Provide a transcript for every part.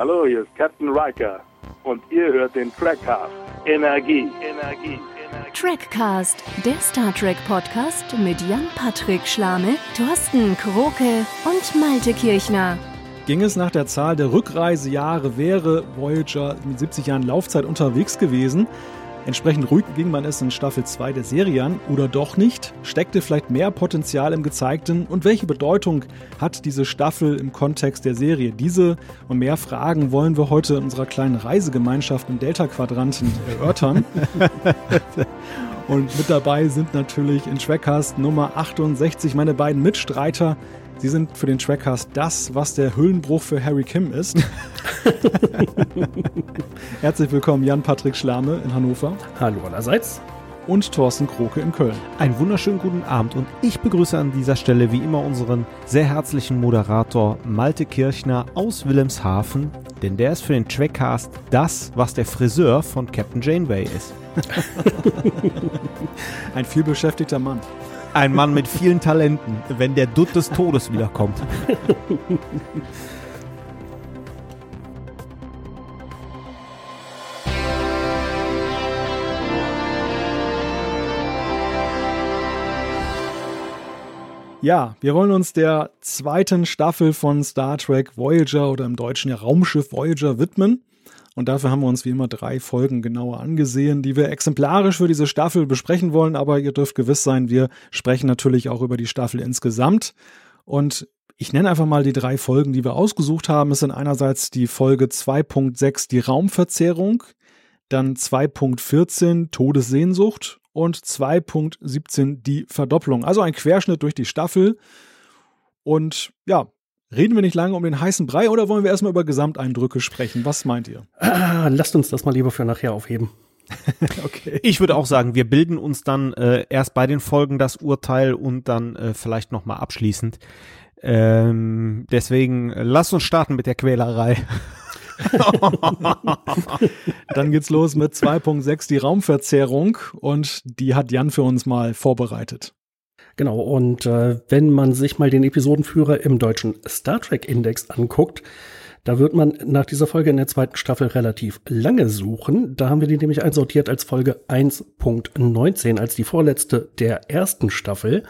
Hallo, hier ist Captain Riker und ihr hört den Trackcast. Energie, Energie, Energie. Trackcast, der Star Trek Podcast mit Jan-Patrick Schlame, Thorsten Kroke und Malte Kirchner. Ging es nach der Zahl der Rückreisejahre, wäre Voyager mit 70 Jahren Laufzeit unterwegs gewesen. Entsprechend ruhig ging man es in Staffel 2 der Serie an oder doch nicht? Steckte vielleicht mehr Potenzial im Gezeigten? Und welche Bedeutung hat diese Staffel im Kontext der Serie? Diese und mehr Fragen wollen wir heute in unserer kleinen Reisegemeinschaft im Delta-Quadranten erörtern. und mit dabei sind natürlich in Trackcast Nummer 68 meine beiden Mitstreiter, Sie sind für den Trackcast das, was der Hüllenbruch für Harry Kim ist. Herzlich willkommen, Jan-Patrick Schlame in Hannover. Hallo allerseits. Und Thorsten Kroke in Köln. Einen wunderschönen guten Abend und ich begrüße an dieser Stelle wie immer unseren sehr herzlichen Moderator Malte Kirchner aus Wilhelmshaven, denn der ist für den Trackcast das, was der Friseur von Captain Janeway ist. Ein vielbeschäftigter Mann. Ein Mann mit vielen Talenten, wenn der Dutt des Todes wiederkommt. Ja, wir wollen uns der zweiten Staffel von Star Trek Voyager oder im Deutschen Raumschiff Voyager widmen. Und dafür haben wir uns wie immer drei Folgen genauer angesehen, die wir exemplarisch für diese Staffel besprechen wollen. Aber ihr dürft gewiss sein, wir sprechen natürlich auch über die Staffel insgesamt. Und ich nenne einfach mal die drei Folgen, die wir ausgesucht haben. Es sind einerseits die Folge 2.6, die Raumverzehrung, dann 2.14, Todessehnsucht und 2.17, die Verdopplung. Also ein Querschnitt durch die Staffel. Und ja, Reden wir nicht lange um den heißen Brei oder wollen wir erstmal über Gesamteindrücke sprechen? Was meint ihr? Ah, lasst uns das mal lieber für nachher aufheben. okay. Ich würde auch sagen, wir bilden uns dann äh, erst bei den Folgen das Urteil und dann äh, vielleicht nochmal abschließend. Ähm, deswegen äh, lasst uns starten mit der Quälerei. dann geht's los mit 2.6, die Raumverzerrung und die hat Jan für uns mal vorbereitet. Genau, und äh, wenn man sich mal den Episodenführer im deutschen Star Trek Index anguckt, da wird man nach dieser Folge in der zweiten Staffel relativ lange suchen. Da haben wir die nämlich einsortiert als Folge 1.19, als die vorletzte der ersten Staffel.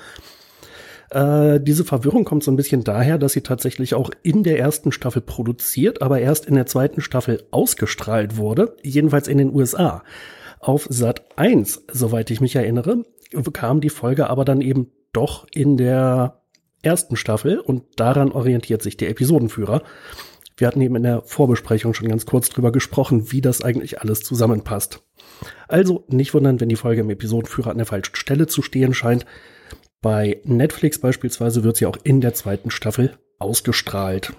Äh, diese Verwirrung kommt so ein bisschen daher, dass sie tatsächlich auch in der ersten Staffel produziert, aber erst in der zweiten Staffel ausgestrahlt wurde, jedenfalls in den USA. Auf Sat 1, soweit ich mich erinnere, kam die Folge aber dann eben doch in der ersten Staffel und daran orientiert sich der Episodenführer. Wir hatten eben in der Vorbesprechung schon ganz kurz drüber gesprochen, wie das eigentlich alles zusammenpasst. Also nicht wundern, wenn die Folge im Episodenführer an der falschen Stelle zu stehen scheint. Bei Netflix beispielsweise wird sie auch in der zweiten Staffel ausgestrahlt.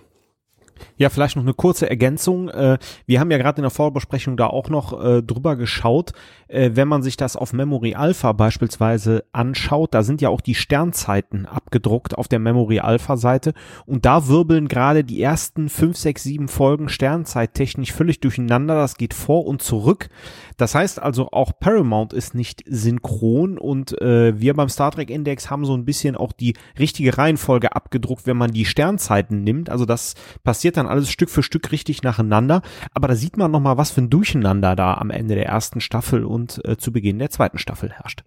Ja, vielleicht noch eine kurze Ergänzung. Äh, wir haben ja gerade in der Vorbesprechung da auch noch äh, drüber geschaut. Äh, wenn man sich das auf Memory Alpha beispielsweise anschaut, da sind ja auch die Sternzeiten abgedruckt auf der Memory Alpha Seite und da wirbeln gerade die ersten fünf, sechs, sieben Folgen Sternzeittechnisch völlig durcheinander. Das geht vor und zurück. Das heißt also auch Paramount ist nicht synchron und wir beim Star Trek Index haben so ein bisschen auch die richtige Reihenfolge abgedruckt, wenn man die Sternzeiten nimmt. Also das passiert dann alles Stück für Stück richtig nacheinander. Aber da sieht man nochmal, was für ein Durcheinander da am Ende der ersten Staffel und äh, zu Beginn der zweiten Staffel herrscht.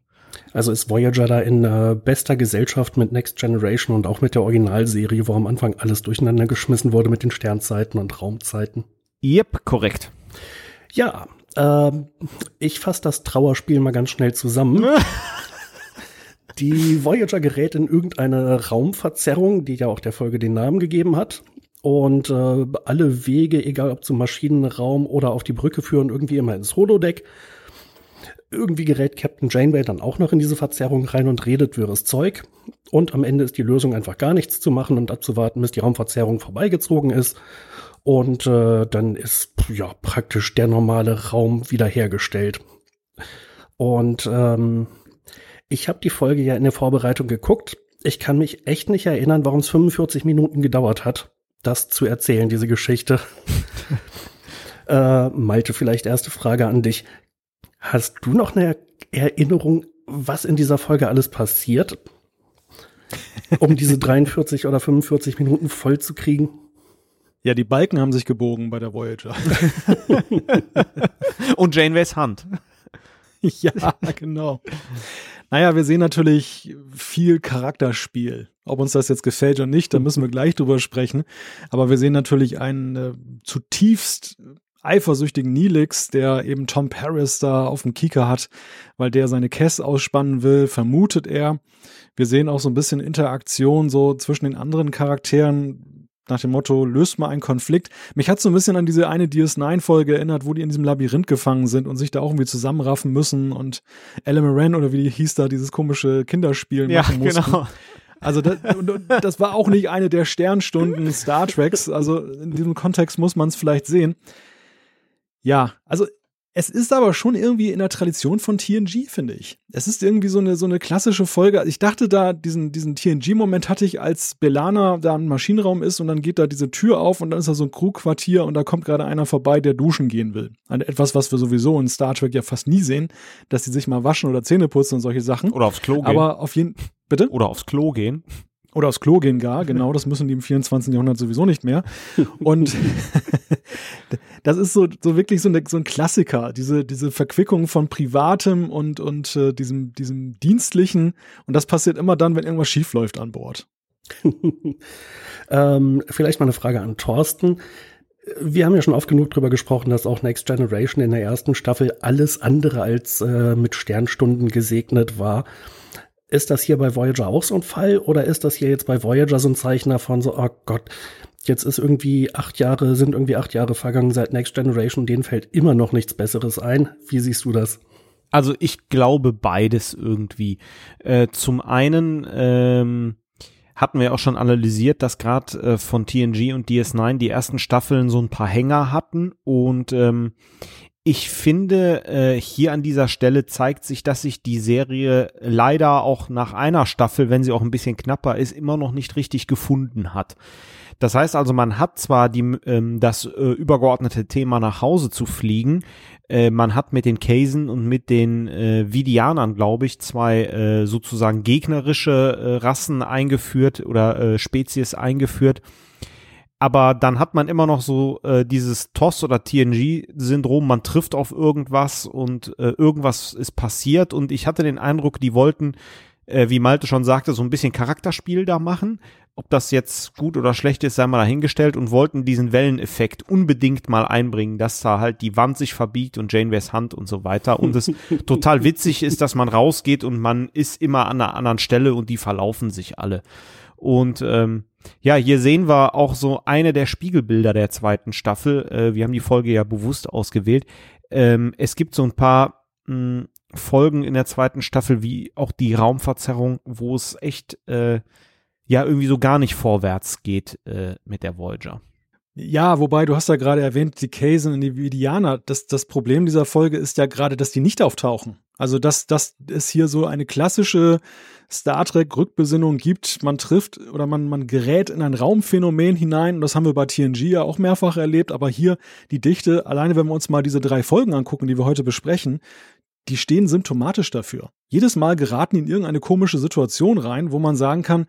Also ist Voyager da in äh, bester Gesellschaft mit Next Generation und auch mit der Originalserie, wo am Anfang alles durcheinander geschmissen wurde mit den Sternzeiten und Raumzeiten. Yep, korrekt. Ja, ähm, ich fasse das Trauerspiel mal ganz schnell zusammen. die Voyager gerät in irgendeine Raumverzerrung, die ja auch der Folge den Namen gegeben hat. Und äh, alle Wege, egal ob zum Maschinenraum oder auf die Brücke, führen irgendwie immer ins Holodeck. Irgendwie gerät Captain Janeway dann auch noch in diese Verzerrung rein und redet wirres Zeug. Und am Ende ist die Lösung einfach gar nichts zu machen und abzuwarten, bis die Raumverzerrung vorbeigezogen ist. Und äh, dann ist ja praktisch der normale Raum wiederhergestellt. Und ähm, ich habe die Folge ja in der Vorbereitung geguckt. Ich kann mich echt nicht erinnern, warum es 45 Minuten gedauert hat, das zu erzählen, diese Geschichte. äh, Malte, vielleicht erste Frage an dich. Hast du noch eine Erinnerung, was in dieser Folge alles passiert? Um diese 43 oder 45 Minuten voll zu kriegen? Ja, die Balken haben sich gebogen bei der Voyager. Und Janeways Hand. ja, genau. Naja, wir sehen natürlich viel Charakterspiel. Ob uns das jetzt gefällt oder nicht, da müssen wir gleich drüber sprechen. Aber wir sehen natürlich einen äh, zutiefst eifersüchtigen Neelix, der eben Tom Paris da auf dem Kieker hat, weil der seine Cass ausspannen will, vermutet er. Wir sehen auch so ein bisschen Interaktion so zwischen den anderen Charakteren, nach dem Motto, löst mal einen Konflikt. Mich hat so ein bisschen an diese eine DS9-Folge erinnert, wo die in diesem Labyrinth gefangen sind und sich da auch irgendwie zusammenraffen müssen und Ellen oder wie die hieß da, dieses komische Kinderspiel Ja, machen mussten. genau. Also das, das war auch nicht eine der Sternstunden Star Treks. Also in diesem Kontext muss man es vielleicht sehen. Ja, also es ist aber schon irgendwie in der Tradition von TNG, finde ich. Es ist irgendwie so eine, so eine klassische Folge. Ich dachte da, diesen, diesen TNG-Moment hatte ich, als Belana da im Maschinenraum ist und dann geht da diese Tür auf und dann ist da so ein Crewquartier und da kommt gerade einer vorbei, der duschen gehen will. Etwas, was wir sowieso in Star Trek ja fast nie sehen, dass sie sich mal waschen oder Zähne putzen und solche Sachen. Oder aufs Klo gehen. Aber auf jeden, bitte? Oder aufs Klo gehen. Oder aufs Klo gehen gar, genau, das müssen die im 24. Jahrhundert sowieso nicht mehr. Und das ist so, so wirklich so, eine, so ein Klassiker, diese, diese Verquickung von Privatem und, und äh, diesem, diesem Dienstlichen. Und das passiert immer dann, wenn irgendwas schief läuft an Bord. ähm, vielleicht mal eine Frage an Thorsten. Wir haben ja schon oft genug drüber gesprochen, dass auch Next Generation in der ersten Staffel alles andere als äh, mit Sternstunden gesegnet war. Ist das hier bei Voyager auch so ein Fall oder ist das hier jetzt bei Voyager so ein Zeichen davon, so, oh Gott, jetzt ist irgendwie acht Jahre, sind irgendwie acht Jahre vergangen seit Next Generation, denen fällt immer noch nichts Besseres ein. Wie siehst du das? Also ich glaube beides irgendwie. Äh, zum einen ähm, hatten wir auch schon analysiert, dass gerade äh, von TNG und DS9 die ersten Staffeln so ein paar Hänger hatten und ähm, ich finde, äh, hier an dieser Stelle zeigt sich, dass sich die Serie leider auch nach einer Staffel, wenn sie auch ein bisschen knapper ist, immer noch nicht richtig gefunden hat. Das heißt also, man hat zwar die, ähm, das äh, übergeordnete Thema nach Hause zu fliegen, äh, man hat mit den Kaysen und mit den äh, Vidianern, glaube ich, zwei äh, sozusagen gegnerische äh, Rassen eingeführt oder äh, Spezies eingeführt. Aber dann hat man immer noch so äh, dieses TOS oder TNG-Syndrom, man trifft auf irgendwas und äh, irgendwas ist passiert und ich hatte den Eindruck, die wollten, äh, wie Malte schon sagte, so ein bisschen Charakterspiel da machen. Ob das jetzt gut oder schlecht ist, sei mal dahingestellt und wollten diesen Welleneffekt unbedingt mal einbringen, dass da halt die Wand sich verbiegt und Janeways Hand und so weiter. Und es total witzig ist, dass man rausgeht und man ist immer an einer anderen Stelle und die verlaufen sich alle. Und ähm, ja, hier sehen wir auch so eine der Spiegelbilder der zweiten Staffel. Äh, wir haben die Folge ja bewusst ausgewählt. Ähm, es gibt so ein paar mh, Folgen in der zweiten Staffel, wie auch die Raumverzerrung, wo es echt äh, ja irgendwie so gar nicht vorwärts geht äh, mit der Voyager. Ja, wobei du hast ja gerade erwähnt, die Kaysen und die Vidianer. Das, das Problem dieser Folge ist ja gerade, dass die nicht auftauchen. Also, dass, dass es hier so eine klassische Star Trek-Rückbesinnung gibt. Man trifft oder man, man gerät in ein Raumphänomen hinein. Und das haben wir bei TNG ja auch mehrfach erlebt. Aber hier die Dichte, alleine wenn wir uns mal diese drei Folgen angucken, die wir heute besprechen, die stehen symptomatisch dafür. Jedes Mal geraten die in irgendeine komische Situation rein, wo man sagen kann,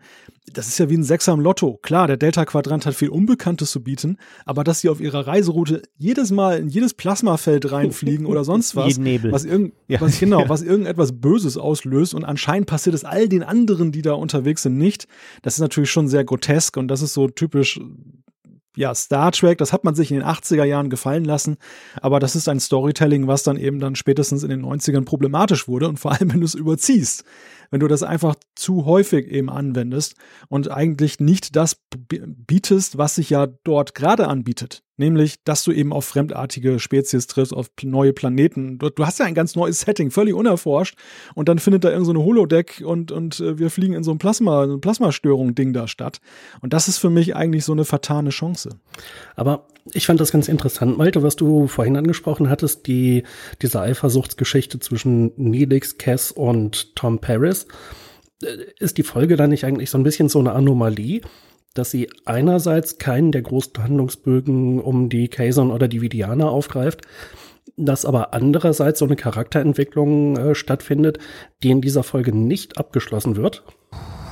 das ist ja wie ein Sechser im Lotto. Klar, der Delta-Quadrant hat viel Unbekanntes zu bieten, aber dass sie auf ihrer Reiseroute jedes Mal in jedes Plasmafeld reinfliegen oder sonst was, Jeden Nebel. was, irgend, Ja. was genau, Ja. was irgendetwas Böses auslöst und anscheinend passiert es all den anderen, die da unterwegs sind, nicht. Das ist natürlich schon sehr grotesk und das ist so typisch ja, Star Trek, das hat man sich in den 80er Jahren gefallen lassen, aber das ist ein Storytelling, was dann eben dann spätestens in den 90ern problematisch wurde und vor allem, wenn du es überziehst, wenn du das einfach zu häufig eben anwendest und eigentlich nicht das bietest, was sich ja dort gerade anbietet. Nämlich, dass du eben auf fremdartige Spezies triffst, auf neue Planeten. Du, du hast ja ein ganz neues Setting, völlig unerforscht. Und dann findet da irgend so Holodeck und, und äh, wir fliegen in so ein Plasma, so ein Plasmastörung-Ding da statt. Und das ist für mich eigentlich so eine vertane Chance. Aber ich fand das ganz interessant, Malte, was du vorhin angesprochen hattest, die, diese Eifersuchtsgeschichte zwischen Neelix, Cass und Tom Paris. Äh, Ist die Folge dann nicht eigentlich so ein bisschen so eine Anomalie, dass sie einerseits keinen der großen Handlungsbögen um die Kazon oder die Vidianer aufgreift, dass aber andererseits so eine Charakterentwicklung äh, stattfindet, die in dieser Folge nicht abgeschlossen wird?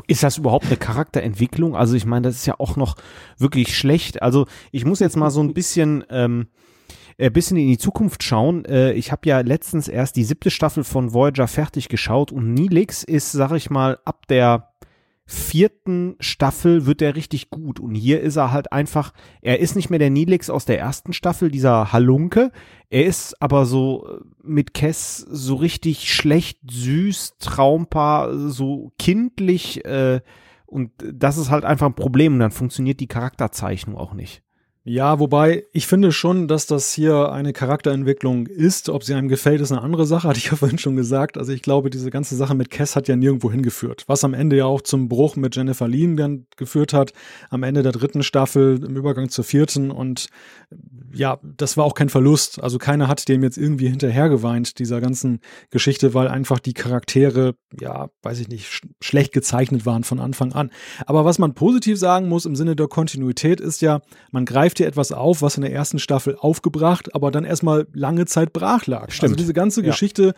Ist das überhaupt eine Charakterentwicklung? Also ich meine, das ist ja auch noch wirklich schlecht. Also ich muss jetzt mal so ein bisschen ähm, ein äh, bisschen in die Zukunft schauen. Äh, ich habe ja letztens erst die siebte Staffel von Voyager fertig geschaut und Nilix ist, sag ich mal, ab der vierten Staffel wird er richtig gut. Und hier ist er halt einfach, er ist nicht mehr der Nilix aus der ersten Staffel, dieser Halunke. Er ist aber so äh, mit Kess so richtig schlecht, süß, Traumpaar, so kindlich. Äh, und das ist halt einfach ein Problem. Und dann funktioniert die Charakterzeichnung auch nicht. Ja, wobei ich finde schon, dass das hier eine Charakterentwicklung ist. Ob sie einem gefällt, ist eine andere Sache, hatte ich ja vorhin schon gesagt. Also ich glaube, diese ganze Sache mit Cass hat ja nirgendwo hingeführt. Was am Ende ja auch zum Bruch mit Jennifer Lean dann geführt hat, am Ende der dritten Staffel, im Übergang zur vierten. Und ja, das war auch kein Verlust. Also keiner hat dem jetzt irgendwie hinterhergeweint, dieser ganzen Geschichte, weil einfach die Charaktere, ja, weiß ich nicht, sch schlecht gezeichnet waren von Anfang an. Aber was man positiv sagen muss im Sinne der Kontinuität ist ja, man greift greift dir etwas auf, was in der ersten Staffel aufgebracht, aber dann erstmal lange Zeit brach lag. Stimmt. Also diese ganze ja. Geschichte,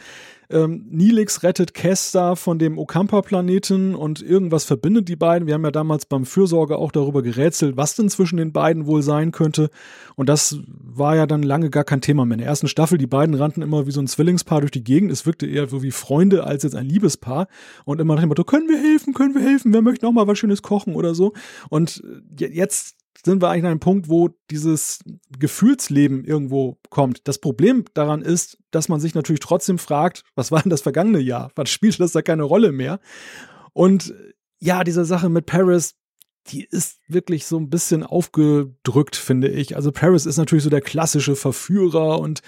ähm, Nilix rettet Kesta von dem Okampa-Planeten und irgendwas verbindet die beiden. Wir haben ja damals beim Fürsorge auch darüber gerätselt, was denn zwischen den beiden wohl sein könnte. Und das war ja dann lange gar kein Thema mehr. In der ersten Staffel, die beiden rannten immer wie so ein Zwillingspaar durch die Gegend. Es wirkte eher so wie Freunde als jetzt ein Liebespaar. Und immer nach dem Motto, können wir helfen, können wir helfen, wer möchte noch mal was Schönes kochen oder so. Und jetzt sind wir eigentlich an einem Punkt, wo dieses Gefühlsleben irgendwo kommt. Das Problem daran ist, dass man sich natürlich trotzdem fragt, was war denn das vergangene Jahr? Was spielt das da keine Rolle mehr? Und ja, diese Sache mit Paris, die ist wirklich so ein bisschen aufgedrückt, finde ich. Also Paris ist natürlich so der klassische Verführer und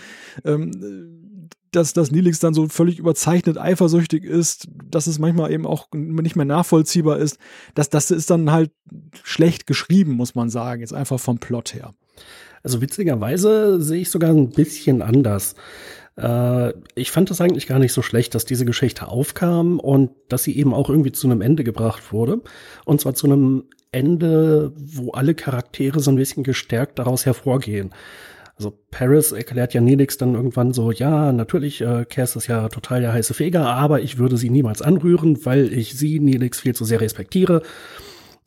ähm, dass, dass Nilix dann so völlig überzeichnet eifersüchtig ist, dass es manchmal eben auch nicht mehr nachvollziehbar ist, dass das ist dann halt schlecht geschrieben, muss man sagen, jetzt einfach vom Plot her. Also witzigerweise sehe ich sogar ein bisschen anders. Äh, ich fand das eigentlich gar nicht so schlecht, dass diese Geschichte aufkam und dass sie eben auch irgendwie zu einem Ende gebracht wurde. Und zwar zu einem Ende, wo alle Charaktere so ein bisschen gestärkt daraus hervorgehen. Also Paris erklärt ja Nelix dann irgendwann so, ja, natürlich, äh, Cass ist ja total der heiße Feger, aber ich würde sie niemals anrühren, weil ich sie, Nelix, viel zu sehr respektiere.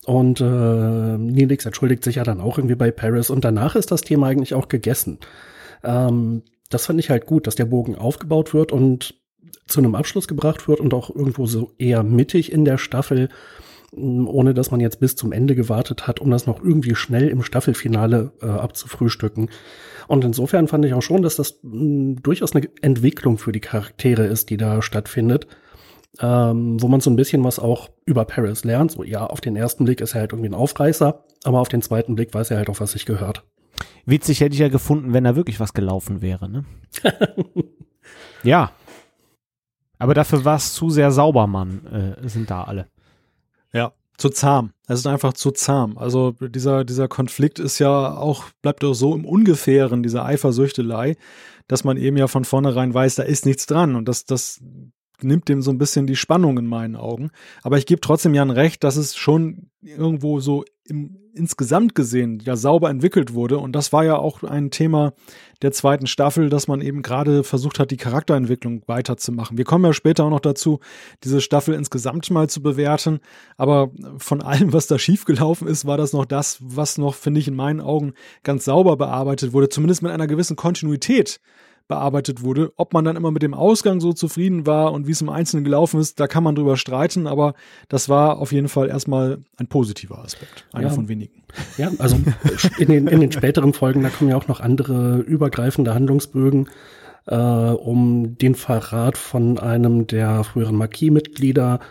Und äh, Nelix entschuldigt sich ja dann auch irgendwie bei Paris und danach ist das Thema eigentlich auch gegessen. Ähm, das fand ich halt gut, dass der Bogen aufgebaut wird und zu einem Abschluss gebracht wird und auch irgendwo so eher mittig in der Staffel, ohne dass man jetzt bis zum Ende gewartet hat, um das noch irgendwie schnell im Staffelfinale äh, abzufrühstücken. Und insofern fand ich auch schon, dass das mh, durchaus eine Entwicklung für die Charaktere ist, die da stattfindet. Ähm, wo man so ein bisschen was auch über Paris lernt. So, ja, auf den ersten Blick ist er halt irgendwie ein Aufreißer, aber auf den zweiten Blick weiß er halt, auf was sich gehört. Witzig hätte ich ja gefunden, wenn da wirklich was gelaufen wäre, ne? ja. Aber dafür war es zu sehr sauber, Mann, äh, sind da alle. Ja, zu zahm. Es ist einfach zu zahm. Also dieser, dieser Konflikt ist ja auch, bleibt doch so im Ungefähren, diese Eifersüchtelei, dass man eben ja von vornherein weiß, da ist nichts dran. Und das, das nimmt dem so ein bisschen die Spannung in meinen Augen. Aber ich gebe trotzdem Jan recht, dass es schon irgendwo so im, insgesamt gesehen ja sauber entwickelt wurde. Und das war ja auch ein Thema der zweiten Staffel, dass man eben gerade versucht hat, die Charakterentwicklung weiterzumachen. Wir kommen ja später auch noch dazu, diese Staffel insgesamt mal zu bewerten. Aber von allem, was da schiefgelaufen ist, war das noch das, was noch, finde ich, in meinen Augen ganz sauber bearbeitet wurde, zumindest mit einer gewissen Kontinuität bearbeitet wurde. Ob man dann immer mit dem Ausgang so zufrieden war und wie es im Einzelnen gelaufen ist, da kann man drüber streiten, aber das war auf jeden Fall erstmal ein positiver Aspekt, einer ja. von wenigen. Ja, also in den, in den späteren Folgen, da kommen ja auch noch andere übergreifende Handlungsbögen, äh, um den Verrat von einem der früheren Marquis-Mitglieder,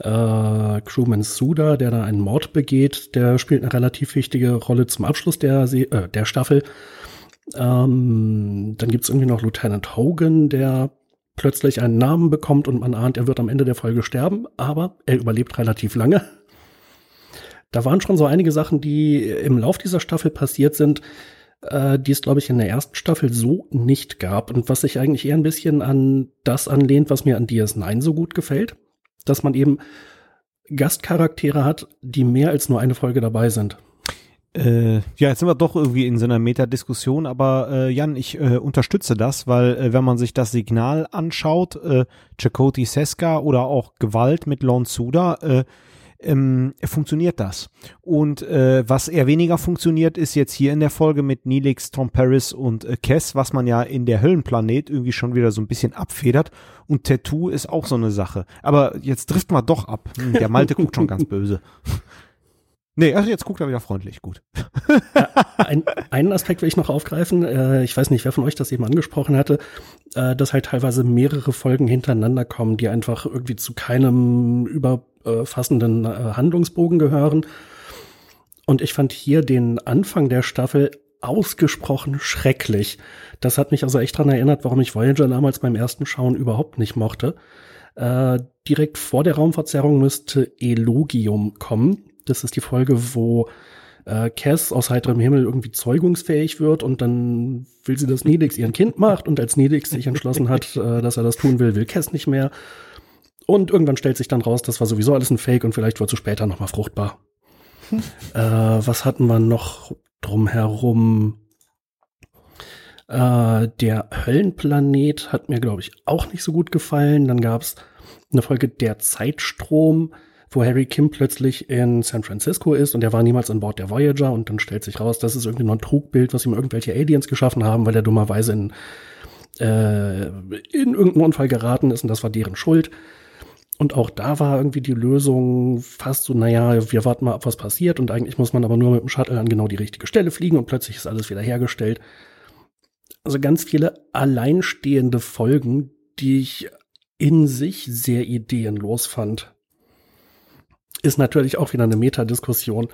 äh, Crewman Suda, der da einen Mord begeht, der spielt eine relativ wichtige Rolle zum Abschluss der, Se äh, der Staffel. Ähm, dann gibt's irgendwie noch Lieutenant Hogan, der plötzlich einen Namen bekommt und man ahnt, er wird am Ende der Folge sterben, aber er überlebt relativ lange. Da waren schon so einige Sachen, die im Lauf dieser Staffel passiert sind, äh, die es, glaube ich, in der ersten Staffel so nicht gab. Und was sich eigentlich eher ein bisschen an das anlehnt, was mir an DS9 so gut gefällt, dass man eben Gastcharaktere hat, die mehr als nur eine Folge dabei sind. Äh, ja, jetzt sind wir doch irgendwie in so einer Metadiskussion, aber äh, Jan, ich äh, unterstütze das, weil äh, wenn man sich das Signal anschaut, äh, Chakoti Seska oder auch Gewalt mit Lon Suda, äh, ähm, funktioniert das. Und äh, was eher weniger funktioniert, ist jetzt hier in der Folge mit Neelix, Tom Paris und äh, Cass, was man ja in der Höllenplanet irgendwie schon wieder so ein bisschen abfedert. Und Tattoo ist auch so eine Sache. Aber jetzt trifft man doch ab. Hm, der Malte guckt schon ganz böse. Nee, also jetzt guckt er wieder freundlich, gut. Ein, einen Aspekt will ich noch aufgreifen. Äh, ich weiß nicht, wer von euch das eben angesprochen hatte, äh, dass halt teilweise mehrere Folgen hintereinander kommen, die einfach irgendwie zu keinem überfassenden äh, Handlungsbogen gehören. Und ich fand hier den Anfang der Staffel ausgesprochen schrecklich. Das hat mich also echt dran erinnert, warum ich Voyager damals beim ersten Schauen überhaupt nicht mochte. Äh, direkt vor der Raumverzerrung müsste Elogium kommen. Das ist die Folge, wo äh, Cass aus heiterem Himmel irgendwie zeugungsfähig wird und dann will sie, dass Nidix ihren Kind macht und als Nidix sich entschlossen hat, äh, dass er das tun will, will Cass nicht mehr. Und irgendwann stellt sich dann raus, das war sowieso alles ein Fake und vielleicht wird sie später nochmal fruchtbar. äh, was hatten wir noch drumherum? Äh, der Höllenplanet hat mir, glaube ich, auch nicht so gut gefallen. Dann gab es eine Folge Der Zeitstrom wo Harry Kim plötzlich in San Francisco ist und er war niemals an Bord der Voyager und dann stellt sich raus, das ist irgendwie nur ein Trugbild, was ihm irgendwelche Aliens geschaffen haben, weil er dummerweise in, äh, in irgendeinen Unfall geraten ist und das war deren Schuld. Und auch da war irgendwie die Lösung fast so, naja, wir warten mal ab, was passiert und eigentlich muss man aber nur mit dem Shuttle an genau die richtige Stelle fliegen und plötzlich ist alles wieder hergestellt. Also ganz viele alleinstehende Folgen, die ich in sich sehr ideenlos fand ist natürlich auch wieder eine Metadiskussion.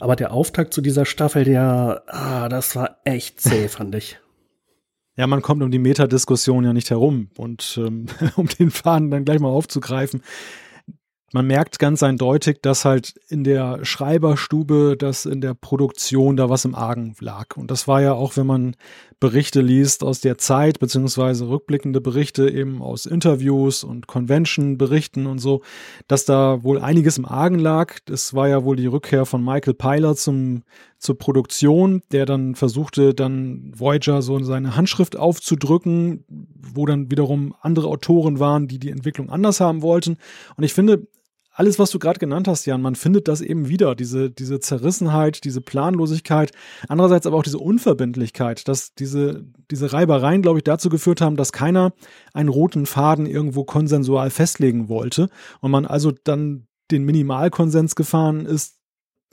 Aber der Auftakt zu dieser Staffel, der, ah, das war echt zäh, fand ich. Ja, man kommt um die Metadiskussion ja nicht herum. Und ähm, um den Faden dann gleich mal aufzugreifen, man merkt ganz eindeutig, dass halt in der Schreiberstube, dass in der Produktion da was im Argen lag. Und das war ja auch, wenn man Berichte liest aus der Zeit, beziehungsweise rückblickende Berichte eben aus Interviews und Convention-Berichten und so, dass da wohl einiges im Argen lag. Das war ja wohl die Rückkehr von Michael Pyler zum, zur Produktion, der dann versuchte, dann Voyager so seine Handschrift aufzudrücken, wo dann wiederum andere Autoren waren, die die Entwicklung anders haben wollten. Und ich finde, alles, was du gerade genannt hast, Jan, man findet das eben wieder, diese, diese Zerrissenheit, diese Planlosigkeit, andererseits aber auch diese Unverbindlichkeit, dass diese, diese Reibereien, glaube ich, dazu geführt haben, dass keiner einen roten Faden irgendwo konsensual festlegen wollte und man also dann den Minimalkonsens gefahren ist,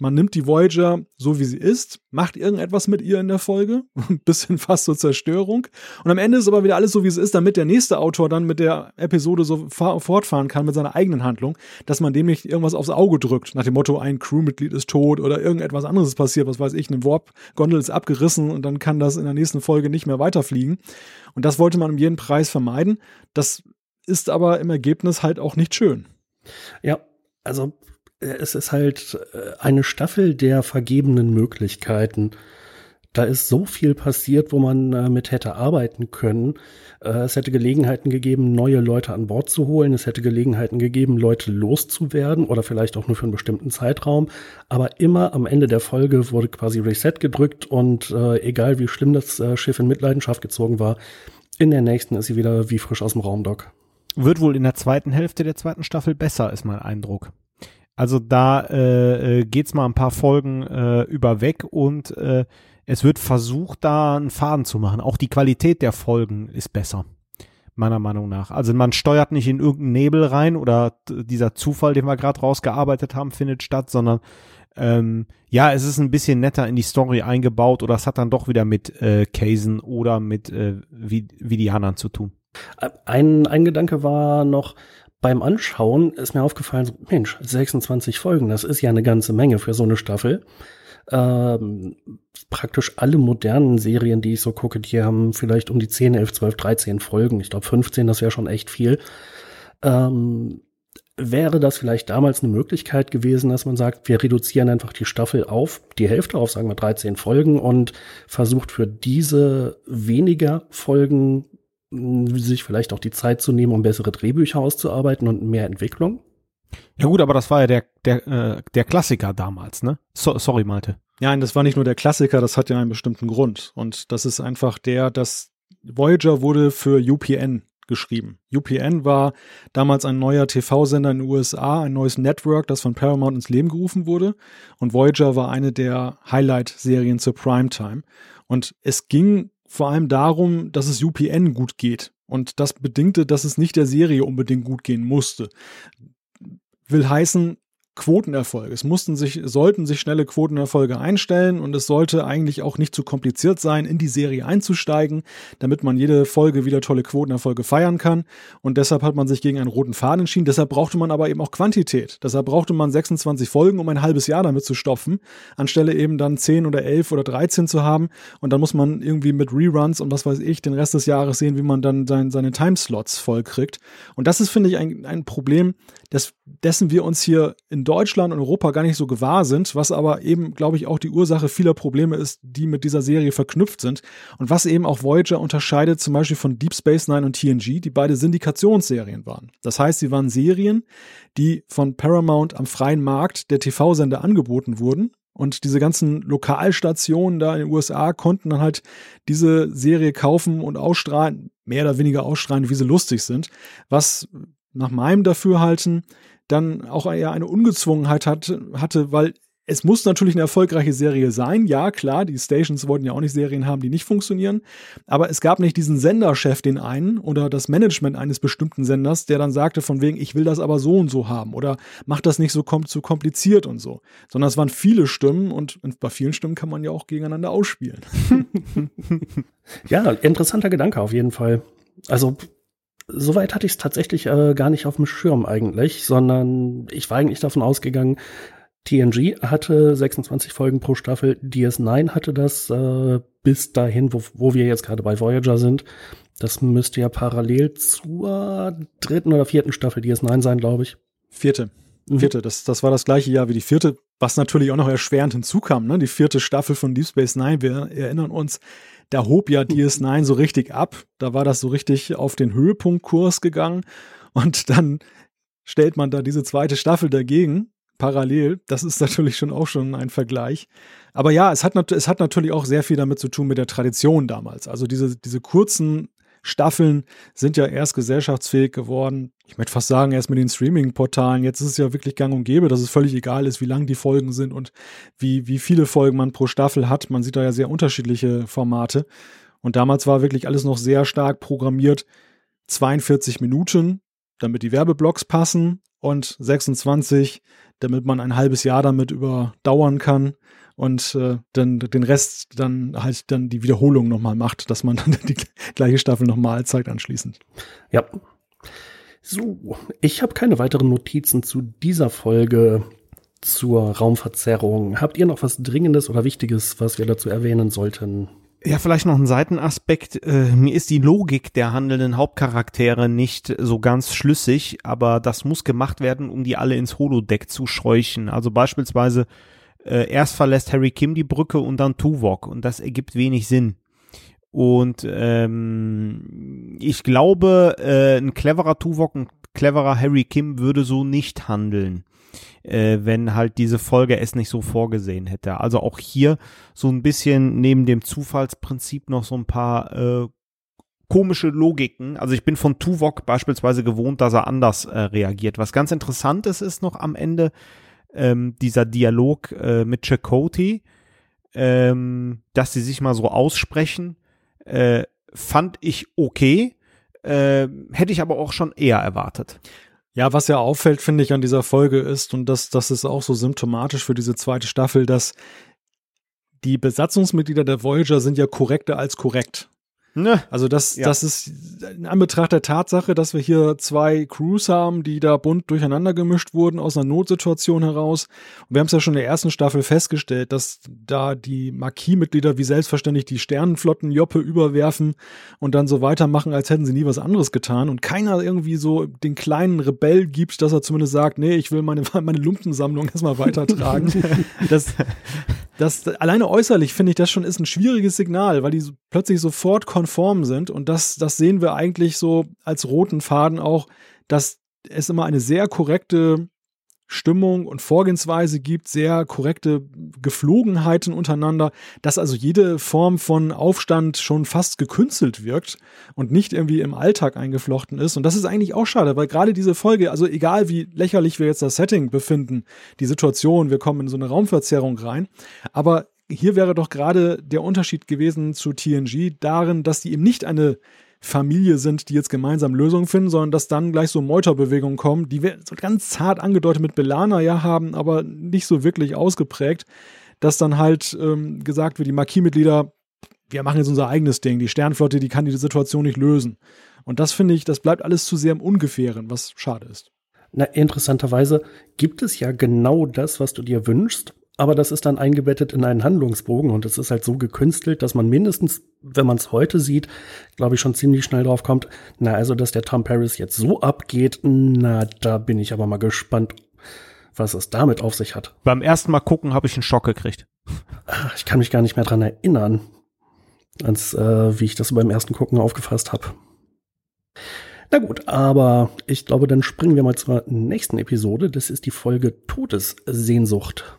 man nimmt die Voyager so wie sie ist, macht irgendetwas mit ihr in der Folge, ein bisschen fast zur Zerstörung. Und am Ende ist aber wieder alles so wie es ist, damit der nächste Autor dann mit der Episode so fortfahren kann mit seiner eigenen Handlung, dass man dem nicht irgendwas aufs Auge drückt, nach dem Motto, ein Crewmitglied ist tot oder irgendetwas anderes ist passiert, was weiß ich, eine Warp-Gondel ist abgerissen und dann kann das in der nächsten Folge nicht mehr weiterfliegen. Und das wollte man um jeden Preis vermeiden. Das ist aber im Ergebnis halt auch nicht schön. Ja, also es ist halt äh, eine Staffel der vergebenen Möglichkeiten. Da ist so viel passiert, wo man äh, mit hätte arbeiten können. Äh, es hätte Gelegenheiten gegeben, neue Leute an Bord zu holen. Es hätte Gelegenheiten gegeben, Leute loszuwerden oder vielleicht auch nur für einen bestimmten Zeitraum. Aber immer am Ende der Folge wurde quasi Reset gedrückt und äh, egal wie schlimm das äh, Schiff in Mitleidenschaft gezogen war, in der nächsten ist sie wieder wie frisch aus dem Raumdock. Wird wohl in der zweiten Hälfte der zweiten Staffel besser, ist mein Eindruck. Also da äh, äh, geht's mal ein paar Folgen äh, über weg und äh, es wird versucht, da einen Faden zu machen. Auch die Qualität der Folgen ist besser, meiner Meinung nach. Also man steuert nicht in irgendeinen Nebel rein oder dieser Zufall, den wir gerade rausgearbeitet haben, findet statt, sondern ähm, ja, es ist ein bisschen netter in die Story eingebaut oder es hat dann doch wieder mit äh, Casen oder mit äh, Vidianern zu tun. Ein, ein Gedanke war noch, beim Anschauen ist mir aufgefallen, so, Mensch, 26 Folgen, das ist ja eine ganze Menge für so eine Staffel. Ähm, praktisch alle modernen Serien, die ich so gucke, die haben vielleicht um die 10, 11, 12, 13 Folgen. Ich glaube 15, das wäre schon echt viel. Ähm, wäre das vielleicht damals eine Möglichkeit gewesen, dass man sagt, wir reduzieren einfach die Staffel auf die Hälfte, auf sagen wir 13 Folgen und versucht für diese weniger Folgen sich vielleicht auch die Zeit zu nehmen, um bessere Drehbücher auszuarbeiten und mehr Entwicklung. Ja gut, aber das war ja der, der, äh, der Klassiker damals, ne? So, sorry, Malte. Ja, und das war nicht nur der Klassiker, das hat ja einen bestimmten Grund. Und das ist einfach der, dass Voyager wurde für UPN geschrieben. UPN war damals ein neuer TV-Sender in den USA, ein neues Network, das von Paramount ins Leben gerufen wurde. Und Voyager war eine der Highlight-Serien zur Primetime. Und es ging vor allem darum, dass es UPN gut geht. Und das bedingte, dass es nicht der Serie unbedingt gut gehen musste. Will heißen, Quotenerfolge. Es mussten sich, sollten sich schnelle Quotenerfolge einstellen und es sollte eigentlich auch nicht zu kompliziert sein, in die Serie einzusteigen, damit man jede Folge wieder tolle Quotenerfolge feiern kann. Und deshalb hat man sich gegen einen roten Faden entschieden. Deshalb brauchte man aber eben auch Quantität. Deshalb brauchte man 26 Folgen, um ein halbes Jahr damit zu stopfen, anstelle eben dann 10 oder 11 oder 13 zu haben. Und dann muss man irgendwie mit Reruns und was weiß ich den Rest des Jahres sehen, wie man dann sein, seine Timeslots voll kriegt. Und das ist, finde ich, ein, ein Problem, das, dessen wir uns hier in in Deutschland und Europa gar nicht so gewahr sind, was aber eben, glaube ich, auch die Ursache vieler Probleme ist, die mit dieser Serie verknüpft sind. Und was eben auch Voyager unterscheidet zum Beispiel von Deep Space Nine und TNG, die beide Syndikationsserien waren. Das heißt, sie waren Serien, die von Paramount am freien Markt der TV-Sender angeboten wurden. Und diese ganzen Lokalstationen da in den USA konnten dann halt diese Serie kaufen und ausstrahlen, mehr oder weniger ausstrahlen, wie sie lustig sind, was nach meinem Dafürhalten dann auch eher eine Ungezwungenheit hat, hatte, weil es muss natürlich eine erfolgreiche Serie sein. Ja, klar, die Stations wollten ja auch nicht Serien haben, die nicht funktionieren. Aber es gab nicht diesen Senderchef, den einen oder das Management eines bestimmten Senders, der dann sagte von wegen, ich will das aber so und so haben oder macht das nicht so kom zu kompliziert und so. Sondern es waren viele Stimmen und bei vielen Stimmen kann man ja auch gegeneinander ausspielen. ja, interessanter Gedanke auf jeden Fall. Also Soweit hatte ich es tatsächlich äh, gar nicht auf dem Schirm eigentlich, sondern ich war eigentlich davon ausgegangen, TNG hatte 26 Folgen pro Staffel, DS9 hatte das äh, bis dahin, wo, wo wir jetzt gerade bei Voyager sind. Das müsste ja parallel zur dritten oder vierten Staffel DS9 sein, glaube ich. Vierte. Vierte. Das, das war das gleiche Jahr wie die vierte, was natürlich auch noch erschwerend hinzukam. Ne? Die vierte Staffel von Deep Space Nine, wir erinnern uns, da hob ja DS9 so richtig ab. Da war das so richtig auf den Höhepunktkurs gegangen. Und dann stellt man da diese zweite Staffel dagegen, parallel. Das ist natürlich schon auch schon ein Vergleich. Aber ja, es hat, es hat natürlich auch sehr viel damit zu tun mit der Tradition damals. Also diese, diese kurzen Staffeln sind ja erst gesellschaftsfähig geworden. Ich möchte fast sagen, erst mit den Streaming-Portalen. Jetzt ist es ja wirklich gang und gäbe, dass es völlig egal ist, wie lang die Folgen sind und wie, wie viele Folgen man pro Staffel hat. Man sieht da ja sehr unterschiedliche Formate. Und damals war wirklich alles noch sehr stark programmiert. 42 Minuten, damit die Werbeblocks passen und 26, damit man ein halbes Jahr damit überdauern kann und äh, dann den Rest dann halt dann die Wiederholung nochmal macht, dass man dann die gleiche Staffel nochmal zeigt anschließend. Ja. So, ich habe keine weiteren Notizen zu dieser Folge zur Raumverzerrung. Habt ihr noch was Dringendes oder Wichtiges, was wir dazu erwähnen sollten? Ja, vielleicht noch ein Seitenaspekt. Äh, mir ist die Logik der handelnden Hauptcharaktere nicht so ganz schlüssig, aber das muss gemacht werden, um die alle ins Holodeck zu scheuchen. Also beispielsweise äh, erst verlässt Harry Kim die Brücke und dann Tuvok und das ergibt wenig Sinn. Und ähm, ich glaube, äh, ein cleverer Tuvok, ein cleverer Harry Kim würde so nicht handeln, äh, wenn halt diese Folge es nicht so vorgesehen hätte. Also auch hier so ein bisschen neben dem Zufallsprinzip noch so ein paar äh, komische Logiken. Also ich bin von Tuvok beispielsweise gewohnt, dass er anders äh, reagiert. Was ganz interessant ist, ist noch am Ende, ähm, dieser Dialog äh, mit Chakotay, ähm, dass sie sich mal so aussprechen, äh, fand ich okay, äh, hätte ich aber auch schon eher erwartet. Ja, was ja auffällt, finde ich, an dieser Folge ist, und das, das ist auch so symptomatisch für diese zweite Staffel, dass die Besatzungsmitglieder der Voyager sind ja korrekter als korrekt. Ne. Also das, ja. das ist in Anbetracht der Tatsache, dass wir hier zwei Crews haben, die da bunt durcheinander gemischt wurden aus einer Notsituation heraus. Und wir haben es ja schon in der ersten Staffel festgestellt, dass da die Marquis-Mitglieder wie selbstverständlich die Sternenflotten Joppe überwerfen und dann so weitermachen, als hätten sie nie was anderes getan. Und keiner irgendwie so den kleinen Rebell gibt, dass er zumindest sagt, nee, ich will meine, meine Lumpensammlung erstmal weitertragen. das, das alleine äußerlich finde ich das schon ist ein schwieriges Signal, weil die so, plötzlich sofort konform sind. Und das, das sehen wir eigentlich so als roten Faden auch, dass es immer eine sehr korrekte Stimmung und Vorgehensweise gibt, sehr korrekte Geflogenheiten untereinander, dass also jede Form von Aufstand schon fast gekünstelt wirkt und nicht irgendwie im Alltag eingeflochten ist. Und das ist eigentlich auch schade, weil gerade diese Folge, also egal wie lächerlich wir jetzt das Setting befinden, die Situation, wir kommen in so eine Raumverzerrung rein, aber hier wäre doch gerade der Unterschied gewesen zu TNG darin, dass die eben nicht eine Familie sind, die jetzt gemeinsam Lösungen finden, sondern dass dann gleich so Meuterbewegungen kommen, die wir so ganz zart angedeutet mit Belana ja haben, aber nicht so wirklich ausgeprägt, dass dann halt ähm, gesagt wird, die Marquis-Mitglieder, wir machen jetzt unser eigenes Ding, die Sternflotte, die kann die Situation nicht lösen. Und das finde ich, das bleibt alles zu sehr im Ungefähren, was schade ist. Na, interessanterweise gibt es ja genau das, was du dir wünschst, aber das ist dann eingebettet in einen Handlungsbogen und es ist halt so gekünstelt, dass man mindestens, wenn man es heute sieht, glaube ich, schon ziemlich schnell drauf kommt, na, also, dass der Tom Paris jetzt so abgeht, na, da bin ich aber mal gespannt, was es damit auf sich hat. Beim ersten Mal gucken habe ich einen Schock gekriegt. Ah, ich kann mich gar nicht mehr dran erinnern, als äh, wie ich das beim ersten Gucken aufgefasst habe. Na gut, aber ich glaube, dann springen wir mal zur nächsten Episode. Das ist die Folge Todessehnsucht.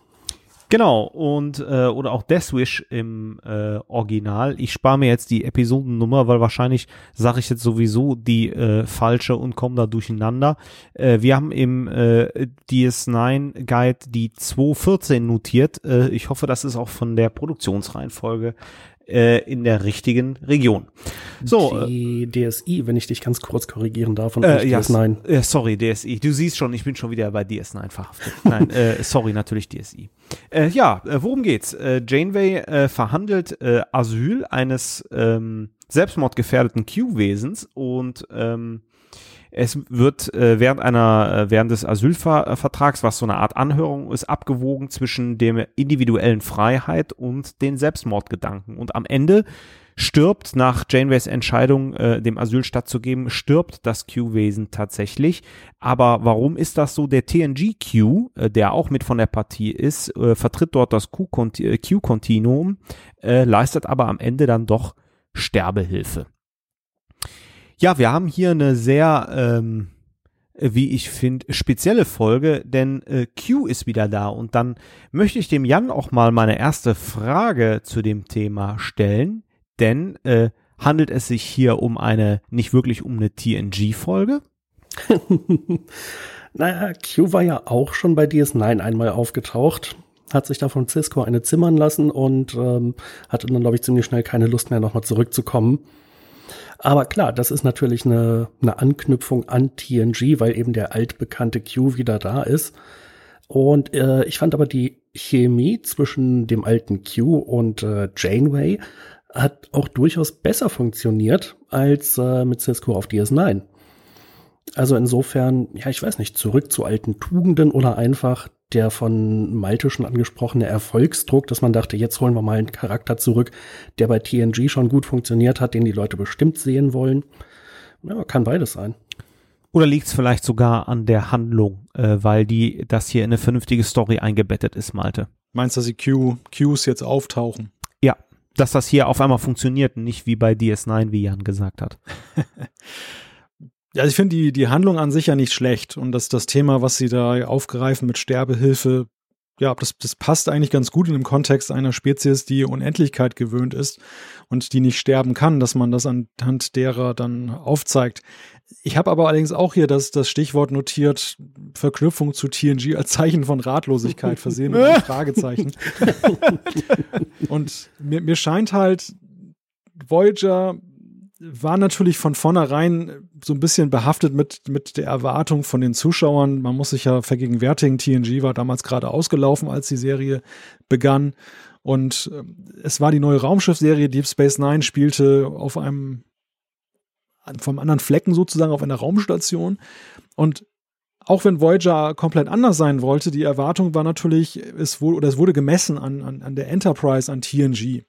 Genau, und äh, oder auch Death Wish im äh, Original. Ich spare mir jetzt die Episodennummer, weil wahrscheinlich sage ich jetzt sowieso die äh, falsche und komme da durcheinander. Äh, wir haben im äh, DS9 Guide die 214 notiert. Äh, ich hoffe, das ist auch von der Produktionsreihenfolge äh, in der richtigen Region. So, die DSI, wenn ich dich ganz kurz korrigieren darf, und äh, ja, DS9. Äh, sorry, DSI. Du siehst schon, ich bin schon wieder bei DS9 verhaftet. Nein, äh, sorry, natürlich DSI. Äh, ja, äh, worum geht's? Äh, Janeway verhandelt Asyl eines ähm, selbstmordgefährdeten Q-Wesens und ähm, es wird äh, während einer, äh, während des Asylvertrags, was so eine Art Anhörung ist, abgewogen zwischen der individuellen Freiheit und den Selbstmordgedanken. Und am Ende stirbt nach Janeways Entscheidung, äh, dem Asyl stattzugeben, stirbt das Q-Wesen tatsächlich. Aber warum ist das so? Der TNG-Q, äh, der auch mit von der Partie ist, äh, vertritt dort das Q-Kontinuum, äh, leistet aber am Ende dann doch Sterbehilfe. Ja, wir haben hier eine sehr, ähm, wie ich finde, spezielle Folge, denn äh, Q ist wieder da und dann möchte ich dem Jan auch mal meine erste Frage zu dem Thema stellen, denn äh, handelt es sich hier um eine, nicht wirklich um eine TNG-Folge? naja, Q war ja auch schon bei DS9 einmal aufgetaucht, hat sich da von Cisco eine zimmern lassen und ähm, hatte dann, glaube ich, ziemlich schnell keine Lust mehr, nochmal zurückzukommen. Aber klar, das ist natürlich eine, eine Anknüpfung an TNG, weil eben der altbekannte Q wieder da ist. Und äh, ich fand aber die Chemie zwischen dem alten Q und äh, Janeway hat auch durchaus besser funktioniert als äh, mit Cisco auf DS9. Also insofern, ja, ich weiß nicht, zurück zu alten Tugenden oder einfach der von Malte schon angesprochene Erfolgsdruck, dass man dachte, jetzt holen wir mal einen Charakter zurück, der bei TNG schon gut funktioniert hat, den die Leute bestimmt sehen wollen. Ja, kann beides sein. Oder liegt es vielleicht sogar an der Handlung, äh, weil die das hier in eine vernünftige Story eingebettet ist, Malte? Meinst du, dass die Q, Qs jetzt auftauchen? Ja, dass das hier auf einmal funktioniert, nicht wie bei DS9, wie Jan gesagt hat. Ja, also ich finde die, die Handlung an sich ja nicht schlecht und das, das Thema, was sie da aufgreifen mit Sterbehilfe, ja, das, das passt eigentlich ganz gut in dem Kontext einer Spezies, die Unendlichkeit gewöhnt ist und die nicht sterben kann, dass man das anhand derer dann aufzeigt. Ich habe aber allerdings auch hier das, das Stichwort notiert, Verknüpfung zu TNG als Zeichen von Ratlosigkeit versehen mit einem Fragezeichen. und mir, mir scheint halt, Voyager war natürlich von vornherein so ein bisschen behaftet mit, mit der Erwartung von den Zuschauern. Man muss sich ja vergegenwärtigen, TNG war damals gerade ausgelaufen, als die Serie begann. Und äh, es war die neue Raumschiffserie, Deep Space Nine spielte auf einem, vom anderen Flecken sozusagen, auf einer Raumstation. Und auch wenn Voyager komplett anders sein wollte, die Erwartung war natürlich, es wurde, oder es wurde gemessen an, an, an der Enterprise, an TNG.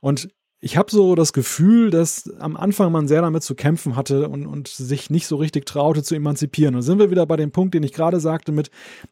Und ich habe so das Gefühl, dass am Anfang man sehr damit zu kämpfen hatte und, und sich nicht so richtig traute zu emanzipieren. Und sind wir wieder bei dem Punkt, den ich gerade sagte, mit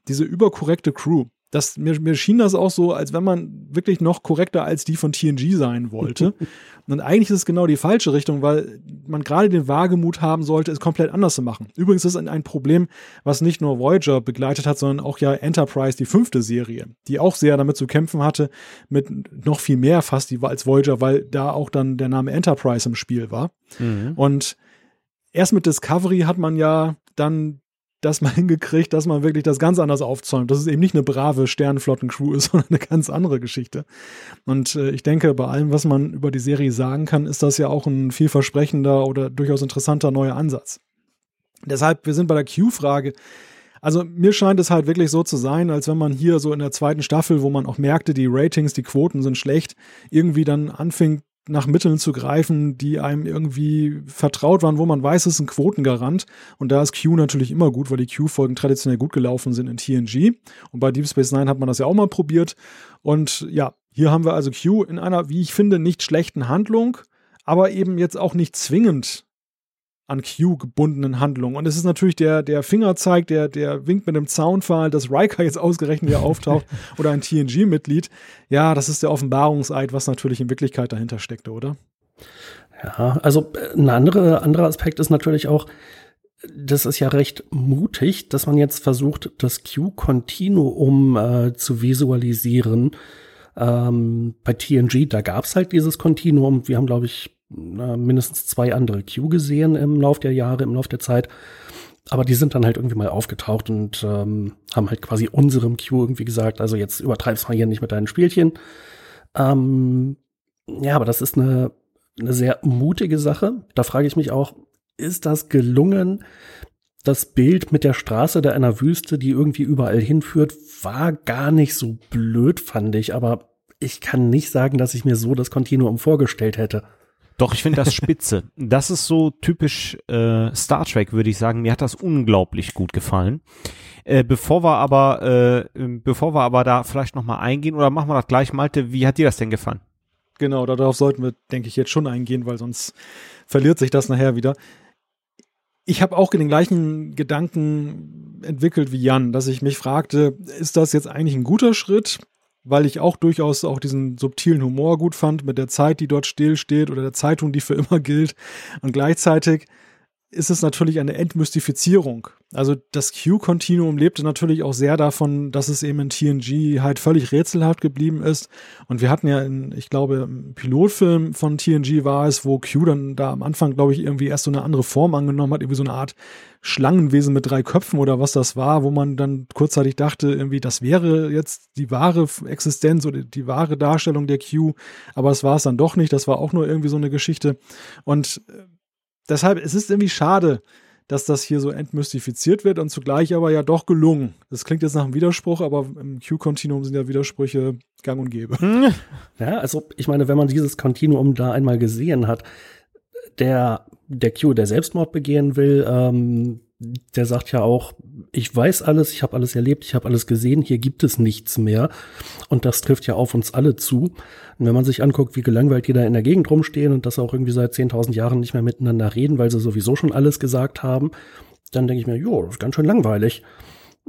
diese überkorrekte Crew. Das, mir, mir schien das auch so, als wenn man wirklich noch korrekter als die von TNG sein wollte. Und eigentlich ist es genau die falsche Richtung, weil man gerade den Wagemut haben sollte, es komplett anders zu machen. Übrigens ist es ein Problem, was nicht nur Voyager begleitet hat, sondern auch ja Enterprise, die fünfte Serie, die auch sehr damit zu kämpfen hatte, mit noch viel mehr fast die, als Voyager, weil da auch dann der Name Enterprise im Spiel war. Mhm. Und erst mit Discovery hat man ja dann das mal hingekriegt, dass man wirklich das ganz anders aufzäumt, dass es eben nicht eine brave Sternenflotten-Crew ist, sondern eine ganz andere Geschichte. Und äh, ich denke, bei allem, was man über die Serie sagen kann, ist das ja auch ein vielversprechender oder durchaus interessanter neuer Ansatz. Deshalb, wir sind bei der Q-Frage. Also mir scheint es halt wirklich so zu sein, als wenn man hier so in der zweiten Staffel, wo man auch merkte, die Ratings, die Quoten sind schlecht, irgendwie dann anfing nach Mitteln zu greifen, die einem irgendwie vertraut waren, wo man weiß, es ist ein Quotengarant. Und da ist Q natürlich immer gut, weil die Q-Folgen traditionell gut gelaufen sind in TNG. Und bei Deep Space Nine hat man das ja auch mal probiert. Und ja, hier haben wir also Q in einer, wie ich finde, nicht schlechten Handlung, aber eben jetzt auch nicht zwingend an Q gebundenen Handlungen. Und es ist natürlich der, der Fingerzeig, der, der winkt mit dem Zaunpfahl, dass Riker jetzt ausgerechnet hier auftaucht oder ein TNG-Mitglied. Ja, das ist der Offenbarungseid, was natürlich in Wirklichkeit dahinter steckte, oder? Ja, also äh, ein andere, anderer Aspekt ist natürlich auch, das ist ja recht mutig, dass man jetzt versucht, das Q-Kontinuum äh, zu visualisieren. Ähm, bei TNG, da gab es halt dieses Kontinuum. Wir haben, glaube ich, mindestens zwei andere Q gesehen im Lauf der Jahre, im Lauf der Zeit. Aber die sind dann halt irgendwie mal aufgetaucht und ähm, haben halt quasi unserem Q irgendwie gesagt, also jetzt übertreib's mal hier nicht mit deinen Spielchen. Ähm, ja, aber das ist eine, eine sehr mutige Sache. Da frage ich mich auch, ist das gelungen? Das Bild mit der Straße da einer Wüste, die irgendwie überall hinführt, war gar nicht so blöd, fand ich. Aber ich kann nicht sagen, dass ich mir so das Kontinuum vorgestellt hätte. Doch, ich finde das spitze. Das ist so typisch äh, Star Trek, würde ich sagen. Mir hat das unglaublich gut gefallen. Äh, bevor wir aber, äh, bevor wir aber da vielleicht nochmal eingehen, oder machen wir das gleich, Malte, wie hat dir das denn gefallen? Genau, darauf sollten wir, denke ich, jetzt schon eingehen, weil sonst verliert sich das nachher wieder. Ich habe auch den gleichen Gedanken entwickelt wie Jan, dass ich mich fragte, ist das jetzt eigentlich ein guter Schritt? Weil ich auch durchaus auch diesen subtilen Humor gut fand mit der Zeit, die dort stillsteht oder der Zeitung, die für immer gilt. Und gleichzeitig ist es natürlich eine Entmystifizierung. Also das Q-Kontinuum lebte natürlich auch sehr davon, dass es eben in TNG halt völlig rätselhaft geblieben ist. Und wir hatten ja in, ich glaube, im Pilotfilm von TNG war es, wo Q dann da am Anfang, glaube ich, irgendwie erst so eine andere Form angenommen hat, irgendwie so eine Art Schlangenwesen mit drei Köpfen oder was das war, wo man dann kurzzeitig dachte, irgendwie, das wäre jetzt die wahre Existenz oder die wahre Darstellung der Q. Aber es war es dann doch nicht. Das war auch nur irgendwie so eine Geschichte. Und äh, deshalb, es ist irgendwie schade, dass das hier so entmystifiziert wird und zugleich aber ja doch gelungen. Das klingt jetzt nach einem Widerspruch, aber im Q-Kontinuum sind ja Widersprüche gang und gäbe. Hm. Ja, also ich meine, wenn man dieses Kontinuum da einmal gesehen hat, der, der Q, der Selbstmord begehen will, ähm, der sagt ja auch, ich weiß alles, ich habe alles erlebt, ich habe alles gesehen, hier gibt es nichts mehr. Und das trifft ja auf uns alle zu. Und wenn man sich anguckt, wie gelangweilt die da in der Gegend rumstehen und das auch irgendwie seit 10.000 Jahren nicht mehr miteinander reden, weil sie sowieso schon alles gesagt haben, dann denke ich mir, jo, das ist ganz schön langweilig.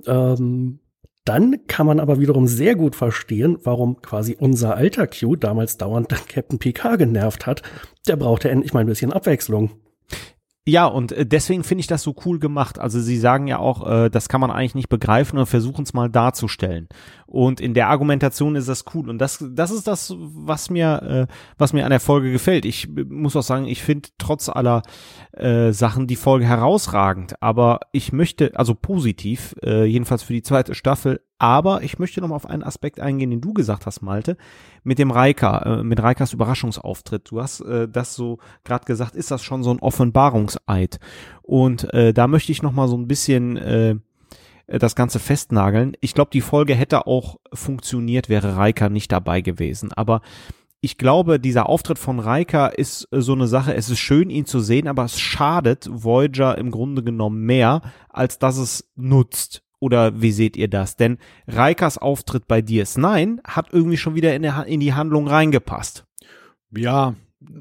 Ähm, dann kann man aber wiederum sehr gut verstehen, warum quasi unser alter Q damals dauernd Captain Picard genervt hat. Der brauchte endlich mal ein bisschen Abwechslung. Ja, und äh, deswegen finde ich das so cool gemacht. Also sie sagen ja auch, äh, das kann man eigentlich nicht begreifen und versuchen es mal darzustellen. Und in der Argumentation ist das cool. Und das, das ist das, was mir, äh, was mir an der Folge gefällt. Ich muss auch sagen, ich finde trotz aller äh, Sachen die Folge herausragend. Aber ich möchte, also positiv, äh, jedenfalls für die zweite Staffel. Aber ich möchte noch mal auf einen Aspekt eingehen, den du gesagt hast, Malte, mit dem Reika, äh, mit Reikas Überraschungsauftritt. Du hast äh, das so gerade gesagt, ist das schon so ein Offenbarungseid? Und äh, da möchte ich noch mal so ein bisschen äh, das Ganze festnageln. Ich glaube, die Folge hätte auch funktioniert, wäre Reika nicht dabei gewesen. Aber ich glaube, dieser Auftritt von Reika ist äh, so eine Sache. Es ist schön, ihn zu sehen, aber es schadet Voyager im Grunde genommen mehr, als dass es nutzt. Oder wie seht ihr das? Denn Reikas Auftritt bei DS9 hat irgendwie schon wieder in, der, in die Handlung reingepasst. Ja,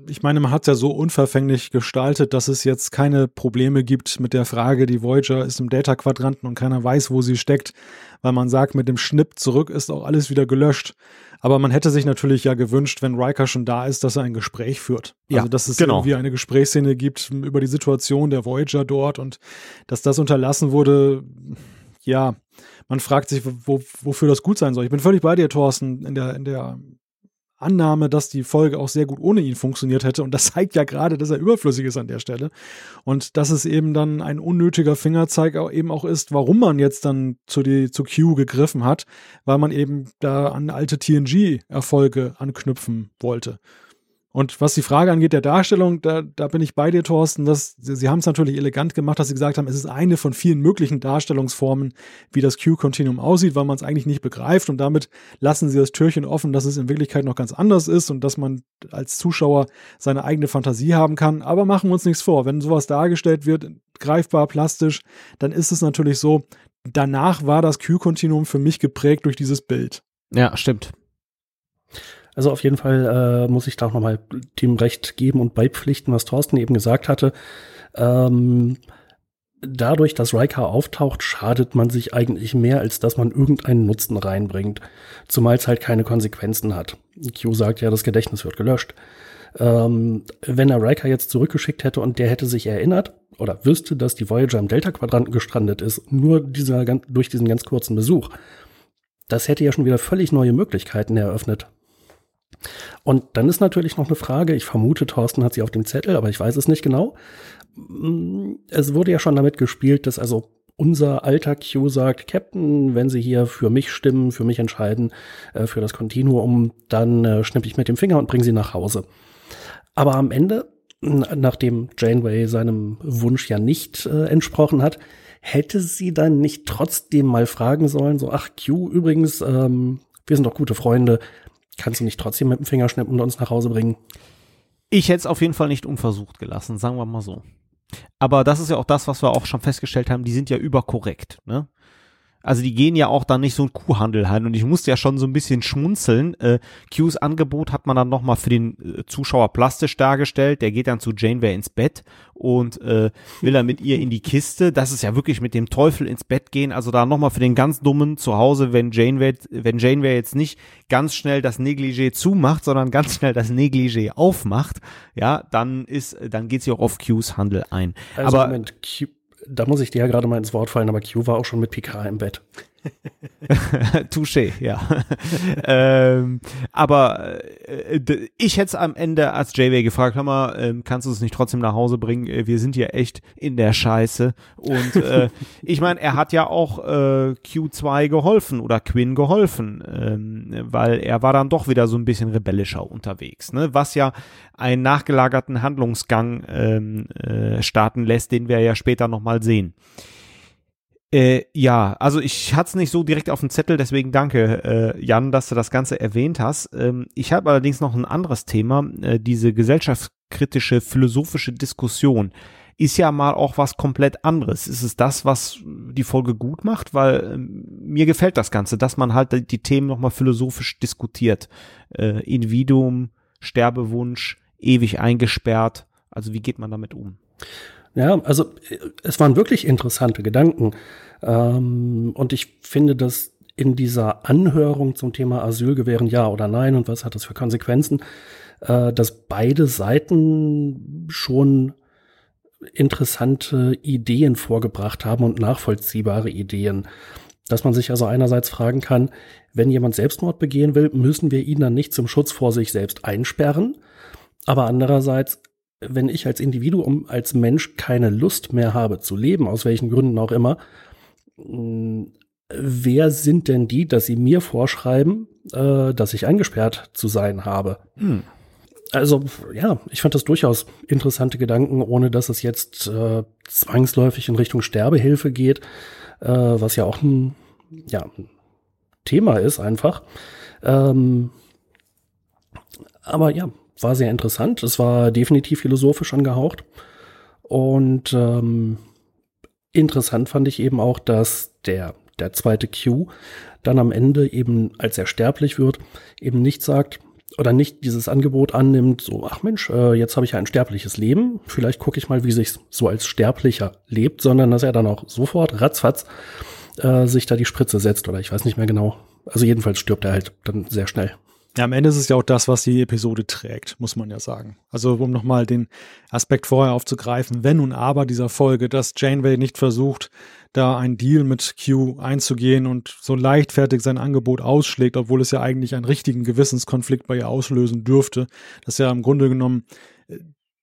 ich meine, man hat es ja so unverfänglich gestaltet, dass es jetzt keine Probleme gibt mit der Frage, die Voyager ist im Delta-Quadranten und keiner weiß, wo sie steckt, weil man sagt, mit dem Schnipp zurück ist auch alles wieder gelöscht. Aber man hätte sich natürlich ja gewünscht, wenn Riker schon da ist, dass er ein Gespräch führt. Ja, also, dass es genau. irgendwie eine Gesprächsszene gibt über die Situation der Voyager dort und dass das unterlassen wurde, ja, man fragt sich, wo, wofür das gut sein soll. Ich bin völlig bei dir, Thorsten, in der, in der Annahme, dass die Folge auch sehr gut ohne ihn funktioniert hätte. Und das zeigt ja gerade, dass er überflüssig ist an der Stelle. Und dass es eben dann ein unnötiger Fingerzeig auch eben auch ist, warum man jetzt dann zu, die, zu Q gegriffen hat, weil man eben da an alte TNG-Erfolge anknüpfen wollte. Und was die Frage angeht der Darstellung, da, da bin ich bei dir, Thorsten. Dass, sie sie haben es natürlich elegant gemacht, dass sie gesagt haben, es ist eine von vielen möglichen Darstellungsformen, wie das Q-Continuum aussieht, weil man es eigentlich nicht begreift. Und damit lassen sie das Türchen offen, dass es in Wirklichkeit noch ganz anders ist und dass man als Zuschauer seine eigene Fantasie haben kann. Aber machen wir uns nichts vor. Wenn sowas dargestellt wird, greifbar, plastisch, dann ist es natürlich so, danach war das Q-Continuum für mich geprägt durch dieses Bild. Ja, stimmt. Also auf jeden Fall äh, muss ich da auch nochmal dem Recht geben und beipflichten, was Thorsten eben gesagt hatte. Ähm, dadurch, dass Riker auftaucht, schadet man sich eigentlich mehr, als dass man irgendeinen Nutzen reinbringt. Zumal es halt keine Konsequenzen hat. Q sagt ja, das Gedächtnis wird gelöscht. Ähm, wenn er Riker jetzt zurückgeschickt hätte und der hätte sich erinnert oder wüsste, dass die Voyager im Delta-Quadranten gestrandet ist, nur dieser, durch diesen ganz kurzen Besuch, das hätte ja schon wieder völlig neue Möglichkeiten eröffnet. Und dann ist natürlich noch eine Frage, ich vermute, Thorsten hat sie auf dem Zettel, aber ich weiß es nicht genau. Mm, es wurde ja schon damit gespielt, dass also unser alter Q sagt, Captain, wenn Sie hier für mich stimmen, für mich entscheiden, äh, für das Kontinuum, dann äh, schnippe ich mit dem Finger und bringe Sie nach Hause. Aber am Ende, nachdem Janeway seinem Wunsch ja nicht äh, entsprochen hat, hätte sie dann nicht trotzdem mal fragen sollen, so, ach Q, übrigens, ähm, wir sind doch gute Freunde, Kannst du nicht trotzdem mit dem Finger schnippen und uns nach Hause bringen? Ich hätte es auf jeden Fall nicht unversucht gelassen, sagen wir mal so. Aber das ist ja auch das, was wir auch schon festgestellt haben, die sind ja überkorrekt, ne? Also die gehen ja auch dann nicht so einen Kuhhandel ein und ich musste ja schon so ein bisschen schmunzeln. Äh, Qs Angebot hat man dann nochmal für den äh, Zuschauer plastisch dargestellt. Der geht dann zu Janeway ins Bett und äh, will dann mit ihr in die Kiste. Das ist ja wirklich mit dem Teufel ins Bett gehen. Also da nochmal für den ganz Dummen zu Hause, wenn Janeway, wenn Janeway jetzt nicht ganz schnell das Negligé zumacht, sondern ganz schnell das Negligé aufmacht, ja, dann ist, dann geht sie auch auf Qs Handel ein. Also Aber Moment, Q, da muss ich dir ja gerade mal ins Wort fallen, aber Q war auch schon mit Picard im Bett. Touché, ja. ähm, aber äh, ich hätte es am Ende als JW gefragt, hör mal, ähm, kannst du es nicht trotzdem nach Hause bringen? Äh, wir sind ja echt in der Scheiße. Und äh, ich meine, er hat ja auch äh, Q2 geholfen oder Quinn geholfen, ähm, weil er war dann doch wieder so ein bisschen rebellischer unterwegs, ne? Was ja einen nachgelagerten Handlungsgang ähm, äh, starten lässt, den wir ja später nochmal sehen. Äh, ja, also ich hatte es nicht so direkt auf dem Zettel, deswegen danke, äh, Jan, dass du das Ganze erwähnt hast. Ähm, ich habe allerdings noch ein anderes Thema, äh, diese gesellschaftskritische, philosophische Diskussion ist ja mal auch was komplett anderes. Ist es das, was die Folge gut macht? Weil ähm, mir gefällt das Ganze, dass man halt die Themen nochmal philosophisch diskutiert. Äh, Individuum, Sterbewunsch, ewig eingesperrt. Also wie geht man damit um? Ja, also äh, es waren wirklich interessante Gedanken. Ähm, und ich finde, dass in dieser Anhörung zum Thema Asylgewähren ja oder nein und was hat das für Konsequenzen, äh, dass beide Seiten schon interessante Ideen vorgebracht haben und nachvollziehbare Ideen. Dass man sich also einerseits fragen kann, wenn jemand Selbstmord begehen will, müssen wir ihn dann nicht zum Schutz vor sich selbst einsperren. Aber andererseits wenn ich als Individuum, als Mensch keine Lust mehr habe zu leben, aus welchen Gründen auch immer, mm, wer sind denn die, dass sie mir vorschreiben, äh, dass ich eingesperrt zu sein habe? Hm. Also ja, ich fand das durchaus interessante Gedanken, ohne dass es jetzt äh, zwangsläufig in Richtung Sterbehilfe geht, äh, was ja auch ein, ja, ein Thema ist einfach. Ähm, aber ja, war sehr interessant. Es war definitiv philosophisch angehaucht. Und ähm, interessant fand ich eben auch, dass der, der zweite Q dann am Ende eben, als er sterblich wird, eben nicht sagt, oder nicht dieses Angebot annimmt, so, ach Mensch, äh, jetzt habe ich ja ein sterbliches Leben, vielleicht gucke ich mal, wie sich so als Sterblicher lebt, sondern dass er dann auch sofort ratzfatz äh, sich da die Spritze setzt oder ich weiß nicht mehr genau. Also jedenfalls stirbt er halt dann sehr schnell. Ja, am Ende ist es ja auch das, was die Episode trägt, muss man ja sagen. Also um nochmal den Aspekt vorher aufzugreifen, wenn und aber dieser Folge, dass Janeway nicht versucht, da einen Deal mit Q einzugehen und so leichtfertig sein Angebot ausschlägt, obwohl es ja eigentlich einen richtigen Gewissenskonflikt bei ihr auslösen dürfte. Das ja im Grunde genommen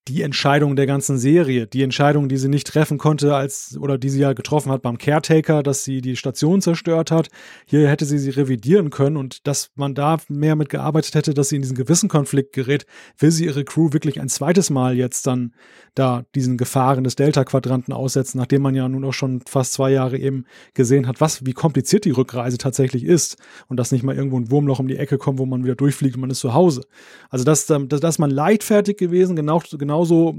die Entscheidung der ganzen Serie, die Entscheidung, die sie nicht treffen konnte, als oder die sie ja getroffen hat beim Caretaker, dass sie die Station zerstört hat. Hier hätte sie sie revidieren können und dass man da mehr mit gearbeitet hätte, dass sie in diesen gewissen Konflikt gerät, will sie ihre Crew wirklich ein zweites Mal jetzt dann da diesen Gefahren des Delta-Quadranten aussetzen, nachdem man ja nun auch schon fast zwei Jahre eben gesehen hat, was, wie kompliziert die Rückreise tatsächlich ist und dass nicht mal irgendwo ein Wurmloch um die Ecke kommt, wo man wieder durchfliegt und man ist zu Hause. Also dass, dass, dass man leichtfertig gewesen, genau, genauso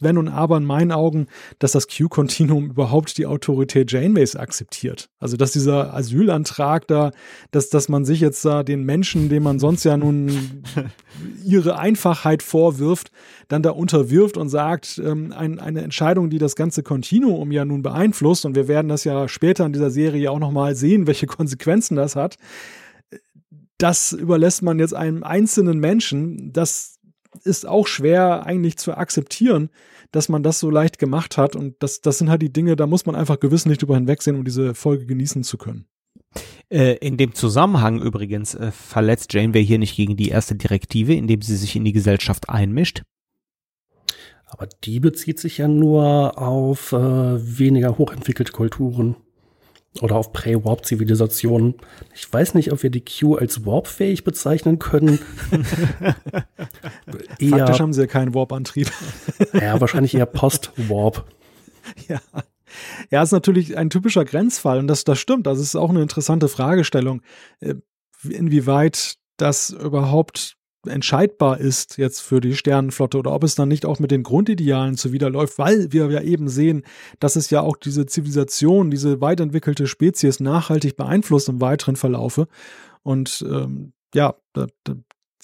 wenn und aber in meinen Augen, dass das Q-Kontinuum überhaupt die Autorität Janeways akzeptiert. Also, dass dieser Asylantrag da, dass, dass man sich jetzt da den Menschen, denen man sonst ja nun ihre Einfachheit vorwirft, dann da unterwirft und sagt, ähm, ein, eine Entscheidung, die das ganze Kontinuum ja nun beeinflusst, und wir werden das ja später in dieser Serie auch nochmal sehen, welche Konsequenzen das hat, das überlässt man jetzt einem einzelnen Menschen, das ist auch schwer eigentlich zu akzeptieren, dass man das so leicht gemacht hat. Und das, das sind halt die Dinge, da muss man einfach gewiss nicht drüber hinwegsehen, um diese Folge genießen zu können. Äh, in dem Zusammenhang übrigens äh, verletzt Janeway hier nicht gegen die erste Direktive, indem sie sich in die Gesellschaft einmischt. Aber die bezieht sich ja nur auf äh, weniger hochentwickelte Kulturen oder auf Prä-Warp-Zivilisationen. Ich weiß nicht, ob wir die Q als warpfähig bezeichnen können. eher, Faktisch haben sie ja keinen Warp-Antrieb. ja, wahrscheinlich eher Post-Warp. Ja. Ja, ist natürlich ein typischer Grenzfall und das, das stimmt. Das ist auch eine interessante Fragestellung, äh, inwieweit das überhaupt entscheidbar ist jetzt für die Sternenflotte oder ob es dann nicht auch mit den Grundidealen zuwiderläuft, weil wir ja eben sehen, dass es ja auch diese Zivilisation, diese weit entwickelte Spezies nachhaltig beeinflusst im weiteren Verlaufe. Und ähm, ja, da, da,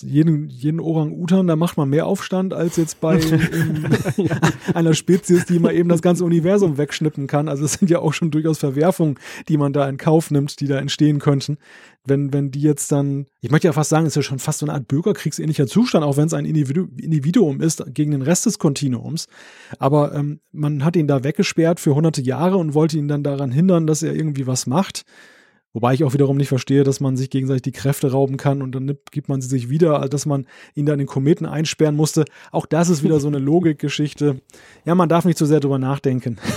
jeden, jeden Orang-Utan, da macht man mehr Aufstand als jetzt bei in, einer Spezies, die mal eben das ganze Universum wegschnippen kann. Also es sind ja auch schon durchaus Verwerfungen, die man da in Kauf nimmt, die da entstehen könnten. Wenn, wenn die jetzt dann, ich möchte ja fast sagen, es ist ja schon fast so eine Art bürgerkriegsähnlicher Zustand, auch wenn es ein Individu Individuum ist gegen den Rest des Kontinuums. Aber ähm, man hat ihn da weggesperrt für hunderte Jahre und wollte ihn dann daran hindern, dass er irgendwie was macht. Wobei ich auch wiederum nicht verstehe, dass man sich gegenseitig die Kräfte rauben kann und dann gibt man sie sich wieder, dass man ihn da in den Kometen einsperren musste. Auch das ist wieder so eine Logikgeschichte. Ja, man darf nicht zu so sehr drüber nachdenken.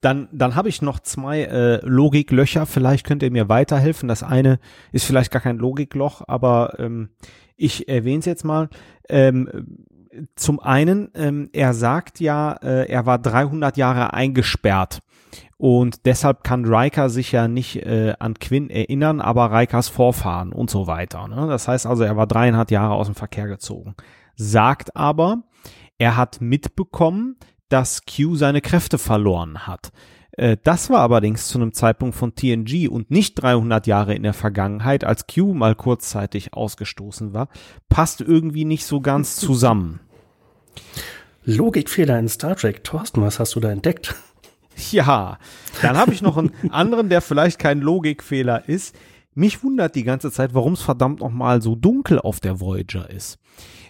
Dann, dann habe ich noch zwei äh, Logiklöcher. Vielleicht könnt ihr mir weiterhelfen. Das eine ist vielleicht gar kein Logikloch, aber ähm, ich erwähne es jetzt mal. Ähm, zum einen, ähm, er sagt ja, äh, er war 300 Jahre eingesperrt. Und deshalb kann Riker sich ja nicht äh, an Quinn erinnern, aber Rikers Vorfahren und so weiter. Ne? Das heißt also, er war dreieinhalb Jahre aus dem Verkehr gezogen. Sagt aber, er hat mitbekommen, dass Q seine Kräfte verloren hat. Äh, das war allerdings zu einem Zeitpunkt von TNG und nicht 300 Jahre in der Vergangenheit, als Q mal kurzzeitig ausgestoßen war. Passt irgendwie nicht so ganz zusammen. Logikfehler in Star Trek. Thorsten, was hast du da entdeckt? Ja, dann habe ich noch einen anderen, der vielleicht kein Logikfehler ist. Mich wundert die ganze Zeit, warum es verdammt noch mal so dunkel auf der Voyager ist.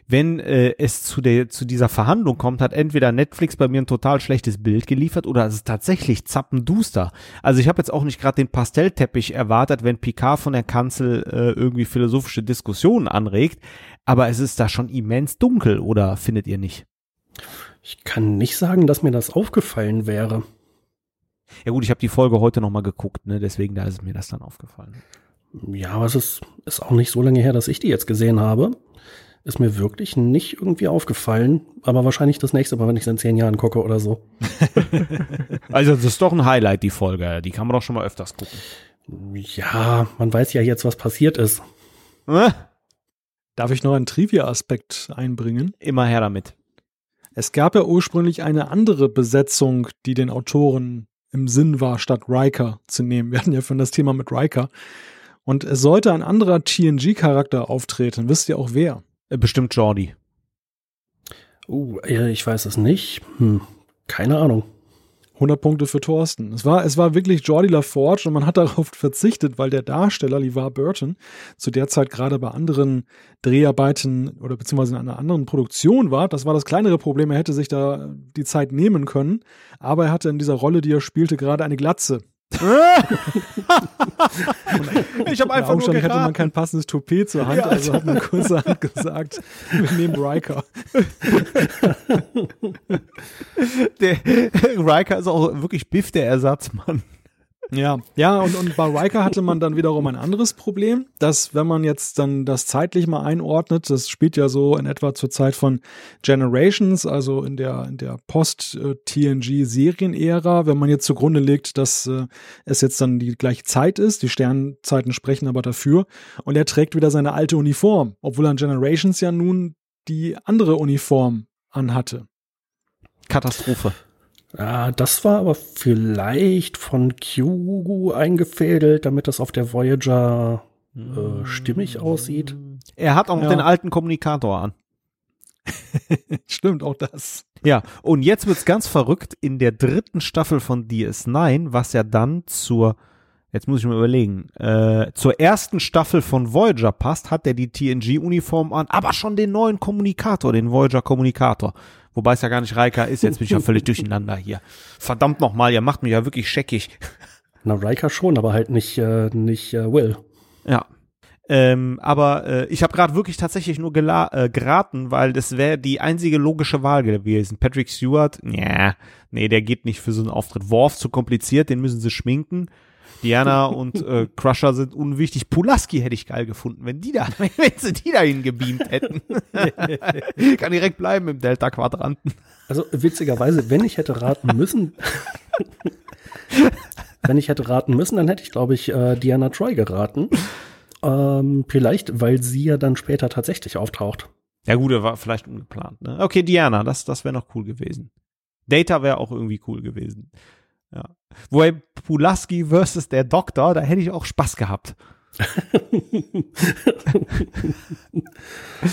Wenn äh, es zu, der, zu dieser Verhandlung kommt, hat entweder Netflix bei mir ein total schlechtes Bild geliefert oder es ist tatsächlich zappenduster. Also ich habe jetzt auch nicht gerade den Pastellteppich erwartet, wenn Picard von der Kanzel äh, irgendwie philosophische Diskussionen anregt, aber es ist da schon immens dunkel, oder findet ihr nicht? Ich kann nicht sagen, dass mir das aufgefallen wäre. Ja gut, ich habe die Folge heute nochmal geguckt, ne? deswegen da ist mir das dann aufgefallen. Ja, aber es ist, ist auch nicht so lange her, dass ich die jetzt gesehen habe. Ist mir wirklich nicht irgendwie aufgefallen, aber wahrscheinlich das nächste Mal, wenn ich es in zehn Jahren gucke oder so. also das ist doch ein Highlight, die Folge. Die kann man doch schon mal öfters gucken. Ja, man weiß ja jetzt, was passiert ist. Äh? Darf ich noch einen Trivia-Aspekt einbringen? Immer her damit. Es gab ja ursprünglich eine andere Besetzung, die den Autoren im Sinn war, statt Riker zu nehmen. Wir hatten ja von das Thema mit Riker. Und es sollte ein anderer TNG-Charakter auftreten. Wisst ihr auch wer? Äh, Bestimmt Jordi. Uh, äh, ich weiß es nicht. Hm, keine Ahnung. 100 Punkte für Thorsten. Es war, es war wirklich Jordi LaForge und man hat darauf verzichtet, weil der Darsteller LeVar Burton zu der Zeit gerade bei anderen Dreharbeiten oder beziehungsweise in einer anderen Produktion war. Das war das kleinere Problem. Er hätte sich da die Zeit nehmen können, aber er hatte in dieser Rolle, die er spielte, gerade eine Glatze. ich habe einfach nur geraten. hatte man kein passendes Toupet zur Hand, also hat man kurzerhand gesagt, wir nehmen Riker. Der Riker ist auch wirklich Biff der Ersatzmann. Ja, ja, und, und bei Riker hatte man dann wiederum ein anderes Problem, dass wenn man jetzt dann das zeitlich mal einordnet, das spielt ja so in etwa zur Zeit von Generations, also in der, in der Post-TNG-Serienära, wenn man jetzt zugrunde legt, dass äh, es jetzt dann die gleiche Zeit ist, die Sternzeiten sprechen aber dafür, und er trägt wieder seine alte Uniform, obwohl er in Generations ja nun die andere Uniform anhatte. Katastrophe. Ah, das war aber vielleicht von Q eingefädelt, damit das auf der Voyager äh, stimmig aussieht. Er hat auch noch Ja. den alten Kommunikator an. Stimmt, auch das. Ja, und jetzt wird's ganz verrückt in der dritten Staffel von DS9, was ja dann zur, jetzt muss ich mal überlegen, äh, zur ersten Staffel von Voyager passt, hat er die TNG-Uniform an, aber schon den neuen Kommunikator, den Voyager-Kommunikator. Wobei es ja gar nicht Riker ist, jetzt bin ich ja völlig durcheinander hier. Verdammt nochmal, ihr macht mich ja wirklich scheckig. Na, Riker schon, aber halt nicht, äh, nicht äh, Will. Ja. Ähm, aber äh, ich habe gerade wirklich tatsächlich nur äh, geraten, weil das wäre die einzige logische Wahl gewesen. Patrick Stewart, ja, nee, der geht nicht für so einen Auftritt. Worf zu kompliziert, den müssen sie schminken. Diana und äh, Crusher sind unwichtig. Pulaski hätte ich geil gefunden, wenn die da, wenn sie die dahin gebeamt hätten. Kann direkt bleiben im Delta-Quadranten. Also witzigerweise, wenn ich hätte raten müssen, wenn ich hätte raten müssen, dann hätte ich, glaube ich, äh, Diana Troy geraten. Ähm, vielleicht, weil sie ja dann später tatsächlich auftaucht. Ja gut, er war vielleicht ungeplant. Ne? Okay, Diana, das, das wäre noch cool gewesen. Data wäre auch irgendwie cool gewesen. Ja. Wobei Pulaski versus der Doktor, da hätte ich auch Spaß gehabt.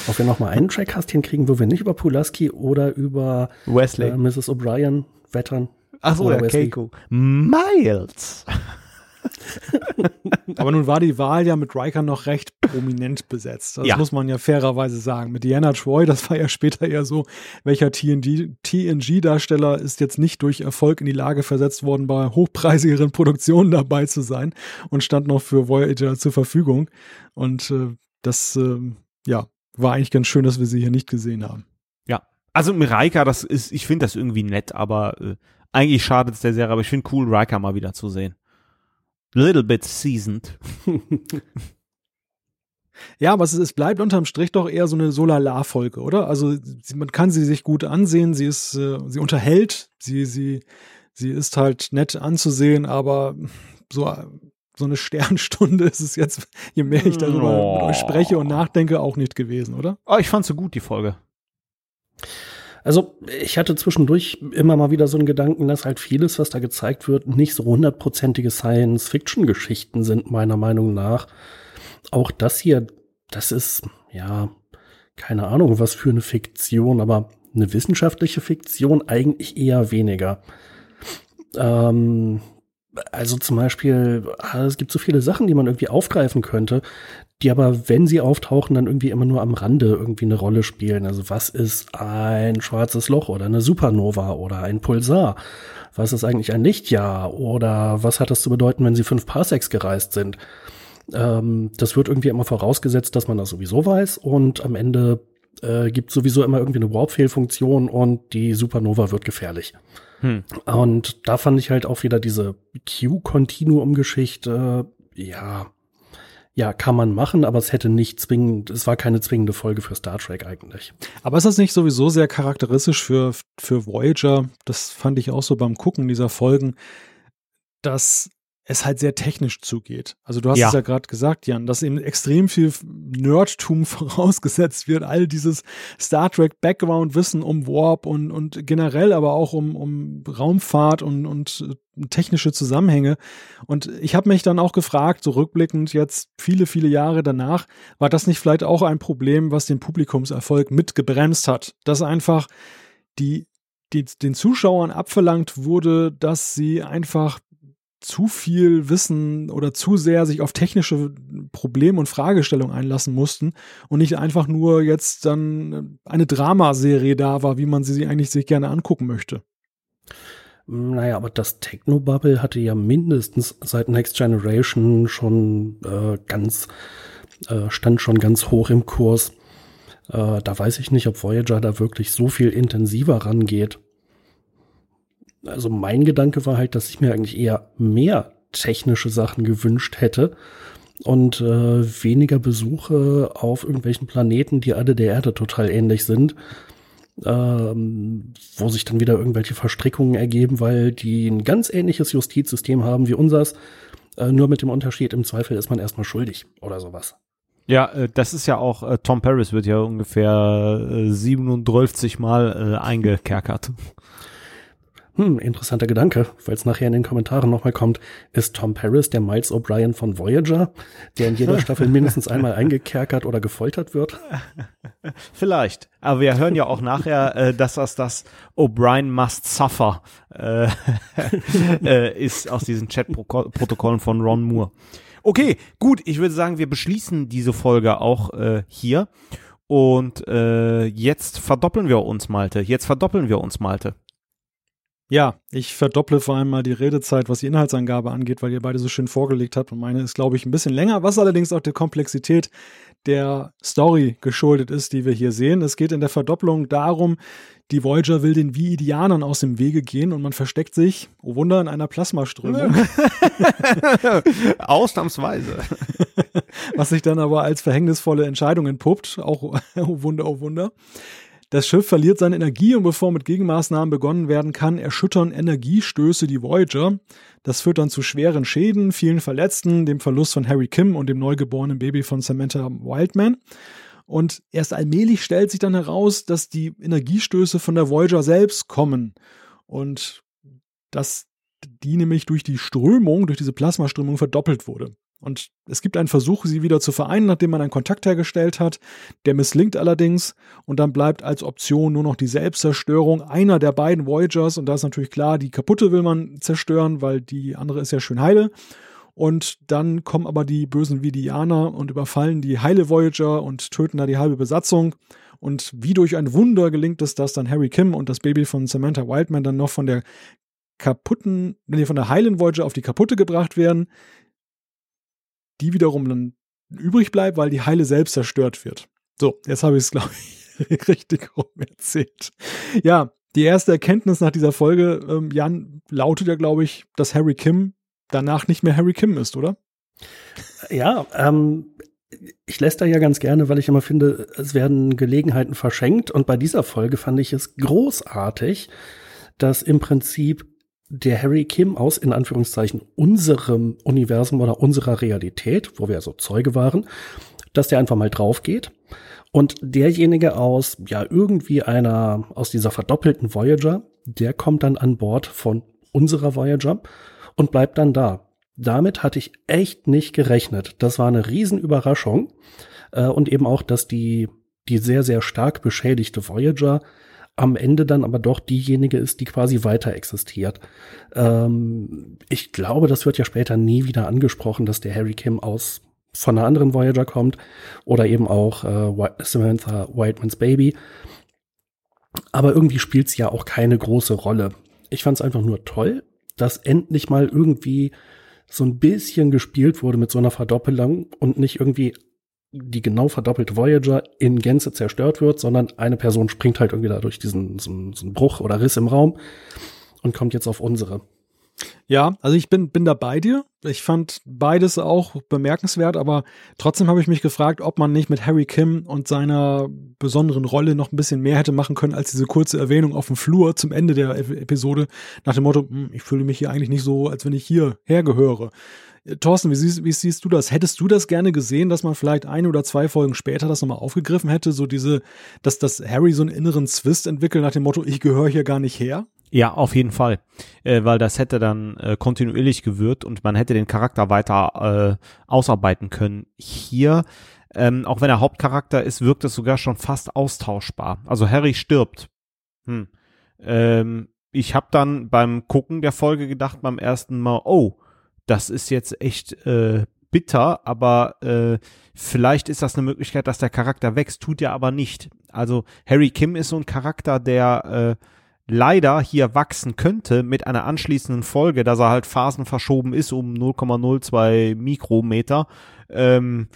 Ob wir noch mal einen Trackcast hinkriegen, wo wir nicht über Pulaski oder über Wesley. äh, Mrs. O'Brien wettern. Ach so, oder der Wesley. Keiko. Miles. Aber nun war die Wahl ja mit Riker noch recht prominent besetzt. Das Ja. muss man ja fairerweise sagen. Mit Diana Troy, das war ja später eher so, welcher TNG TNG-Darsteller ist jetzt nicht durch Erfolg in die Lage versetzt worden, bei hochpreisigeren Produktionen dabei zu sein und stand noch für Voyager zur Verfügung. Und äh, das, ähm, ja, war eigentlich ganz schön, dass wir sie hier nicht gesehen haben. Also mit Riker, das ist, ich finde das irgendwie nett, aber äh, eigentlich schadet es der Serie, aber ich finde cool, Riker mal wieder zu sehen. Little bit seasoned. Ja, aber es, es bleibt unterm Strich doch eher so eine Solala-Folge, oder? Also sie, man kann sie sich gut ansehen, sie ist, äh, sie unterhält, sie, sie, sie ist halt nett anzusehen, aber so, so eine Sternstunde ist es jetzt, je mehr ich darüber Oh. mit euch spreche und nachdenke, auch nicht gewesen, oder? Oh, ich fand sie gut, die Folge. Also ich hatte zwischendurch immer mal wieder so einen Gedanken, dass halt vieles, was da gezeigt wird, nicht so hundertprozentige Science-Fiction-Geschichten sind, meiner Meinung nach. Auch das hier, das ist, ja, keine Ahnung, was für eine Fiktion, aber eine wissenschaftliche Fiktion eigentlich eher weniger. Ähm, also zum Beispiel, ah, es gibt so viele Sachen, die man irgendwie aufgreifen könnte, die aber, wenn sie auftauchen, dann irgendwie immer nur am Rande irgendwie eine Rolle spielen. Also was ist ein schwarzes Loch oder eine Supernova oder ein Pulsar? Was ist eigentlich ein Lichtjahr? Oder was hat das zu bedeuten, wenn sie fünf Parsecs gereist sind? Ähm, das wird irgendwie immer vorausgesetzt, dass man das sowieso weiß und am Ende äh, gibt sowieso immer irgendwie eine Warp-Fehlfunktion und die Supernova wird gefährlich. Hm. Und da fand ich halt auch wieder diese Q-Continuum-Geschichte, ja, ja, kann man machen, aber es hätte nicht zwingend, es war keine zwingende Folge für Star Trek eigentlich. Aber ist das nicht sowieso sehr charakteristisch für, für Voyager? Das fand ich auch so beim Gucken dieser Folgen, dass es halt sehr technisch zugeht. Also du hast Ja. es ja gerade gesagt, Jan, dass eben extrem viel Nerdtum vorausgesetzt wird, all dieses Star Trek Background-Wissen um Warp und, und generell aber auch um, um Raumfahrt und, und äh, technische Zusammenhänge. Und ich habe mich dann auch gefragt, so rückblickend jetzt viele, viele Jahre danach, war das nicht vielleicht auch ein Problem, was den Publikumserfolg mitgebremst hat? Dass einfach die, die den Zuschauern abverlangt wurde, dass sie einfach zu viel Wissen oder zu sehr sich auf technische Probleme und Fragestellungen einlassen mussten und nicht einfach nur jetzt dann eine Dramaserie da war, wie man sie eigentlich sich gerne angucken möchte. Naja, aber das Technobubble hatte ja mindestens seit Next Generation schon äh, ganz, äh, stand schon ganz hoch im Kurs. Äh, da weiß ich nicht, ob Voyager da wirklich so viel intensiver rangeht. Also mein Gedanke war halt, dass ich mir eigentlich eher mehr technische Sachen gewünscht hätte und äh, weniger Besuche auf irgendwelchen Planeten, die alle der Erde total ähnlich sind ähm, wo sich dann wieder irgendwelche Verstrickungen ergeben, weil die ein ganz ähnliches Justizsystem haben wie unseres. Äh, nur mit dem Unterschied, im Zweifel ist man erstmal schuldig oder sowas. Ja, äh, das ist ja auch, äh, Tom Paris wird ja ungefähr äh, 37 Mal äh, eingekerkert. Hm, interessanter Gedanke, es nachher in den Kommentaren nochmal kommt. Ist Tom Paris der Miles O'Brien von Voyager, der in jeder Staffel mindestens einmal eingekerkert oder gefoltert wird? Vielleicht. Aber wir hören ja auch nachher, äh, dass das das O'Brien Must Suffer äh, äh, ist aus diesen Chat-Protokollen von Ron Moore. Okay, gut. Ich würde sagen, wir beschließen diese Folge auch äh, hier. Und äh, jetzt verdoppeln wir uns, Malte. Jetzt verdoppeln wir uns, Malte. Ja, ich verdopple vor allem mal die Redezeit, was die Inhaltsangabe angeht, weil ihr beide so schön vorgelegt habt. Und meine ist, glaube ich, ein bisschen länger, was allerdings auch der Komplexität der Story geschuldet ist, die wir hier sehen. Es geht in der Verdopplung darum, die Voyager will den Viidianern aus dem Wege gehen und man versteckt sich, oh Wunder, in einer Plasmaströmung, Ausnahmsweise. was sich dann aber als verhängnisvolle Entscheidung entpuppt. Auch, oh Wunder, oh Wunder. Das Schiff verliert seine Energie und bevor mit Gegenmaßnahmen begonnen werden kann, erschüttern Energiestöße die Voyager. Das führt dann zu schweren Schäden, vielen Verletzten, dem Verlust von Harry Kim und dem neugeborenen Baby von Samantha Wildman. Und erst allmählich stellt sich dann heraus, dass die Energiestöße von der Voyager selbst kommen. Und dass die nämlich durch die Strömung, durch diese Plasmaströmung verdoppelt wurde. Und es gibt einen Versuch, sie wieder zu vereinen, nachdem man einen Kontakt hergestellt hat. Der misslingt allerdings und dann bleibt als Option nur noch die Selbstzerstörung einer der beiden Voyagers. Und da ist natürlich klar, die kaputte will man zerstören, weil die andere ist ja schön heile. Und dann kommen aber die bösen Vidianer und überfallen die heile Voyager und töten da die halbe Besatzung. Und wie durch ein Wunder gelingt es, dass dann Harry Kim und das Baby von Samantha Wildman dann noch von der kaputten, nee, von der heilen Voyager auf die kaputte gebracht werden die wiederum dann übrig bleibt, weil die Heile selbst zerstört wird. So, jetzt habe ich es, glaube ich, richtig rum erzählt. Ja, die erste Erkenntnis nach dieser Folge, ähm, Jan, lautet ja, glaube ich, dass Harry Kim danach nicht mehr Harry Kim ist, oder? Ja, ähm, ich lässt da ja ganz gerne, weil ich immer finde, es werden Gelegenheiten verschenkt. Und bei dieser Folge fand ich es großartig, dass im Prinzip der Harry Kim aus, in Anführungszeichen, unserem Universum oder unserer Realität, wo wir also Zeuge waren, dass der einfach mal drauf geht. Und derjenige aus, ja, irgendwie einer, aus dieser verdoppelten Voyager, der kommt dann an Bord von unserer Voyager und bleibt dann da. Damit hatte ich echt nicht gerechnet. Das war eine Riesenüberraschung. Äh, und eben auch, dass die, die sehr, sehr stark beschädigte Voyager am Ende dann aber doch diejenige ist, die quasi weiter existiert. Ähm, ich glaube, das wird ja später nie wieder angesprochen, dass der Harry Kim aus von einer anderen Voyager kommt oder eben auch äh, Samantha Whitemans Baby. Aber irgendwie spielt es ja auch keine große Rolle. Ich fand es einfach nur toll, dass endlich mal irgendwie so ein bisschen gespielt wurde mit so einer Verdoppelung und nicht irgendwie die genau verdoppelte Voyager in Gänze zerstört wird, sondern eine Person springt halt irgendwie da durch diesen so, so einen Bruch oder Riss im Raum und kommt jetzt auf unsere. Ja, also ich bin, bin da bei dir. Ich fand beides auch bemerkenswert, aber trotzdem habe ich mich gefragt, ob man nicht mit Harry Kim und seiner besonderen Rolle noch ein bisschen mehr hätte machen können, als diese kurze Erwähnung auf dem Flur zum Ende der Episode nach dem Motto, hm, ich fühle mich hier eigentlich nicht so, als wenn ich hier hergehöre. Äh, Thorsten, wie siehst, wie siehst du das? Hättest du das gerne gesehen, dass man vielleicht ein oder zwei Folgen später das nochmal aufgegriffen hätte, so diese, dass, dass Harry so einen inneren Zwist entwickelt nach dem Motto, ich gehöre hier gar nicht her? Ja, auf jeden Fall, äh, weil das hätte dann äh, kontinuierlich gewirkt und man hätte den Charakter weiter äh, ausarbeiten können. Hier, ähm, auch wenn er Hauptcharakter ist, wirkt es sogar schon fast austauschbar. Also Harry stirbt. Hm. Ähm, ich habe dann beim Gucken der Folge gedacht beim ersten Mal, oh, das ist jetzt echt äh, bitter, aber äh, vielleicht ist das eine Möglichkeit, dass der Charakter wächst, tut er aber nicht. Also Harry Kim ist so ein Charakter, der äh, leider hier wachsen könnte mit einer anschließenden Folge, dass er halt Phasen verschoben ist um 0,02 Mikrometer. Ähm,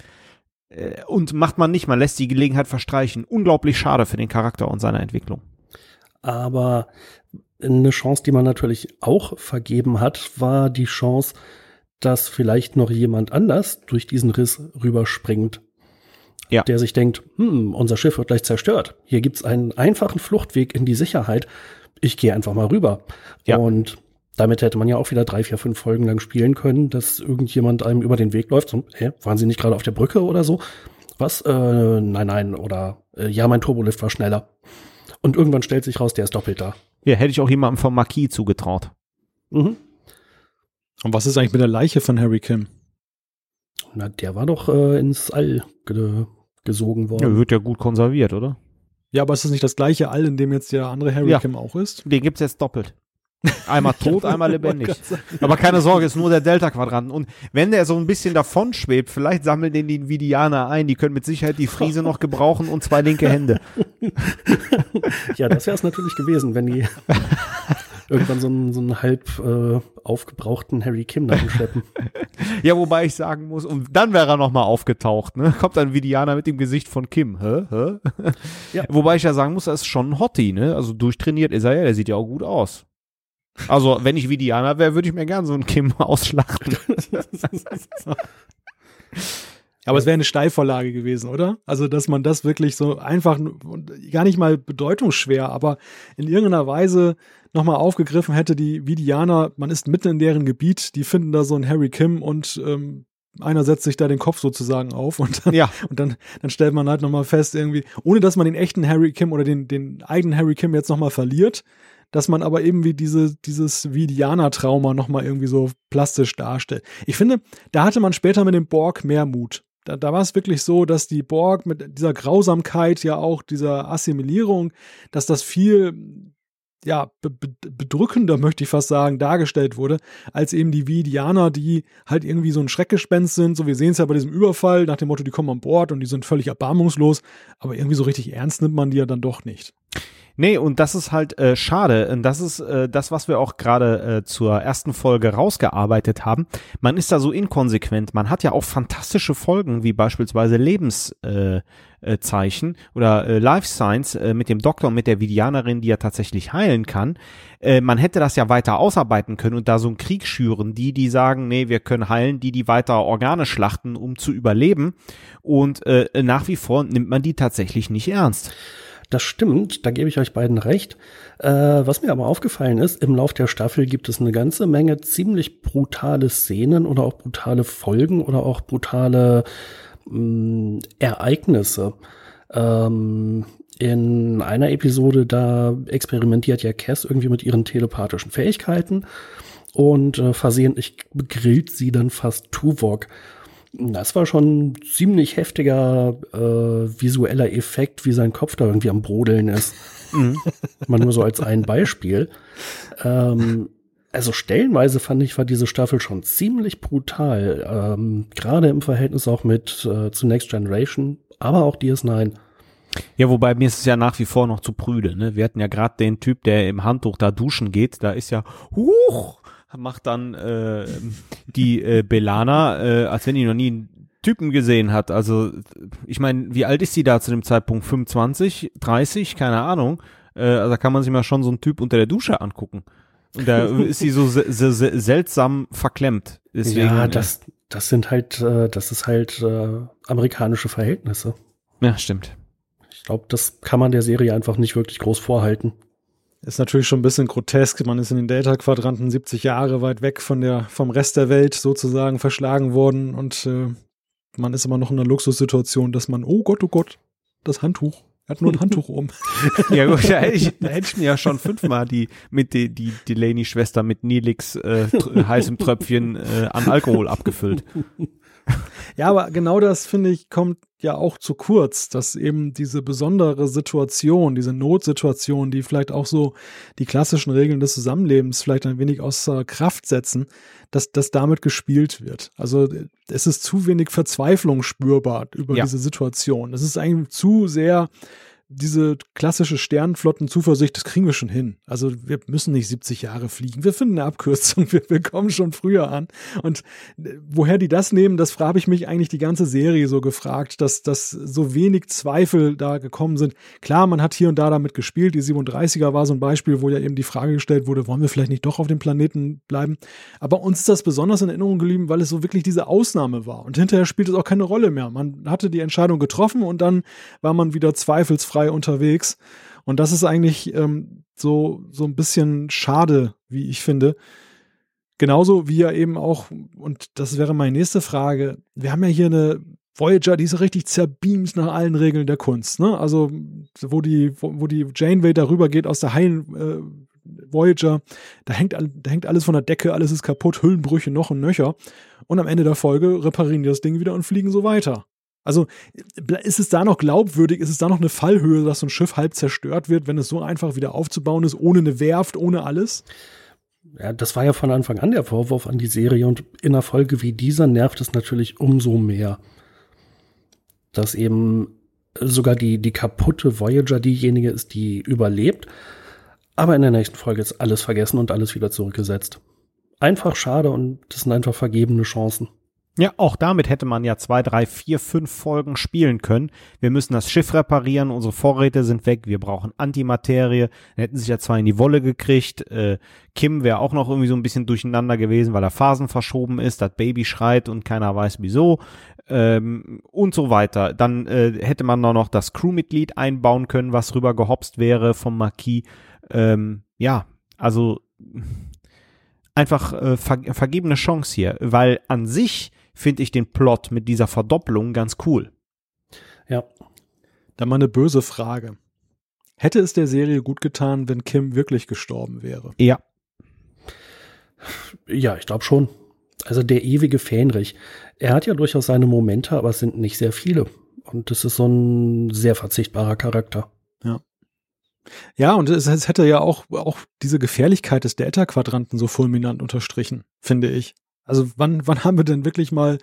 äh, und macht man nicht, man lässt die Gelegenheit verstreichen. Unglaublich schade für den Charakter und seine Entwicklung. Aber eine Chance, die man natürlich auch vergeben hat, war die Chance, dass vielleicht noch jemand anders durch diesen Riss rüberspringt. Ja. Der sich denkt, hm, unser Schiff wird gleich zerstört. Hier gibt's einen einfachen Fluchtweg in die Sicherheit ich gehe einfach mal rüber. Ja. Und damit hätte man ja auch wieder drei, vier, fünf Folgen lang spielen können, dass irgendjemand einem über den Weg läuft. So, hä, waren Sie nicht gerade auf der Brücke oder so? Was? Äh, nein, nein. Oder äh, ja, mein Turbolift war schneller. Und irgendwann stellt sich raus, der ist doppelt da. Ja, hätte ich auch jemandem vom Marquis zugetraut. Mhm. Und was ist eigentlich mit der Leiche von Harry Kim? Na, der war doch äh, ins All ge gesogen worden. Ja, wird ja gut konserviert, oder? Ja, aber ist das nicht das gleiche All, in dem jetzt der andere Harry ja. Kim auch ist? Den gibt's jetzt doppelt. Einmal tot, einmal lebendig. Aber keine Sorge, ist nur der Delta-Quadranten. Und wenn der so ein bisschen davon schwebt, vielleicht sammeln den die Vidianer ein. Die können mit Sicherheit die Friese noch gebrauchen und zwei linke Hände. ja, das wäre es natürlich gewesen, wenn die irgendwann so einen, so einen halb äh, aufgebrauchten Harry Kim da schleppen. ja, wobei ich sagen muss, und dann wäre er nochmal aufgetaucht, ne? Kommt ein Vidianer mit dem Gesicht von Kim, hä? hä? Ja. Wobei ich ja sagen muss, er ist schon ein Hottie, ne? Also durchtrainiert ist er ja, der sieht ja auch gut aus. Also, wenn ich Vidianer wäre, würde ich mir gern so einen Kim ausschlachten. Aber es wäre eine Steilvorlage gewesen, oder? Also, dass man das wirklich so einfach, gar nicht mal bedeutungsschwer, aber in irgendeiner Weise nochmal aufgegriffen hätte, die Vidianer, man ist mitten in deren Gebiet, die finden da so einen Harry Kim und ähm, einer setzt sich da den Kopf sozusagen auf und dann, ja. und dann, dann stellt man halt nochmal fest, irgendwie, ohne dass man den echten Harry Kim oder den, den eigenen Harry Kim jetzt nochmal verliert, dass man aber eben wie diese, dieses Vidianer-Trauma nochmal irgendwie so plastisch darstellt. Ich finde, da hatte man später mit dem Borg mehr Mut da, da war es wirklich so, dass die Borg mit dieser Grausamkeit, ja auch dieser Assimilierung, dass das viel ja, be bedrückender, möchte ich fast sagen, dargestellt wurde, als eben die Vidianer, die halt irgendwie so ein Schreckgespenst sind. So, wir sehen es ja bei diesem Überfall, nach dem Motto, die kommen an Bord und die sind völlig erbarmungslos, aber irgendwie so richtig ernst nimmt man die ja dann doch nicht. Nee, und das ist halt äh, schade. Und das ist äh, das, was wir auch gerade äh, zur ersten Folge rausgearbeitet haben. Man ist da so inkonsequent. Man hat ja auch fantastische Folgen, wie beispielsweise Lebenszeichen äh, äh, oder äh, Life Science äh, mit dem Doktor und mit der Vidianerin, die ja tatsächlich heilen kann. Äh, man hätte das ja weiter ausarbeiten können und da so einen Krieg schüren. Die, die sagen, nee, wir können heilen, die, die weiter Organe schlachten, um zu überleben. Und äh, nach wie vor nimmt man die tatsächlich nicht ernst. Das stimmt, da gebe ich euch beiden recht. Äh, was mir aber aufgefallen ist, im Lauf der Staffel gibt es eine ganze Menge ziemlich brutale Szenen oder auch brutale Folgen oder auch brutale mh, mm, Ereignisse. Ähm, in einer Episode, da experimentiert ja Cass irgendwie mit ihren telepathischen Fähigkeiten und äh, versehentlich grillt sie dann fast Tuvok. Das war schon ein ziemlich heftiger äh, visueller Effekt, wie sein Kopf da irgendwie am Brodeln ist. Mhm. Mal nur so als ein Beispiel. Ähm, also stellenweise fand ich, war diese Staffel schon ziemlich brutal. Ähm, Gerade im Verhältnis auch mit äh, zu Next Generation, aber auch DS9. Ja, wobei mir ist es ja nach wie vor noch zu prüde. Ne? Wir hatten ja gerade den Typ, der im Handtuch da duschen geht. Da ist ja, huch, macht dann äh, die äh, Belana, äh, als wenn die noch nie einen Typen gesehen hat. Also ich meine, wie alt ist sie da zu dem Zeitpunkt? 25, 30, keine Ahnung. Äh, also da kann man sich mal schon so einen Typ unter der Dusche angucken. Und da ist sie so se se seltsam verklemmt. Deswegen, ja, das, das sind halt, äh, das ist halt äh, amerikanische Verhältnisse. Ja, stimmt. Ich glaube, das kann man der Serie einfach nicht wirklich groß vorhalten. Ist natürlich schon ein bisschen grotesk. Man ist in den Delta-Quadranten 70 Jahre weit weg von der, vom Rest der Welt sozusagen verschlagen worden und äh, man ist immer noch in einer Luxussituation, dass man, oh Gott, oh Gott, das Handtuch. Er hat nur ein Handtuch um. ja gut, da hätte ich, da hätte ich mir ja schon fünfmal die mit die, die Delaney-Schwester mit Nilix äh, heißem Tröpfchen äh, an Alkohol abgefüllt. Ja, aber genau das finde ich kommt ja auch zu kurz, dass eben diese besondere Situation, diese Notsituation, die vielleicht auch so die klassischen Regeln des Zusammenlebens vielleicht ein wenig außer Kraft setzen, dass das damit gespielt wird. Also es ist zu wenig Verzweiflung spürbar über Ja. diese Situation. Es ist eigentlich zu sehr diese klassische Sternenflotten-Zuversicht, das kriegen wir schon hin. Also wir müssen nicht 70 Jahre fliegen. Wir finden eine Abkürzung. Wir, wir kommen schon früher an. Und äh, woher die das nehmen, das habe ich mich eigentlich die ganze Serie so gefragt, dass, dass so wenig Zweifel da gekommen sind. Klar, man hat hier und da damit gespielt. Die 37er war so ein Beispiel, wo ja eben die Frage gestellt wurde, wollen wir vielleicht nicht doch auf dem Planeten bleiben? Aber uns ist das besonders in Erinnerung geblieben, weil es so wirklich diese Ausnahme war. Und hinterher spielt es auch keine Rolle mehr. Man hatte die Entscheidung getroffen und dann war man wieder zweifelsfrei unterwegs. Und das ist eigentlich ähm, so, so ein bisschen schade, wie ich finde. Genauso wie ja eben auch, und das wäre meine nächste Frage, wir haben ja hier eine Voyager, die ist richtig zerbeamt nach allen Regeln der Kunst, ne? Also, wo die, wo, wo die Janeway darüber geht aus der heilen äh, Voyager, da hängt, da hängt alles von der Decke, alles ist kaputt, Hüllenbrüche noch und nöcher. Und am Ende der Folge reparieren die das Ding wieder und fliegen so weiter. Also ist es da noch glaubwürdig, ist es da noch eine Fallhöhe, dass so ein Schiff halb zerstört wird, wenn es so einfach wieder aufzubauen ist, ohne eine Werft, ohne alles? Ja, das war ja von Anfang an der Vorwurf an die Serie und in einer Folge wie dieser nervt es natürlich umso mehr, dass eben sogar die, die kaputte Voyager diejenige ist, die überlebt, aber in der nächsten Folge ist alles vergessen und alles wieder zurückgesetzt. Einfach schade und das sind einfach vergebene Chancen. Ja, auch damit hätte man ja zwei, drei, vier, fünf Folgen spielen können. Wir müssen das Schiff reparieren, unsere Vorräte sind weg, wir brauchen Antimaterie. Dann hätten sich ja zwei in die Wolle gekriegt. Äh, Kim wäre auch noch irgendwie so ein bisschen durcheinander gewesen, weil er Phasen verschoben ist, das Baby schreit und keiner weiß wieso. Ähm, und so weiter. Dann äh, hätte man da noch das Crewmitglied einbauen können, was rüber gehopst wäre vom Marquis. Ähm, ja, also einfach äh, ver vergebene Chance hier, weil an sich finde ich den Plot mit dieser Verdopplung ganz cool. Ja, Dann mal eine böse Frage. Hätte es der Serie gut getan, wenn Kim wirklich gestorben wäre? Ja. ja, ich glaube schon. Also der ewige Fähnrich. Er hat ja durchaus seine Momente, aber es sind nicht sehr viele. Und das ist so ein sehr verzichtbarer Charakter. Ja, und es, es hätte ja auch, auch diese Gefährlichkeit des Delta-Quadranten so fulminant unterstrichen, finde ich. Also wann, wann haben wir denn wirklich mal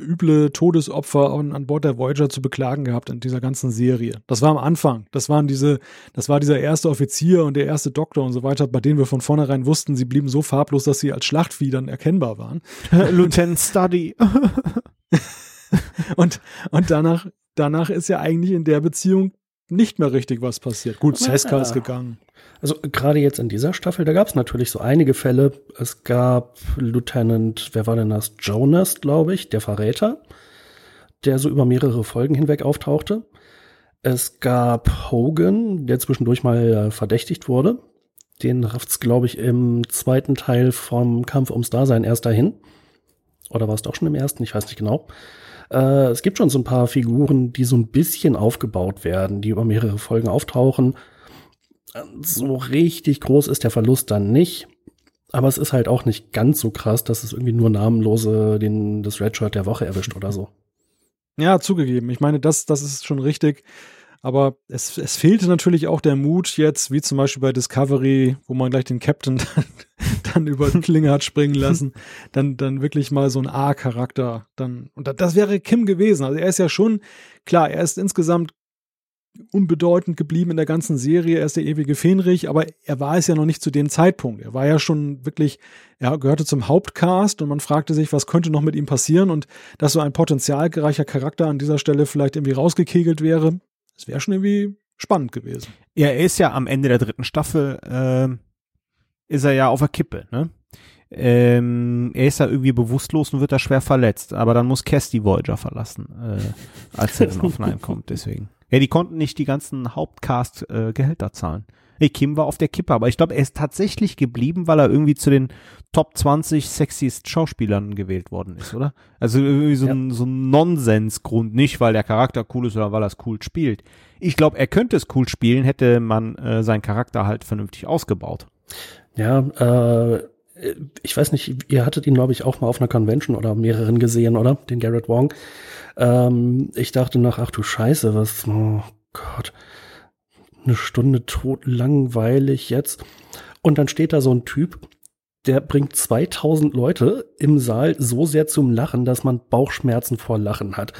üble Todesopfer an, an Bord der Voyager zu beklagen gehabt in dieser ganzen Serie? Das war am Anfang. Das waren diese, das war dieser erste Offizier und der erste Doktor und so weiter, bei denen wir von vornherein wussten, sie blieben so farblos, dass sie als Schlachtvieh dann erkennbar waren. Lieutenant Study. Und, und danach, danach ist ja eigentlich in der Beziehung nicht mehr richtig was passiert. Gut, Ja. Seska ist gegangen. Also gerade jetzt in dieser Staffel, da gab es natürlich so einige Fälle. Es gab Lieutenant, wer war denn das? Jonas, glaube ich, der Verräter, der so über mehrere Folgen hinweg auftauchte. Es gab Hogan, der zwischendurch mal äh, verdächtigt wurde. Den rafft's, glaube ich, im zweiten Teil vom Kampf ums Dasein erst dahin. Oder war es doch schon im ersten? Ich weiß nicht genau. Äh, es gibt schon so ein paar Figuren, die so ein bisschen aufgebaut werden, die über mehrere Folgen auftauchen. So richtig groß ist der Verlust dann nicht. Aber es ist halt auch nicht ganz so krass, dass es irgendwie nur namenlose den, das Redshirt der Woche erwischt oder so. Ja, zugegeben. Ich meine, das, das ist schon richtig. Aber es, es fehlte natürlich auch der Mut jetzt, wie zum Beispiel bei Discovery, wo man gleich den Captain dann, über die Klinge hat springen lassen, dann, dann wirklich mal so ein A-Charakter dann. Und das, wäre Kim gewesen. Also er ist ja schon, klar, er ist insgesamt unbedeutend geblieben in der ganzen Serie. Er ist der ewige Fähnrich, aber er war es ja noch nicht zu dem Zeitpunkt. Er war ja schon wirklich, er gehörte zum Hauptcast und man fragte sich, was könnte noch mit ihm passieren und dass so ein potenzialreicher Charakter an dieser Stelle vielleicht irgendwie rausgekegelt wäre, das wäre schon irgendwie spannend gewesen. Ja, er ist ja am Ende der dritten Staffel, äh, ist er ja auf der Kippe, ne? Ähm, er ist da irgendwie bewusstlos und wird da schwer verletzt, aber dann muss Cass die Voyager verlassen, äh, als er dann auf Nine kommt, deswegen. Ja, die konnten nicht die ganzen Hauptcast-Gehälter äh, zahlen. Nee, Kim war auf der Kippe, aber ich glaube, er ist tatsächlich geblieben, weil er irgendwie zu den Top 20 sexiest Schauspielern gewählt worden ist, oder? Also irgendwie so ja. ein, so ein Nonsensgrund, nicht weil der Charakter cool ist oder weil er es cool spielt. Ich glaube, er könnte es cool spielen, hätte man äh, seinen Charakter halt vernünftig ausgebaut. Ja, äh, ich weiß nicht, ihr hattet ihn, glaube ich, auch mal auf einer Convention oder mehreren gesehen, oder? Den Garrett Wong. Ähm, ich dachte nach, ach du Scheiße, was, oh Gott eine Stunde tot langweilig jetzt. Und dann steht da so ein Typ, der bringt 2000 Leute im Saal so sehr zum Lachen, dass man Bauchschmerzen vor Lachen hat.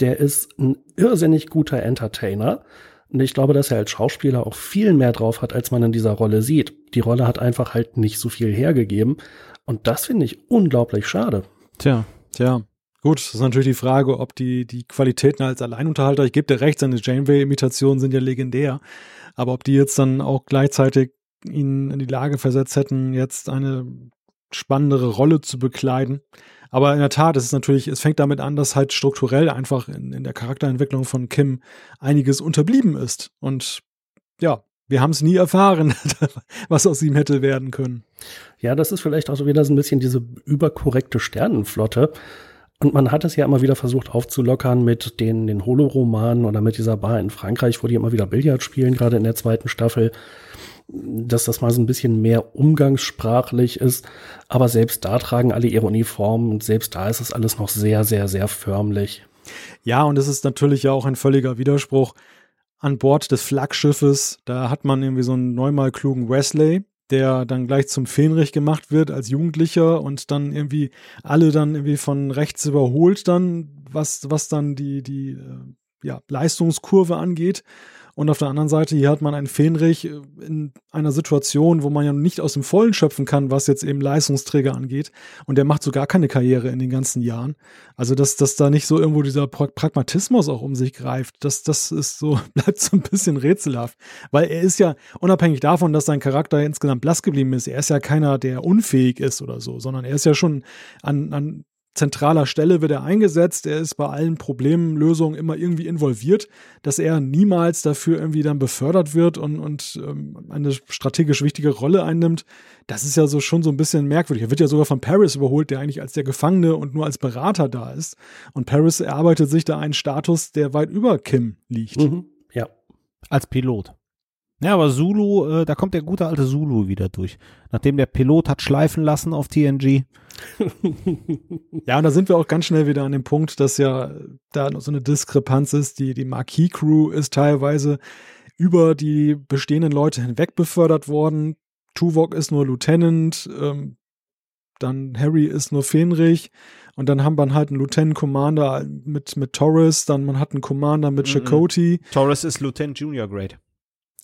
Der ist ein irrsinnig guter Entertainer. Und ich glaube, dass er als Schauspieler auch viel mehr drauf hat, als man in dieser Rolle sieht. Die Rolle hat einfach halt nicht so viel hergegeben. Und das finde ich unglaublich schade. Tja, tja. Gut, das ist natürlich die Frage, ob die, die Qualitäten als Alleinunterhalter, ich gebe dir recht, seine Janeway-Imitationen sind ja legendär, aber ob die jetzt dann auch gleichzeitig ihn in die Lage versetzt hätten, jetzt eine spannendere Rolle zu bekleiden. Aber in der Tat, es ist natürlich, es fängt damit an, dass halt strukturell einfach in, in der Charakterentwicklung von Kim einiges unterblieben ist. Und ja, wir haben es nie erfahren, was aus ihm hätte werden können. Ja, das ist vielleicht auch so wieder so ein bisschen diese überkorrekte Sternenflotte. Und man hat es ja immer wieder versucht aufzulockern mit den, den Holoromanen oder mit dieser Bar in Frankreich, wo die immer wieder Billard spielen, gerade in der zweiten Staffel, dass das mal so ein bisschen mehr umgangssprachlich ist. Aber selbst da tragen alle ihre Uniformen und selbst da ist es alles noch sehr, sehr, sehr förmlich. Ja, und es ist natürlich ja auch ein völliger Widerspruch. An Bord des Flaggschiffes, da hat man irgendwie so einen neunmal klugen Wesley, der dann gleich zum Fähnrich gemacht wird als Jugendlicher und dann irgendwie alle dann irgendwie von rechts überholt dann, was, was dann die, die äh, ja, Leistungskurve angeht. Und auf der anderen Seite, hier hat man einen Fähnrich äh, in einer Situation, wo man ja nicht aus dem Vollen schöpfen kann, was jetzt eben Leistungsträger angeht. Und der macht so gar keine Karriere in den ganzen Jahren. Also, dass, dass da nicht so irgendwo dieser Pragmatismus auch um sich greift, das, das ist so, bleibt so ein bisschen rätselhaft. Weil er ist ja, unabhängig davon, dass sein Charakter insgesamt blass geblieben ist, er ist ja keiner, der unfähig ist oder so, sondern er ist ja schon an, an zentraler Stelle wird er eingesetzt. Er ist bei allen Problemlösungen immer irgendwie involviert, dass er niemals dafür irgendwie dann befördert wird und, und ähm, eine strategisch wichtige Rolle einnimmt. Das ist ja so schon so ein bisschen merkwürdig. Er wird ja sogar von Paris überholt, der eigentlich als der Gefangene und nur als Berater da ist. Und Paris erarbeitet sich da einen Status, der weit über Kim liegt. Mhm, ja. Als Pilot. Ja, aber Zulu, äh, da kommt der gute alte Zulu wieder durch. Nachdem der Pilot hat schleifen lassen auf TNG. Ja, und da sind wir auch ganz schnell wieder an dem Punkt, dass ja da so eine Diskrepanz ist. Die, die Marquis-Crew ist teilweise über die bestehenden Leute hinweg befördert worden. Tuvok ist nur Lieutenant, ähm, dann Harry ist nur Fenrich und dann haben wir halt einen Lieutenant Commander mit, mit Torres, dann man hat einen Commander mit mm -mm. Torres ist Lieutenant Junior Grade.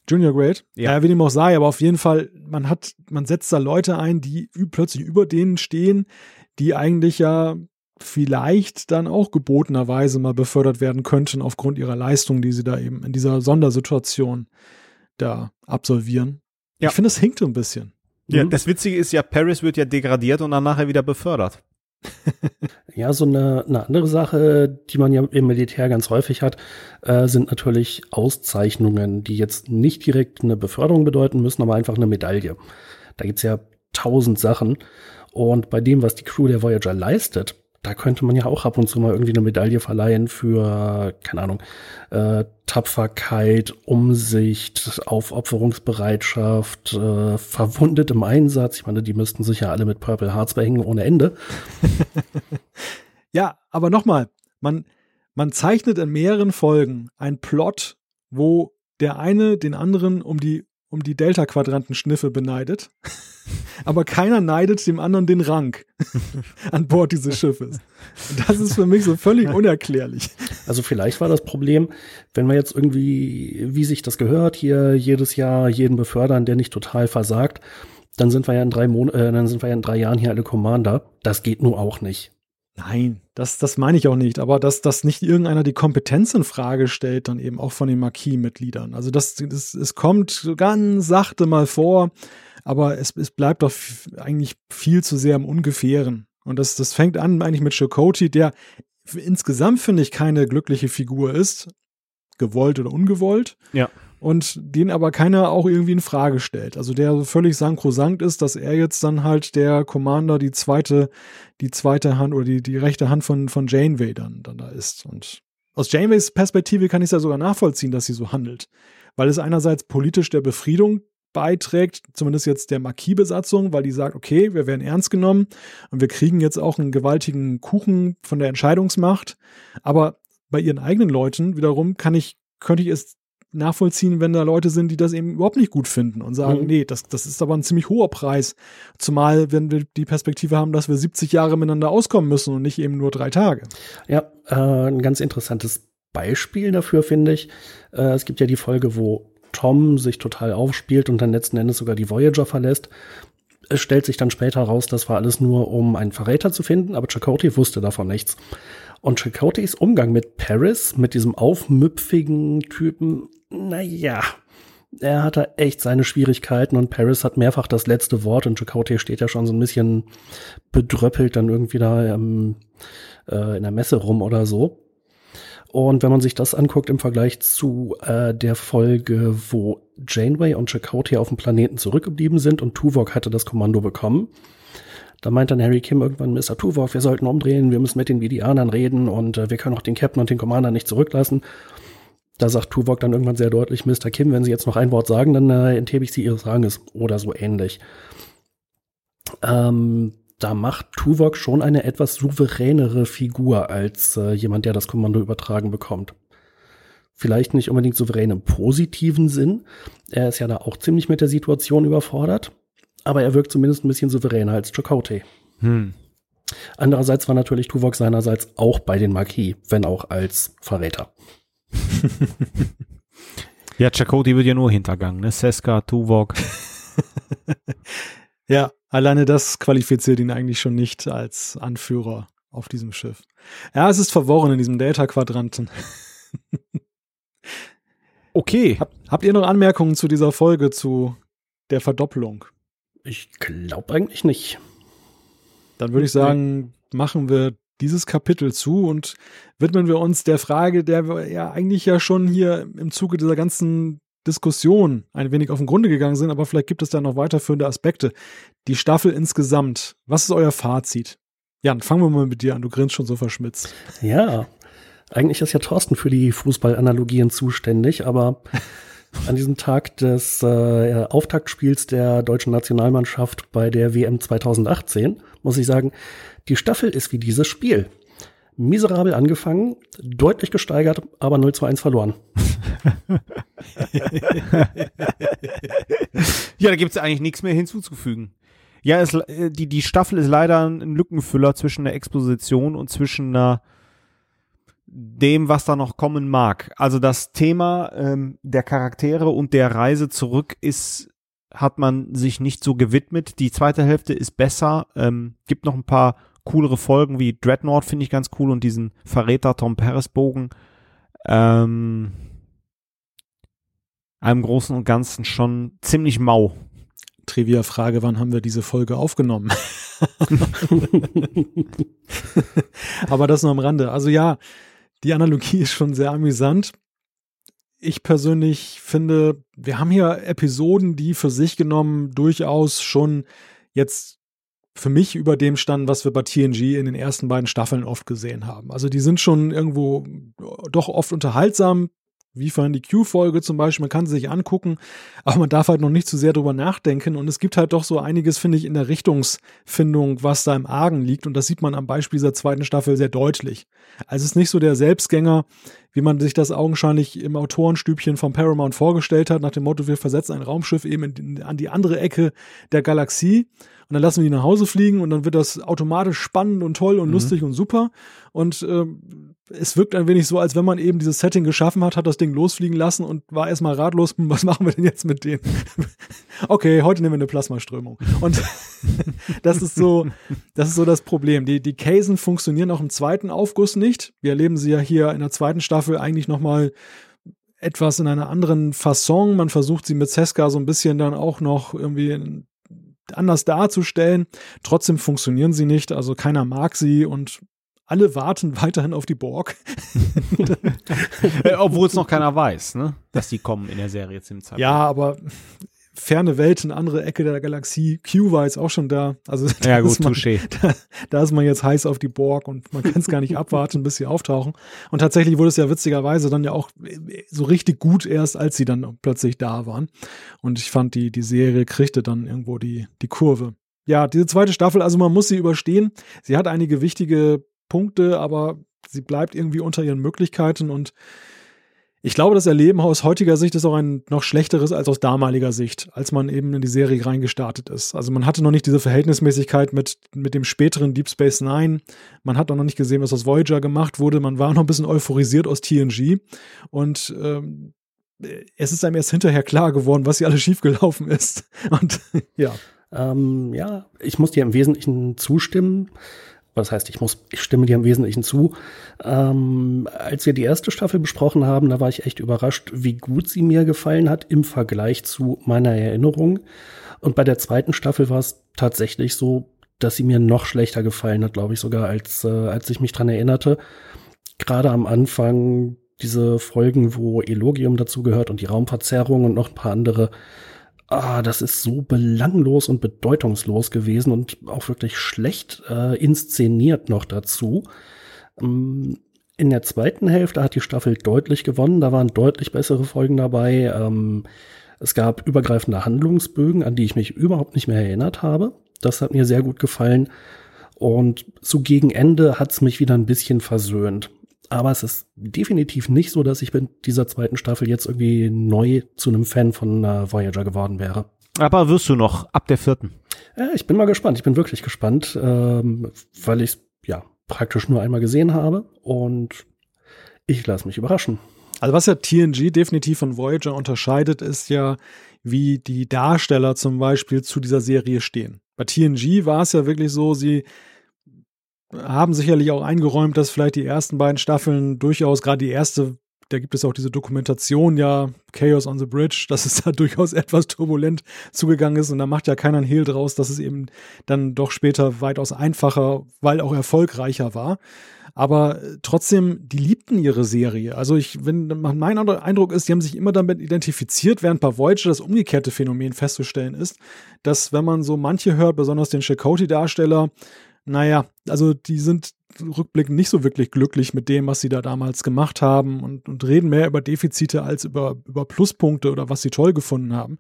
Junior Grade. Ja, ja wie dem auch sei, aber auf jeden Fall, man hat, man setzt da Leute ein, die plötzlich über denen stehen, die eigentlich ja vielleicht dann auch gebotenerweise mal befördert werden könnten aufgrund ihrer Leistung, die sie da eben in dieser Sondersituation da absolvieren. Ja. Ich finde, es hinkt ein bisschen. Ja, mhm. das Witzige ist ja, Paris wird ja degradiert und dann nachher wieder befördert. Ja, so eine, eine andere Sache, die man ja im Militär ganz häufig hat, äh, sind natürlich Auszeichnungen, die jetzt nicht direkt eine Beförderung bedeuten müssen, aber einfach eine Medaille. Da gibt's ja tausend Sachen. Und bei dem, was die Crew der Voyager leistet, da könnte man ja auch ab und zu mal irgendwie eine Medaille verleihen für, keine Ahnung, äh, Tapferkeit, Umsicht, Aufopferungsbereitschaft, äh, verwundet im Einsatz. Ich meine, die müssten sich ja alle mit Purple Hearts behängen ohne Ende. ja, aber nochmal, man, man zeichnet in mehreren Folgen einen Plot, wo der eine den anderen um die um die Delta-Quadranten-Schniffe beneidet. Aber keiner neidet dem anderen den Rang an Bord dieses Schiffes. Das ist für mich so völlig unerklärlich. Also vielleicht war das Problem, wenn wir jetzt irgendwie, wie sich das gehört, hier jedes Jahr jeden befördern, der nicht total versagt, dann sind wir ja in drei Mon äh, dann sind wir ja in drei Jahren hier alle Commander. Das geht nur auch nicht. Nein, das, das meine ich auch nicht, aber dass, dass nicht irgendeiner die Kompetenz in Frage stellt, dann eben auch von den Marquis-Mitgliedern. Also das, das, es kommt ganz sachte mal vor, aber es, es bleibt doch eigentlich viel zu sehr im Ungefähren. Und das, das fängt an eigentlich mit Chakoti, der insgesamt, finde ich, keine glückliche Figur ist, gewollt oder ungewollt. Ja. Und den aber keiner auch irgendwie in Frage stellt. Also der völlig sankrosankt ist, dass er jetzt dann halt der Commander, die zweite, die zweite Hand oder die, die rechte Hand von, von Janeway dann, dann da ist. Und aus Janeways Perspektive kann ich es ja sogar nachvollziehen, dass sie so handelt. Weil es einerseits politisch der Befriedung beiträgt, zumindest jetzt der Marquis-Besatzung, weil die sagt, okay, wir werden ernst genommen und wir kriegen jetzt auch einen gewaltigen Kuchen von der Entscheidungsmacht. Aber bei ihren eigenen Leuten wiederum kann ich, könnte ich es nachvollziehen, wenn da Leute sind, die das eben überhaupt nicht gut finden und sagen, mhm. nee, das, das ist aber ein ziemlich hoher Preis. Zumal, wenn wir die Perspektive haben, dass wir 70 Jahre miteinander auskommen müssen und nicht eben nur drei Tage. Ja, äh, ein ganz interessantes Beispiel dafür finde ich. Äh, es gibt ja die Folge, wo Tom sich total aufspielt und dann letzten Endes sogar die Voyager verlässt. Es stellt sich dann später raus, das war alles nur, um einen Verräter zu finden, aber Chakotay wusste davon nichts. Und Chakotays Umgang mit Paris, mit diesem aufmüpfigen Typen, naja, er hatte echt seine Schwierigkeiten und Paris hat mehrfach das letzte Wort und Chakotay steht ja schon so ein bisschen bedröppelt dann irgendwie da ähm, äh, in der Messe rum oder so. Und wenn man sich das anguckt im Vergleich zu äh, der Folge, wo Janeway und Chakotay auf dem Planeten zurückgeblieben sind und Tuvok hatte das Kommando bekommen, da meint dann Harry Kim irgendwann, Mr. Tuvok, wir sollten umdrehen, wir müssen mit den Vidianern reden und äh, wir können auch den Captain und den Commander nicht zurücklassen. Da sagt Tuvok dann irgendwann sehr deutlich, Mr. Kim, wenn Sie jetzt noch ein Wort sagen, dann äh, enthebe ich Sie Ihres Ranges oder so ähnlich. Ähm, da macht Tuvok schon eine etwas souveränere Figur als äh, jemand, der das Kommando übertragen bekommt. Vielleicht nicht unbedingt souverän im positiven Sinn. Er ist ja da auch ziemlich mit der Situation überfordert. Aber er wirkt zumindest ein bisschen souveräner als Chakotay. Hm. Andererseits war natürlich Tuvok seinerseits auch bei den Marquis, wenn auch als Verräter. ja, Chakotay wird ja nur hintergangen, ne? Seska, Tuvok. ja, Alleine das qualifiziert ihn eigentlich schon nicht als Anführer auf diesem Schiff. Ja, es ist verworren in diesem Delta-Quadranten. okay. Hab, habt ihr noch Anmerkungen zu dieser Folge, zu der Verdoppelung? Ich glaube eigentlich nicht. Dann würde ich sagen, machen wir dieses Kapitel zu und widmen wir uns der Frage, der wir ja eigentlich ja schon hier im Zuge dieser ganzen Diskussion ein wenig auf den Grunde gegangen sind, aber vielleicht gibt es da noch weiterführende Aspekte. Die Staffel insgesamt, was ist euer Fazit? Jan, fangen wir mal mit dir an, du grinst schon so verschmitzt. Ja, eigentlich ist ja Thorsten für die Fußballanalogien zuständig, aber an diesem Tag des äh, Auftaktspiels der deutschen Nationalmannschaft bei der WM 2018 muss ich sagen, die Staffel ist wie dieses Spiel miserabel angefangen, deutlich gesteigert, aber 0 zu 1 verloren. ja, da gibt es eigentlich nichts mehr hinzuzufügen. Ja, es, äh, die, die Staffel ist leider ein Lückenfüller zwischen der Exposition und zwischen einer, dem, was da noch kommen mag. Also das Thema ähm, der Charaktere und der Reise zurück ist, hat man sich nicht so gewidmet. Die zweite Hälfte ist besser, ähm, gibt noch ein paar coolere Folgen wie Dreadnought finde ich ganz cool und diesen Verräter Tom Paris Bogen. Ähm, einem Großen und Ganzen schon ziemlich mau. Trivia-Frage, wann haben wir diese Folge aufgenommen? Aber das nur am Rande. Also ja, die Analogie ist schon sehr amüsant. Ich persönlich finde, wir haben hier Episoden, die für sich genommen durchaus schon jetzt für mich über dem standen, was wir bei TNG in den ersten beiden Staffeln oft gesehen haben. Also die sind schon irgendwo doch oft unterhaltsam, wie vorhin die Q-Folge zum Beispiel, man kann sie sich angucken, aber man darf halt noch nicht zu sehr drüber nachdenken. Und es gibt halt doch so einiges, finde ich, in der Richtungsfindung, was da im Argen liegt. Und das sieht man am Beispiel dieser zweiten Staffel sehr deutlich. Also es ist nicht so der Selbstgänger, wie man sich das augenscheinlich im Autorenstübchen von Paramount vorgestellt hat, nach dem Motto, wir versetzen ein Raumschiff eben in, an die andere Ecke der Galaxie und dann lassen wir die nach Hause fliegen und dann wird das automatisch spannend und toll und mhm. lustig und super. Und äh, es wirkt ein wenig so, als wenn man eben dieses Setting geschaffen hat, hat das Ding losfliegen lassen und war erstmal ratlos, was machen wir denn jetzt mit denen? okay, heute nehmen wir eine Plasmaströmung. Und das ist so, das ist so das Problem. Die, die Casen funktionieren auch im zweiten Aufguss nicht. Wir erleben sie ja hier in der zweiten Staffel eigentlich nochmal etwas in einer anderen Fasson. Man versucht sie mit Seska so ein bisschen dann auch noch irgendwie anders darzustellen. Trotzdem funktionieren sie nicht, also keiner mag sie und alle warten weiterhin auf die Borg. Äh, Obwohl es noch keiner weiß, ne? dass die kommen in der Serie zum Zeitpunkt. Ja, aber ferne Welt, eine andere Ecke der Galaxie. Q war jetzt auch schon da. Also Ja, gut, ist man, da, da ist man jetzt heiß auf die Borg und man kann es gar nicht abwarten, bis sie auftauchen. Und tatsächlich wurde es ja witzigerweise dann ja auch so richtig gut erst, als sie dann plötzlich da waren. Und ich fand, die, die Serie kriegte dann irgendwo die, die Kurve. Ja, diese zweite Staffel, also man muss sie überstehen. Sie hat einige wichtige Punkte, aber sie bleibt irgendwie unter ihren Möglichkeiten und ich glaube, das Erleben aus heutiger Sicht ist auch ein noch schlechteres als aus damaliger Sicht, als man eben in die Serie reingestartet ist. Also man hatte noch nicht diese Verhältnismäßigkeit mit, mit dem späteren Deep Space Nine. Man hat auch noch nicht gesehen, was aus Voyager gemacht wurde. Man war noch ein bisschen euphorisiert aus TNG. Und ähm, es ist einem erst hinterher klar geworden, was hier alles schiefgelaufen ist. Und ja. Ähm, ja, ich muss dir im Wesentlichen zustimmen. Was heißt, ich muss, ich stimme dir im Wesentlichen zu. Ähm, als wir die erste Staffel besprochen haben, da war ich echt überrascht, wie gut sie mir gefallen hat im Vergleich zu meiner Erinnerung. Und bei der zweiten Staffel war es tatsächlich so, dass sie mir noch schlechter gefallen hat, glaube ich sogar, als, äh, als ich mich dran erinnerte. Gerade am Anfang diese Folgen, wo Elogium dazu gehört und die Raumverzerrung und noch ein paar andere ah, das ist so belanglos und bedeutungslos gewesen und auch wirklich schlecht äh, inszeniert noch dazu. Ähm, in der zweiten Hälfte hat die Staffel deutlich gewonnen, da waren deutlich bessere Folgen dabei. Ähm, es gab übergreifende Handlungsbögen, an die ich mich überhaupt nicht mehr erinnert habe. Das hat mir sehr gut gefallen. Und so gegen Ende hat es mich wieder ein bisschen versöhnt. Aber es ist definitiv nicht so, dass ich mit dieser zweiten Staffel jetzt irgendwie neu zu einem Fan von äh, Voyager geworden wäre. Aber wirst du noch ab der vierten? Ja, ich bin mal gespannt. Ich bin wirklich gespannt, ähm, weil ich ja praktisch nur einmal gesehen habe und ich lasse mich überraschen. Also was ja TNG definitiv von Voyager unterscheidet, ist ja, wie die Darsteller zum Beispiel zu dieser Serie stehen. Bei TNG war es ja wirklich so, sie haben sicherlich auch eingeräumt, dass vielleicht die ersten beiden Staffeln durchaus, gerade die erste, da gibt es auch diese Dokumentation, ja, Chaos on the Bridge, dass es da durchaus etwas turbulent zugegangen ist und da macht ja keiner einen Hehl draus, dass es eben dann doch später weitaus einfacher, weil auch erfolgreicher war. Aber trotzdem, die liebten ihre Serie. Also ich, wenn mein Eindruck ist, die haben sich immer damit identifiziert, während bei Voyager das umgekehrte Phänomen festzustellen ist, dass wenn man so manche hört, besonders den Chakotay-Darsteller, naja, also die sind rückblickend nicht so wirklich glücklich mit dem, was sie da damals gemacht haben und, und reden mehr über Defizite als über, über Pluspunkte oder was sie toll gefunden haben.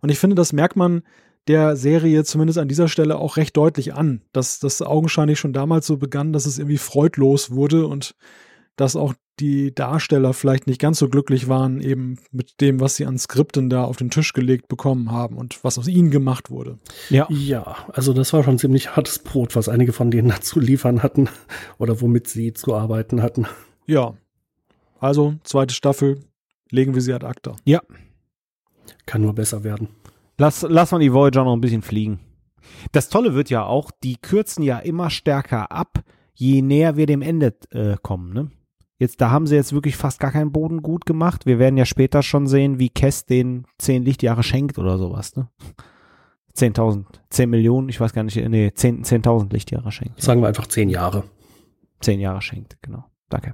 Und ich finde, das merkt man der Serie zumindest an dieser Stelle auch recht deutlich an, dass das augenscheinlich schon damals so begann, dass es irgendwie freudlos wurde und dass auch die Darsteller vielleicht nicht ganz so glücklich waren, eben mit dem, was sie an Skripten da auf den Tisch gelegt bekommen haben und was aus ihnen gemacht wurde. Ja. Ja, also das war schon ziemlich hartes Brot, was einige von denen dazu liefern hatten oder womit sie zu arbeiten hatten. Ja. Also, zweite Staffel, legen wir sie ad acta. Ja. Kann nur besser werden. Lass, lass mal die Voyager noch ein bisschen fliegen. Das Tolle wird ja auch, die kürzen ja immer stärker ab, je näher wir dem Ende äh, kommen, ne? Jetzt, da haben sie jetzt wirklich fast gar keinen Boden gut gemacht. Wir werden ja später schon sehen, wie Kess den 10 Lichtjahre schenkt oder sowas, ne? 10.000, 10 Millionen, ich weiß gar nicht, nee, 10.000 10 Lichtjahre schenkt. Sagen wir einfach 10 Jahre. 10 Jahre schenkt, genau. Danke.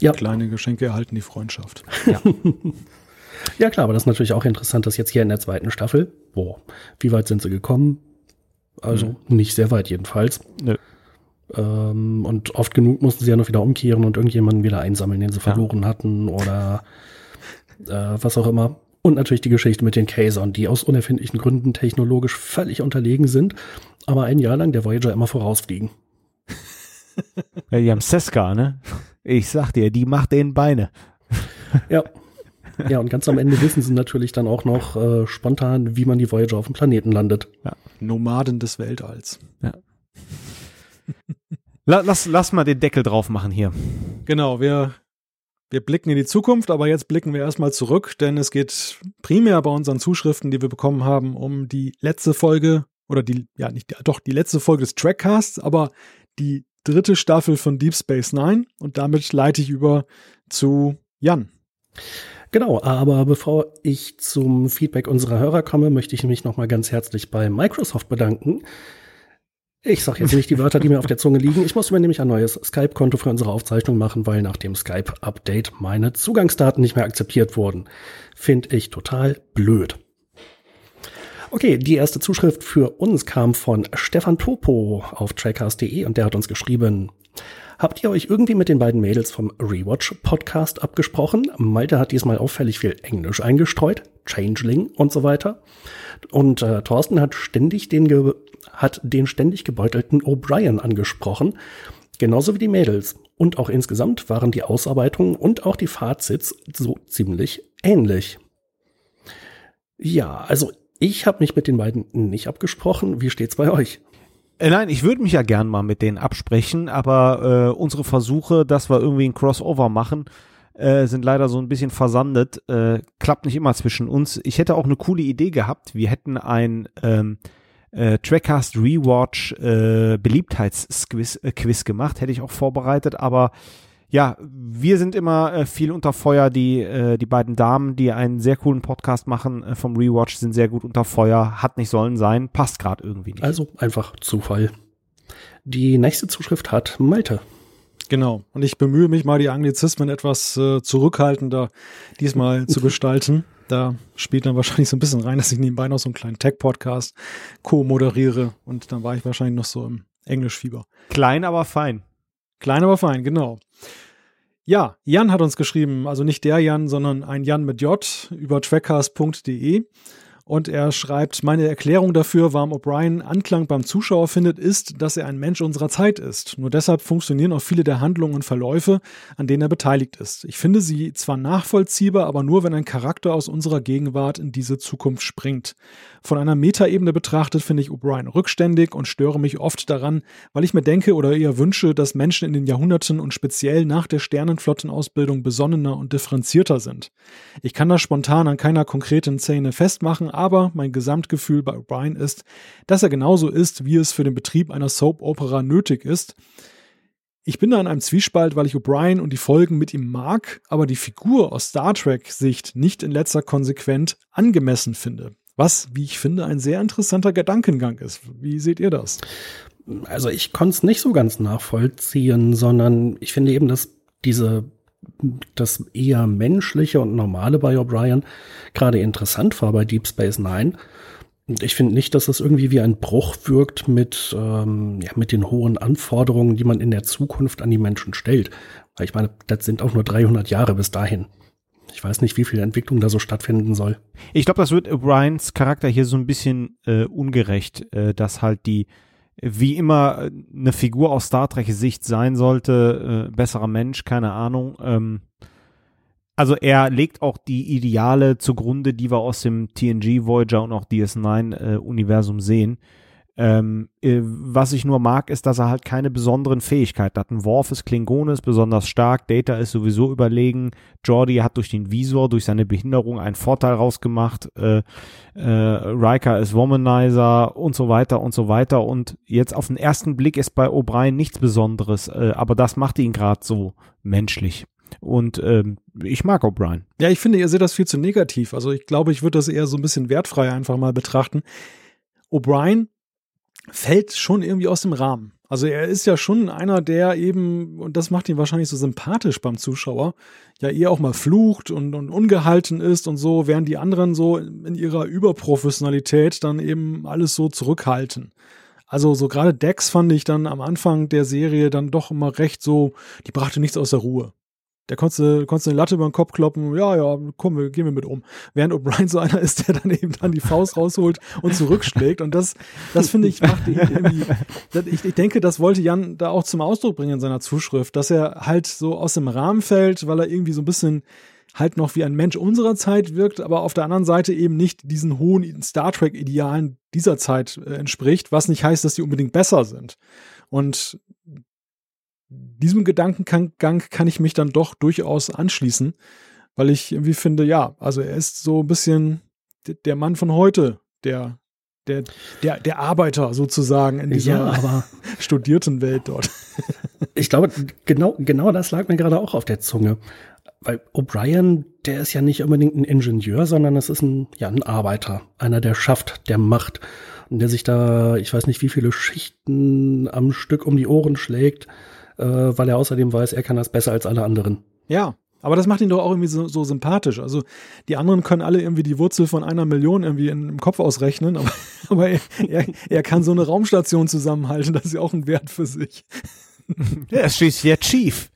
Ja. Kleine Geschenke erhalten die Freundschaft. Ja. ja, klar, aber das ist natürlich auch interessant, dass jetzt hier in der zweiten Staffel, boah, wie weit sind sie gekommen? Also mhm. nicht sehr weit jedenfalls. Nö. Ähm, und oft genug mussten sie ja noch wieder umkehren und irgendjemanden wieder einsammeln, den sie ja. verloren hatten oder äh, was auch immer. Und natürlich die Geschichte mit den Kasern, die aus unerfindlichen Gründen technologisch völlig unterlegen sind, aber ein Jahr lang der Voyager immer vorausfliegen. Ja, die haben Seska, ne? Ich sag dir, die macht den Beine. Ja. Ja, und ganz am Ende wissen sie natürlich dann auch noch äh, spontan, wie man die Voyager auf dem Planeten landet. Ja. Nomaden des Weltalls. Ja. lass, lass mal den Deckel drauf machen hier. Genau, wir, wir blicken in die Zukunft, aber jetzt blicken wir erstmal zurück, denn es geht primär bei unseren Zuschriften, die wir bekommen haben, um die letzte Folge oder die, ja, nicht, doch die letzte Folge des Trackcasts, aber die dritte Staffel von Deep Space Nine und damit leite ich über zu Jan. Genau, aber bevor ich zum Feedback unserer Hörer komme, möchte ich mich nochmal ganz herzlich bei Microsoft bedanken. Ich sage jetzt nicht die Wörter, die mir auf der Zunge liegen. Ich muss mir nämlich ein neues Skype-Konto für unsere Aufzeichnung machen, weil nach dem Skype-Update meine Zugangsdaten nicht mehr akzeptiert wurden. Finde ich total blöd. Okay, die erste Zuschrift für uns kam von Stefan Topo auf trackcast.de und der hat uns geschrieben, Habt ihr euch irgendwie mit den beiden Mädels vom Rewatch Podcast abgesprochen? Malte hat diesmal auffällig viel Englisch eingestreut, Changeling und so weiter. Und äh, Thorsten hat ständig den, hat den ständig gebeutelten O'Brien angesprochen. Genauso wie die Mädels. Und auch insgesamt waren die Ausarbeitungen und auch die Fazits so ziemlich ähnlich. Ja, also ich habe mich mit den beiden nicht abgesprochen. Wie steht's bei euch? Äh, nein, ich würde mich ja gern mal mit denen absprechen, aber äh, unsere Versuche, dass wir irgendwie ein Crossover machen, äh, sind leider so ein bisschen versandet. Äh, klappt nicht immer zwischen uns. Ich hätte auch eine coole Idee gehabt. Wir hätten ein ähm, äh, Trackcast Rewatch äh, Beliebtheitsquiz äh, Quiz gemacht, hätte ich auch vorbereitet, aber ja, wir sind immer äh, viel unter Feuer. Die, äh, die beiden Damen, die einen sehr coolen Podcast machen äh, vom Rewatch, sind sehr gut unter Feuer. Hat nicht sollen sein, passt gerade irgendwie nicht. Also einfach Zufall. Die nächste Zuschrift hat Malte. Genau. Und ich bemühe mich mal, die Anglizismen etwas äh, zurückhaltender diesmal zu gestalten. Da spielt dann wahrscheinlich so ein bisschen rein, dass ich nebenbei noch so einen kleinen Tech-Podcast co-moderiere. Und dann war ich wahrscheinlich noch so im Englischfieber. Klein, aber fein. Klein, aber fein, genau. Ja, Jan hat uns geschrieben, also nicht der Jan, sondern ein Jan mit J über trackcast.de. Und er schreibt, meine Erklärung dafür, warum O'Brien Anklang beim Zuschauer findet, ist, dass er ein Mensch unserer Zeit ist. Nur deshalb funktionieren auch viele der Handlungen und Verläufe, an denen er beteiligt ist. Ich finde sie zwar nachvollziehbar, aber nur, wenn ein Charakter aus unserer Gegenwart in diese Zukunft springt. Von einer Metaebene betrachtet finde ich O'Brien rückständig und störe mich oft daran, weil ich mir denke oder eher wünsche, dass Menschen in den Jahrhunderten und speziell nach der Sternenflottenausbildung besonnener und differenzierter sind. Ich kann das spontan an keiner konkreten Szene festmachen, aber mein Gesamtgefühl bei O'Brien ist, dass er genauso ist, wie es für den Betrieb einer Soap-Opera nötig ist. Ich bin da in einem Zwiespalt, weil ich O'Brien und die Folgen mit ihm mag, aber die Figur aus Star Trek-Sicht nicht in letzter Konsequent angemessen finde. Was, wie ich finde, ein sehr interessanter Gedankengang ist. Wie seht ihr das? Also ich konnte es nicht so ganz nachvollziehen, sondern ich finde eben, dass diese das eher menschliche und normale bei O'Brien gerade interessant war bei Deep Space Nine. Ich finde nicht, dass es irgendwie wie ein Bruch wirkt mit, ähm, ja, mit den hohen Anforderungen, die man in der Zukunft an die Menschen stellt. Weil ich meine, das sind auch nur 300 Jahre bis dahin. Ich weiß nicht, wie viel Entwicklung da so stattfinden soll. Ich glaube, das wird O'Briens Charakter hier so ein bisschen äh, ungerecht, äh, dass halt die wie immer eine Figur aus Star Trek Sicht sein sollte, äh, besserer Mensch, keine Ahnung. Ähm, also er legt auch die Ideale zugrunde, die wir aus dem TNG Voyager und auch DS9 äh, Universum sehen. Ähm, äh, was ich nur mag, ist, dass er halt keine besonderen Fähigkeiten hat. Ein Worf ist Klingon ist besonders stark, Data ist sowieso überlegen, Jordi hat durch den Visor, durch seine Behinderung einen Vorteil rausgemacht, äh, äh, Riker ist Womanizer und so weiter und so weiter. Und jetzt auf den ersten Blick ist bei O'Brien nichts Besonderes, äh, aber das macht ihn gerade so menschlich. Und ähm, ich mag O'Brien. Ja, ich finde, ihr seht das viel zu negativ. Also ich glaube, ich würde das eher so ein bisschen wertfrei einfach mal betrachten. O'Brien fällt schon irgendwie aus dem Rahmen. Also er ist ja schon einer, der eben, und das macht ihn wahrscheinlich so sympathisch beim Zuschauer, ja eher auch mal flucht und, und ungehalten ist und so, während die anderen so in ihrer Überprofessionalität dann eben alles so zurückhalten. Also so gerade Dex fand ich dann am Anfang der Serie dann doch immer recht so, die brachte nichts aus der Ruhe. Der konntest, konntest eine Latte über den Kopf kloppen, ja, ja, komm, wir, gehen wir mit um. Während O'Brien so einer ist, der dann eben dann die Faust rausholt und zurückschlägt. Und das, das finde ich, macht irgendwie, ich, ich denke, das wollte Jan da auch zum Ausdruck bringen in seiner Zuschrift, dass er halt so aus dem Rahmen fällt, weil er irgendwie so ein bisschen halt noch wie ein Mensch unserer Zeit wirkt, aber auf der anderen Seite eben nicht diesen hohen Star Trek-Idealen dieser Zeit äh, entspricht, was nicht heißt, dass die unbedingt besser sind. Und diesem Gedankengang kann ich mich dann doch durchaus anschließen, weil ich irgendwie finde, ja, also er ist so ein bisschen der Mann von heute, der der, der, der Arbeiter sozusagen in dieser ja, aber studierten Welt dort. ich glaube, genau, genau das lag mir gerade auch auf der Zunge. weil O'Brien, der ist ja nicht unbedingt ein Ingenieur, sondern es ist ein, ja, ein Arbeiter. Einer, der schafft, der macht. Und der sich da, ich weiß nicht, wie viele Schichten am Stück um die Ohren schlägt, äh, weil er außerdem weiß, er kann das besser als alle anderen. Ja, aber das macht ihn doch auch irgendwie so, so sympathisch. Also die anderen können alle irgendwie die Wurzel von einer Million irgendwie in, im Kopf ausrechnen, aber, aber er, er, er kann so eine Raumstation zusammenhalten. Das ist ja auch ein Wert für sich. Er ist schließlich der Chief.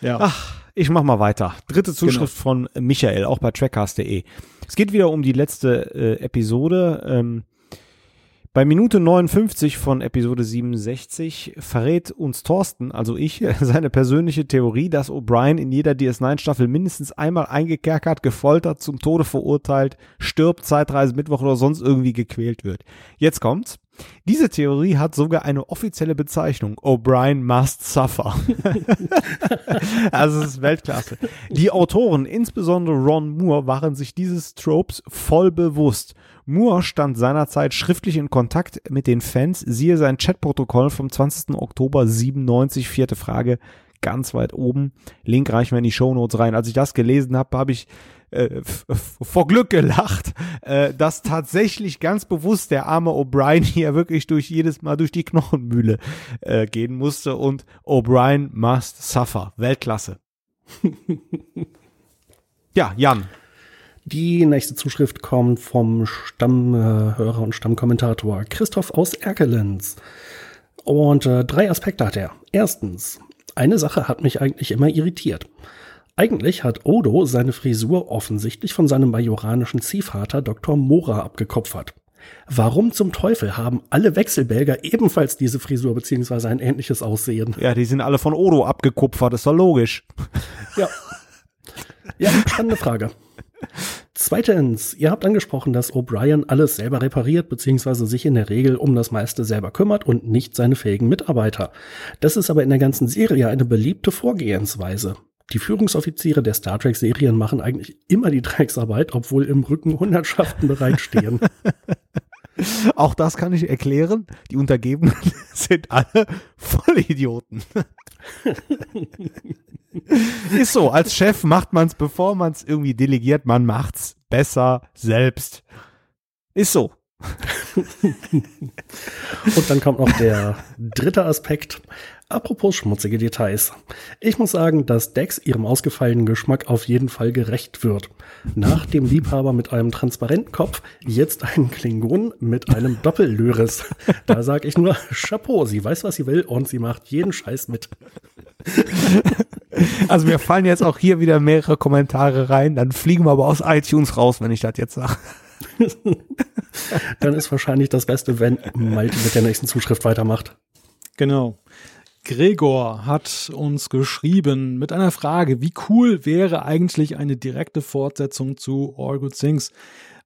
Ja. Ach, ich mach mal weiter. Dritte Zuschrift von Michael, auch bei trackcast.de. Es geht wieder um die letzte äh, Episode. Ähm, bei Minute 59 von Episode 67 verrät uns Thorsten, also ich, seine persönliche Theorie, dass O'Brien in jeder DS9-Staffel mindestens einmal eingekerkert, gefoltert, zum Tode verurteilt, stirbt, Zeitreise, Mittwoch oder sonst irgendwie gequält wird. Jetzt kommt's. Diese Theorie hat sogar eine offizielle Bezeichnung. O'Brien must suffer. also es ist Weltklasse. Die Autoren, insbesondere Ron Moore, waren sich dieses Tropes voll bewusst. Moore stand seinerzeit schriftlich in Kontakt mit den Fans, siehe sein Chatprotokoll vom 20. Oktober 97, vierte Frage, ganz weit oben. Link reichen wir in die Shownotes rein. Als ich das gelesen habe, habe ich äh, vor Glück gelacht, äh, dass tatsächlich ganz bewusst der arme O'Brien hier wirklich durch jedes Mal durch die Knochenmühle äh, gehen musste und O'Brien must suffer. Weltklasse. ja, Jan. Die nächste Zuschrift kommt vom Stammhörer und Stammkommentator Christoph aus Erkelenz. Und äh, drei Aspekte hat er. Erstens, eine Sache hat mich eigentlich immer irritiert. Eigentlich hat Odo seine Frisur offensichtlich von seinem majoranischen Ziehvater Dr. Mora abgekupfert. Warum zum Teufel haben alle Wechselbelger ebenfalls diese Frisur beziehungsweise ein ähnliches Aussehen? Ja, die sind alle von Odo abgekupfert, ist doch logisch. Ja. Ja, spannende Frage. Zweitens, ihr habt angesprochen, dass O'Brien alles selber repariert, beziehungsweise sich in der Regel um das meiste selber kümmert und nicht seine fähigen Mitarbeiter. Das ist aber in der ganzen Serie eine beliebte Vorgehensweise. Die Führungsoffiziere der Star Trek-Serien machen eigentlich immer die Drecksarbeit, obwohl im Rücken Hundertschaften bereitstehen. Auch das kann ich erklären. Die Untergebenen sind alle Vollidioten. Ist so, als Chef macht man es, bevor man es irgendwie delegiert, man macht's besser selbst. Ist so. Und dann kommt noch der dritte Aspekt. Apropos schmutzige Details. Ich muss sagen, dass Dex ihrem ausgefallenen Geschmack auf jeden Fall gerecht wird. Nach dem Liebhaber mit einem transparenten Kopf, jetzt ein Klingon mit einem Doppellöris. Da sag ich nur Chapeau, sie weiß, was sie will und sie macht jeden Scheiß mit. Also mir fallen jetzt auch hier wieder mehrere Kommentare rein, dann fliegen wir aber aus iTunes raus, wenn ich das jetzt sage. Dann ist wahrscheinlich das Beste, wenn Malte mit der nächsten Zuschrift weitermacht. Genau. Gregor hat uns geschrieben mit einer Frage, wie cool wäre eigentlich eine direkte Fortsetzung zu All Good Things,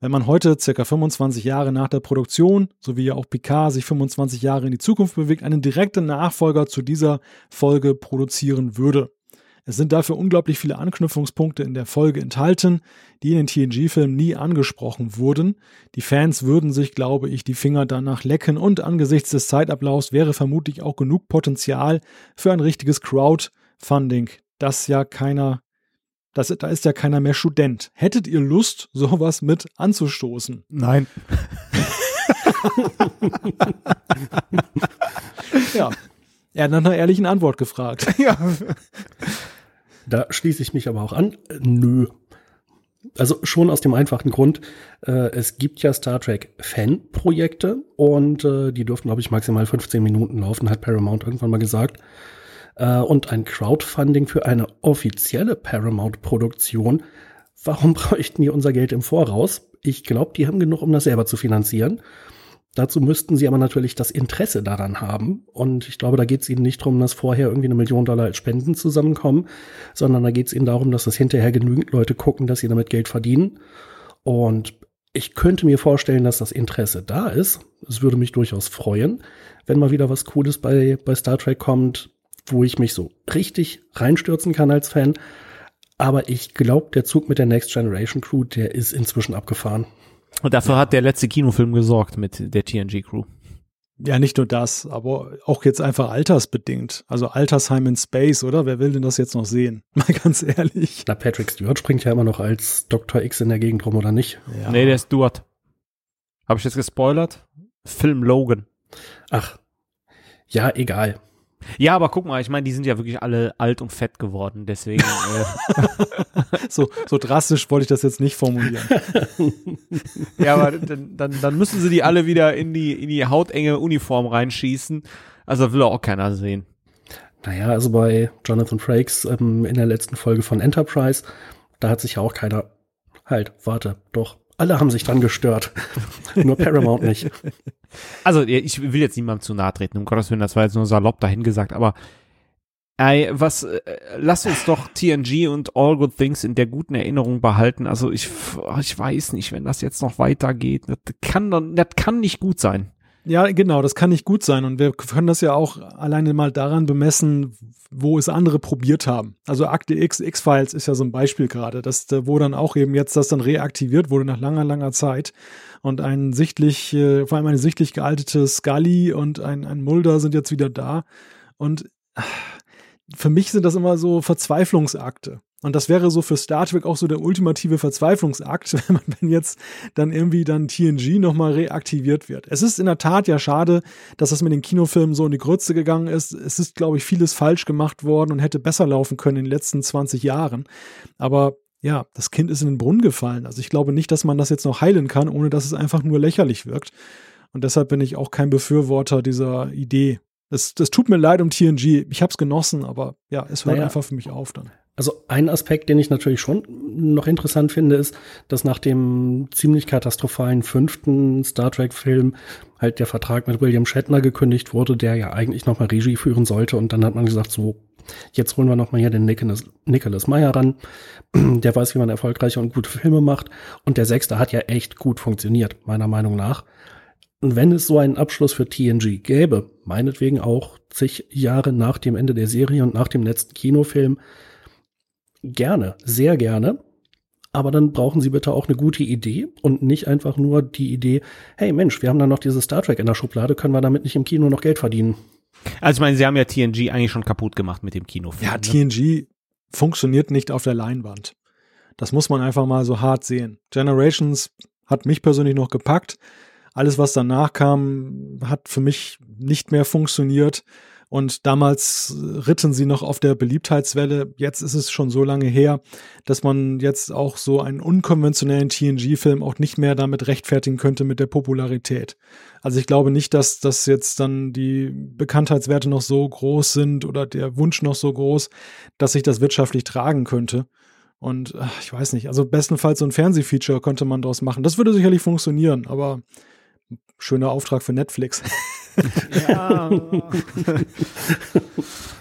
wenn man heute circa 25 Jahre nach der Produktion, so wie ja auch Picard sich 25 Jahre in die Zukunft bewegt, einen direkten Nachfolger zu dieser Folge produzieren würde. Es sind dafür unglaublich viele Anknüpfungspunkte in der Folge enthalten, die in den TNG-Filmen nie angesprochen wurden. Die Fans würden sich, glaube ich, die Finger danach lecken und angesichts des Zeitablaufs wäre vermutlich auch genug Potenzial für ein richtiges Crowdfunding, das ja keiner, das, da ist ja keiner mehr Student. Hättet ihr Lust, sowas mit anzustoßen? Nein. ja. Er hat nach einer ehrlichen Antwort gefragt. ja. Da schließe ich mich aber auch an. Nö. Also schon aus dem einfachen Grund, äh, es gibt ja Star Trek Fan-Projekte und äh, die dürften, glaube ich, maximal 15 Minuten laufen, hat Paramount irgendwann mal gesagt. Äh, und ein Crowdfunding für eine offizielle Paramount-Produktion. Warum bräuchten die unser Geld im Voraus? Ich glaube, die haben genug, um das selber zu finanzieren. Dazu müssten sie aber natürlich das Interesse daran haben. Und ich glaube, da geht es ihnen nicht darum, dass vorher irgendwie eine Million Dollar als Spenden zusammenkommen, sondern da geht es ihnen darum, dass es hinterher genügend Leute gucken, dass sie damit Geld verdienen. Und ich könnte mir vorstellen, dass das Interesse da ist. Es würde mich durchaus freuen, wenn mal wieder was Cooles bei, bei Star Trek kommt, wo ich mich so richtig reinstürzen kann als Fan. Aber ich glaube, der Zug mit der Next Generation Crew, der ist inzwischen abgefahren. Und dafür hat der letzte Kinofilm gesorgt mit der TNG Crew. Ja, nicht nur das, aber auch jetzt einfach altersbedingt. Also Altersheim in Space, oder? Wer will denn das jetzt noch sehen? Mal ganz ehrlich. Na, Patrick Stewart springt ja immer noch als Dr. X in der Gegend rum, oder nicht? Ja. Nee, der ist Stuart. Habe ich jetzt gespoilert? Film Logan. Ach. Ja, egal. Ja, aber guck mal, ich meine, die sind ja wirklich alle alt und fett geworden, deswegen. Äh. so, so drastisch wollte ich das jetzt nicht formulieren. ja, aber dann, dann, dann müssen sie die alle wieder in die, in die hautenge Uniform reinschießen. Also will auch keiner sehen. Naja, also bei Jonathan Frakes ähm, in der letzten Folge von Enterprise, da hat sich ja auch keiner. Halt, warte, doch. Alle haben sich dran gestört. Nur Paramount nicht. Also, ich will jetzt niemandem zu nahe treten, um Gottes Willen, das war jetzt nur salopp dahingesagt, aber ey, was, äh, lass uns doch TNG und All Good Things in der guten Erinnerung behalten. Also, ich, ich weiß nicht, wenn das jetzt noch weitergeht, das kann, das kann nicht gut sein. Ja, genau, das kann nicht gut sein. Und wir können das ja auch alleine mal daran bemessen, wo es andere probiert haben. Also Akte X, X-Files ist ja so ein Beispiel gerade, dass, wo dann auch eben jetzt das dann reaktiviert wurde nach langer, langer Zeit. Und ein sichtlich, äh, vor allem eine sichtlich gealtete Scully und ein, ein Mulder sind jetzt wieder da. Und für mich sind das immer so Verzweiflungsakte. Und das wäre so für Star Trek auch so der ultimative Verzweiflungsakt, wenn man wenn jetzt dann irgendwie dann TNG nochmal reaktiviert wird. Es ist in der Tat ja schade, dass das mit den Kinofilmen so in die Grütze gegangen ist. Es ist, glaube ich, vieles falsch gemacht worden und hätte besser laufen können in den letzten 20 Jahren. Aber ja, das Kind ist in den Brunnen gefallen. Also ich glaube nicht, dass man das jetzt noch heilen kann, ohne dass es einfach nur lächerlich wirkt. Und deshalb bin ich auch kein Befürworter dieser Idee. Das, das tut mir leid um TNG. Ich habe es genossen, aber ja, es hört naja. einfach für mich auf dann. Also ein Aspekt, den ich natürlich schon noch interessant finde, ist, dass nach dem ziemlich katastrophalen fünften Star Trek-Film halt der Vertrag mit William Shatner gekündigt wurde, der ja eigentlich nochmal Regie führen sollte. Und dann hat man gesagt, so, jetzt holen wir nochmal hier den Nicholas, Nicholas Meyer ran. Der weiß, wie man erfolgreiche und gute Filme macht. Und der sechste hat ja echt gut funktioniert, meiner Meinung nach. Und wenn es so einen Abschluss für TNG gäbe, meinetwegen auch zig Jahre nach dem Ende der Serie und nach dem letzten Kinofilm, Gerne, sehr gerne. Aber dann brauchen Sie bitte auch eine gute Idee und nicht einfach nur die Idee, hey Mensch, wir haben da noch diese Star Trek in der Schublade, können wir damit nicht im Kino noch Geld verdienen? Also ich meine, Sie haben ja TNG eigentlich schon kaputt gemacht mit dem Kinofilm. Ja, ne? TNG funktioniert nicht auf der Leinwand. Das muss man einfach mal so hart sehen. Generations hat mich persönlich noch gepackt. Alles, was danach kam, hat für mich nicht mehr funktioniert. Und damals ritten sie noch auf der Beliebtheitswelle. Jetzt ist es schon so lange her, dass man jetzt auch so einen unkonventionellen TNG-Film auch nicht mehr damit rechtfertigen könnte mit der Popularität. Also ich glaube nicht, dass das jetzt dann die Bekanntheitswerte noch so groß sind oder der Wunsch noch so groß, dass sich das wirtschaftlich tragen könnte. Und ach, ich weiß nicht, also bestenfalls so ein Fernsehfeature könnte man daraus machen. Das würde sicherlich funktionieren, aber schöner Auftrag für Netflix. Ja.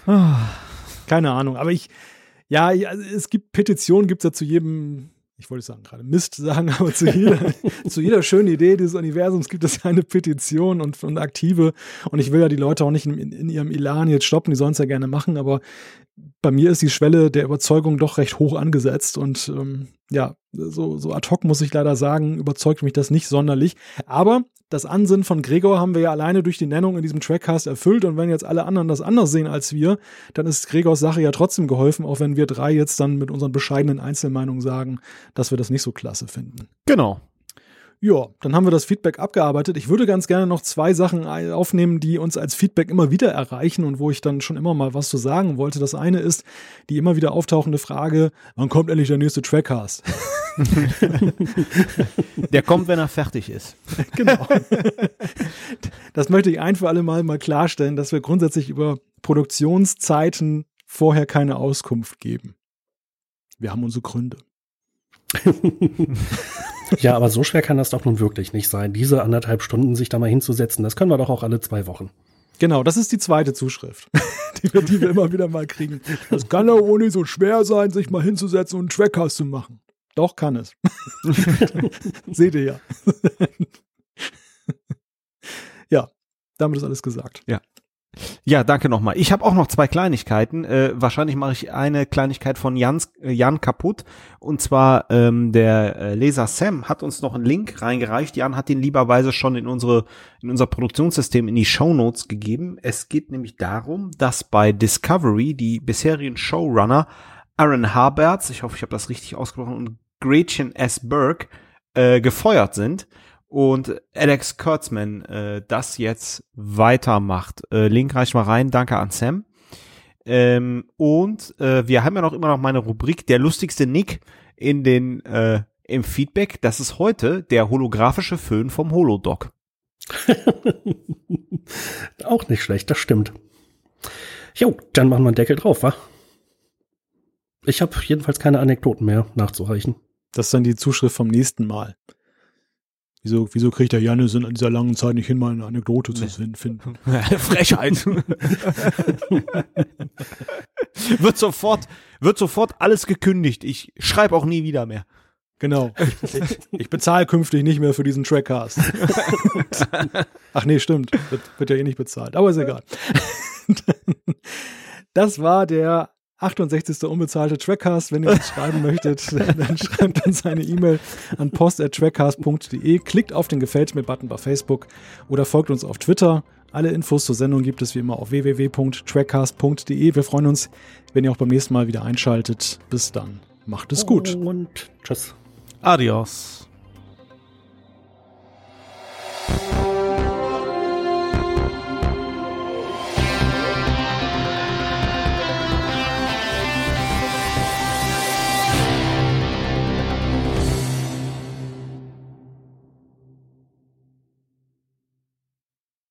Keine Ahnung, aber ich, ja, es gibt Petitionen, gibt es ja zu jedem, ich wollte sagen, gerade Mist sagen, aber zu jeder, zu jeder schönen Idee des Universums gibt es ja eine Petition und, und aktive. Und ich will ja die Leute auch nicht in, in ihrem Elan jetzt stoppen, die sollen es ja gerne machen, aber bei mir ist die Schwelle der Überzeugung doch recht hoch angesetzt und ähm, ja, so, so ad hoc muss ich leider sagen, überzeugt mich das nicht sonderlich. Aber das Ansinnen von Gregor haben wir ja alleine durch die Nennung in diesem Trackcast erfüllt. Und wenn jetzt alle anderen das anders sehen als wir, dann ist Gregors Sache ja trotzdem geholfen, auch wenn wir drei jetzt dann mit unseren bescheidenen Einzelmeinungen sagen, dass wir das nicht so klasse finden. Genau. Ja, dann haben wir das Feedback abgearbeitet. Ich würde ganz gerne noch zwei Sachen aufnehmen, die uns als Feedback immer wieder erreichen und wo ich dann schon immer mal was zu sagen wollte. Das eine ist die immer wieder auftauchende Frage, wann kommt endlich der nächste Trackcast? der kommt, wenn er fertig ist. Genau. Das möchte ich ein für alle Mal mal klarstellen, dass wir grundsätzlich über Produktionszeiten vorher keine Auskunft geben. Wir haben unsere Gründe. ja, aber so schwer kann das doch nun wirklich nicht sein, diese anderthalb Stunden sich da mal hinzusetzen. Das können wir doch auch alle zwei Wochen. Genau, das ist die zweite Zuschrift, die, wir, die wir immer wieder mal kriegen. Das kann doch ohne so schwer sein, sich mal hinzusetzen und einen Trackcast zu machen. Doch kann es. Seht ihr ja. ja, damit ist alles gesagt. Ja. Ja, danke nochmal. Ich habe auch noch zwei Kleinigkeiten. Äh, wahrscheinlich mache ich eine Kleinigkeit von Jans, äh, Jan kaputt. Und zwar ähm, der äh, Leser Sam hat uns noch einen Link reingereicht. Jan hat den lieberweise schon in unsere in unser Produktionssystem in die Show Notes gegeben. Es geht nämlich darum, dass bei Discovery die bisherigen Showrunner Aaron Haberts, ich hoffe, ich habe das richtig ausgesprochen, und Gretchen S. Burke äh, gefeuert sind und Alex Kurtzman äh, das jetzt weitermacht. Äh, Link reicht mal rein, danke an Sam. Ähm, und äh, wir haben ja noch immer noch meine Rubrik der lustigste Nick in den äh, im Feedback. Das ist heute der holographische Föhn vom Holodoc. Auch nicht schlecht, das stimmt. Jo, dann machen wir einen Deckel drauf, wa? Ich habe jedenfalls keine Anekdoten mehr nachzureichen. Das ist dann die Zuschrift vom nächsten Mal. Wieso, wieso kriegt der Jannis in dieser langen Zeit nicht hin, mal eine Anekdote zu finden? Frechheit. wird sofort, wird sofort alles gekündigt. Ich schreibe auch nie wieder mehr. Genau. Ich, ich bezahle künftig nicht mehr für diesen Trackcast. Ach nee, stimmt. Wird, wird ja eh nicht bezahlt. Aber ist egal. Das war der 68. unbezahlte Trackcast. Wenn ihr uns schreiben möchtet, dann schreibt uns eine E-Mail an post.trackcast.de. Klickt auf den Gefällt mir-Button bei Facebook oder folgt uns auf Twitter. Alle Infos zur Sendung gibt es wie immer auf www.trackcast.de. Wir freuen uns, wenn ihr auch beim nächsten Mal wieder einschaltet. Bis dann. Macht es gut. Und tschüss. Adios.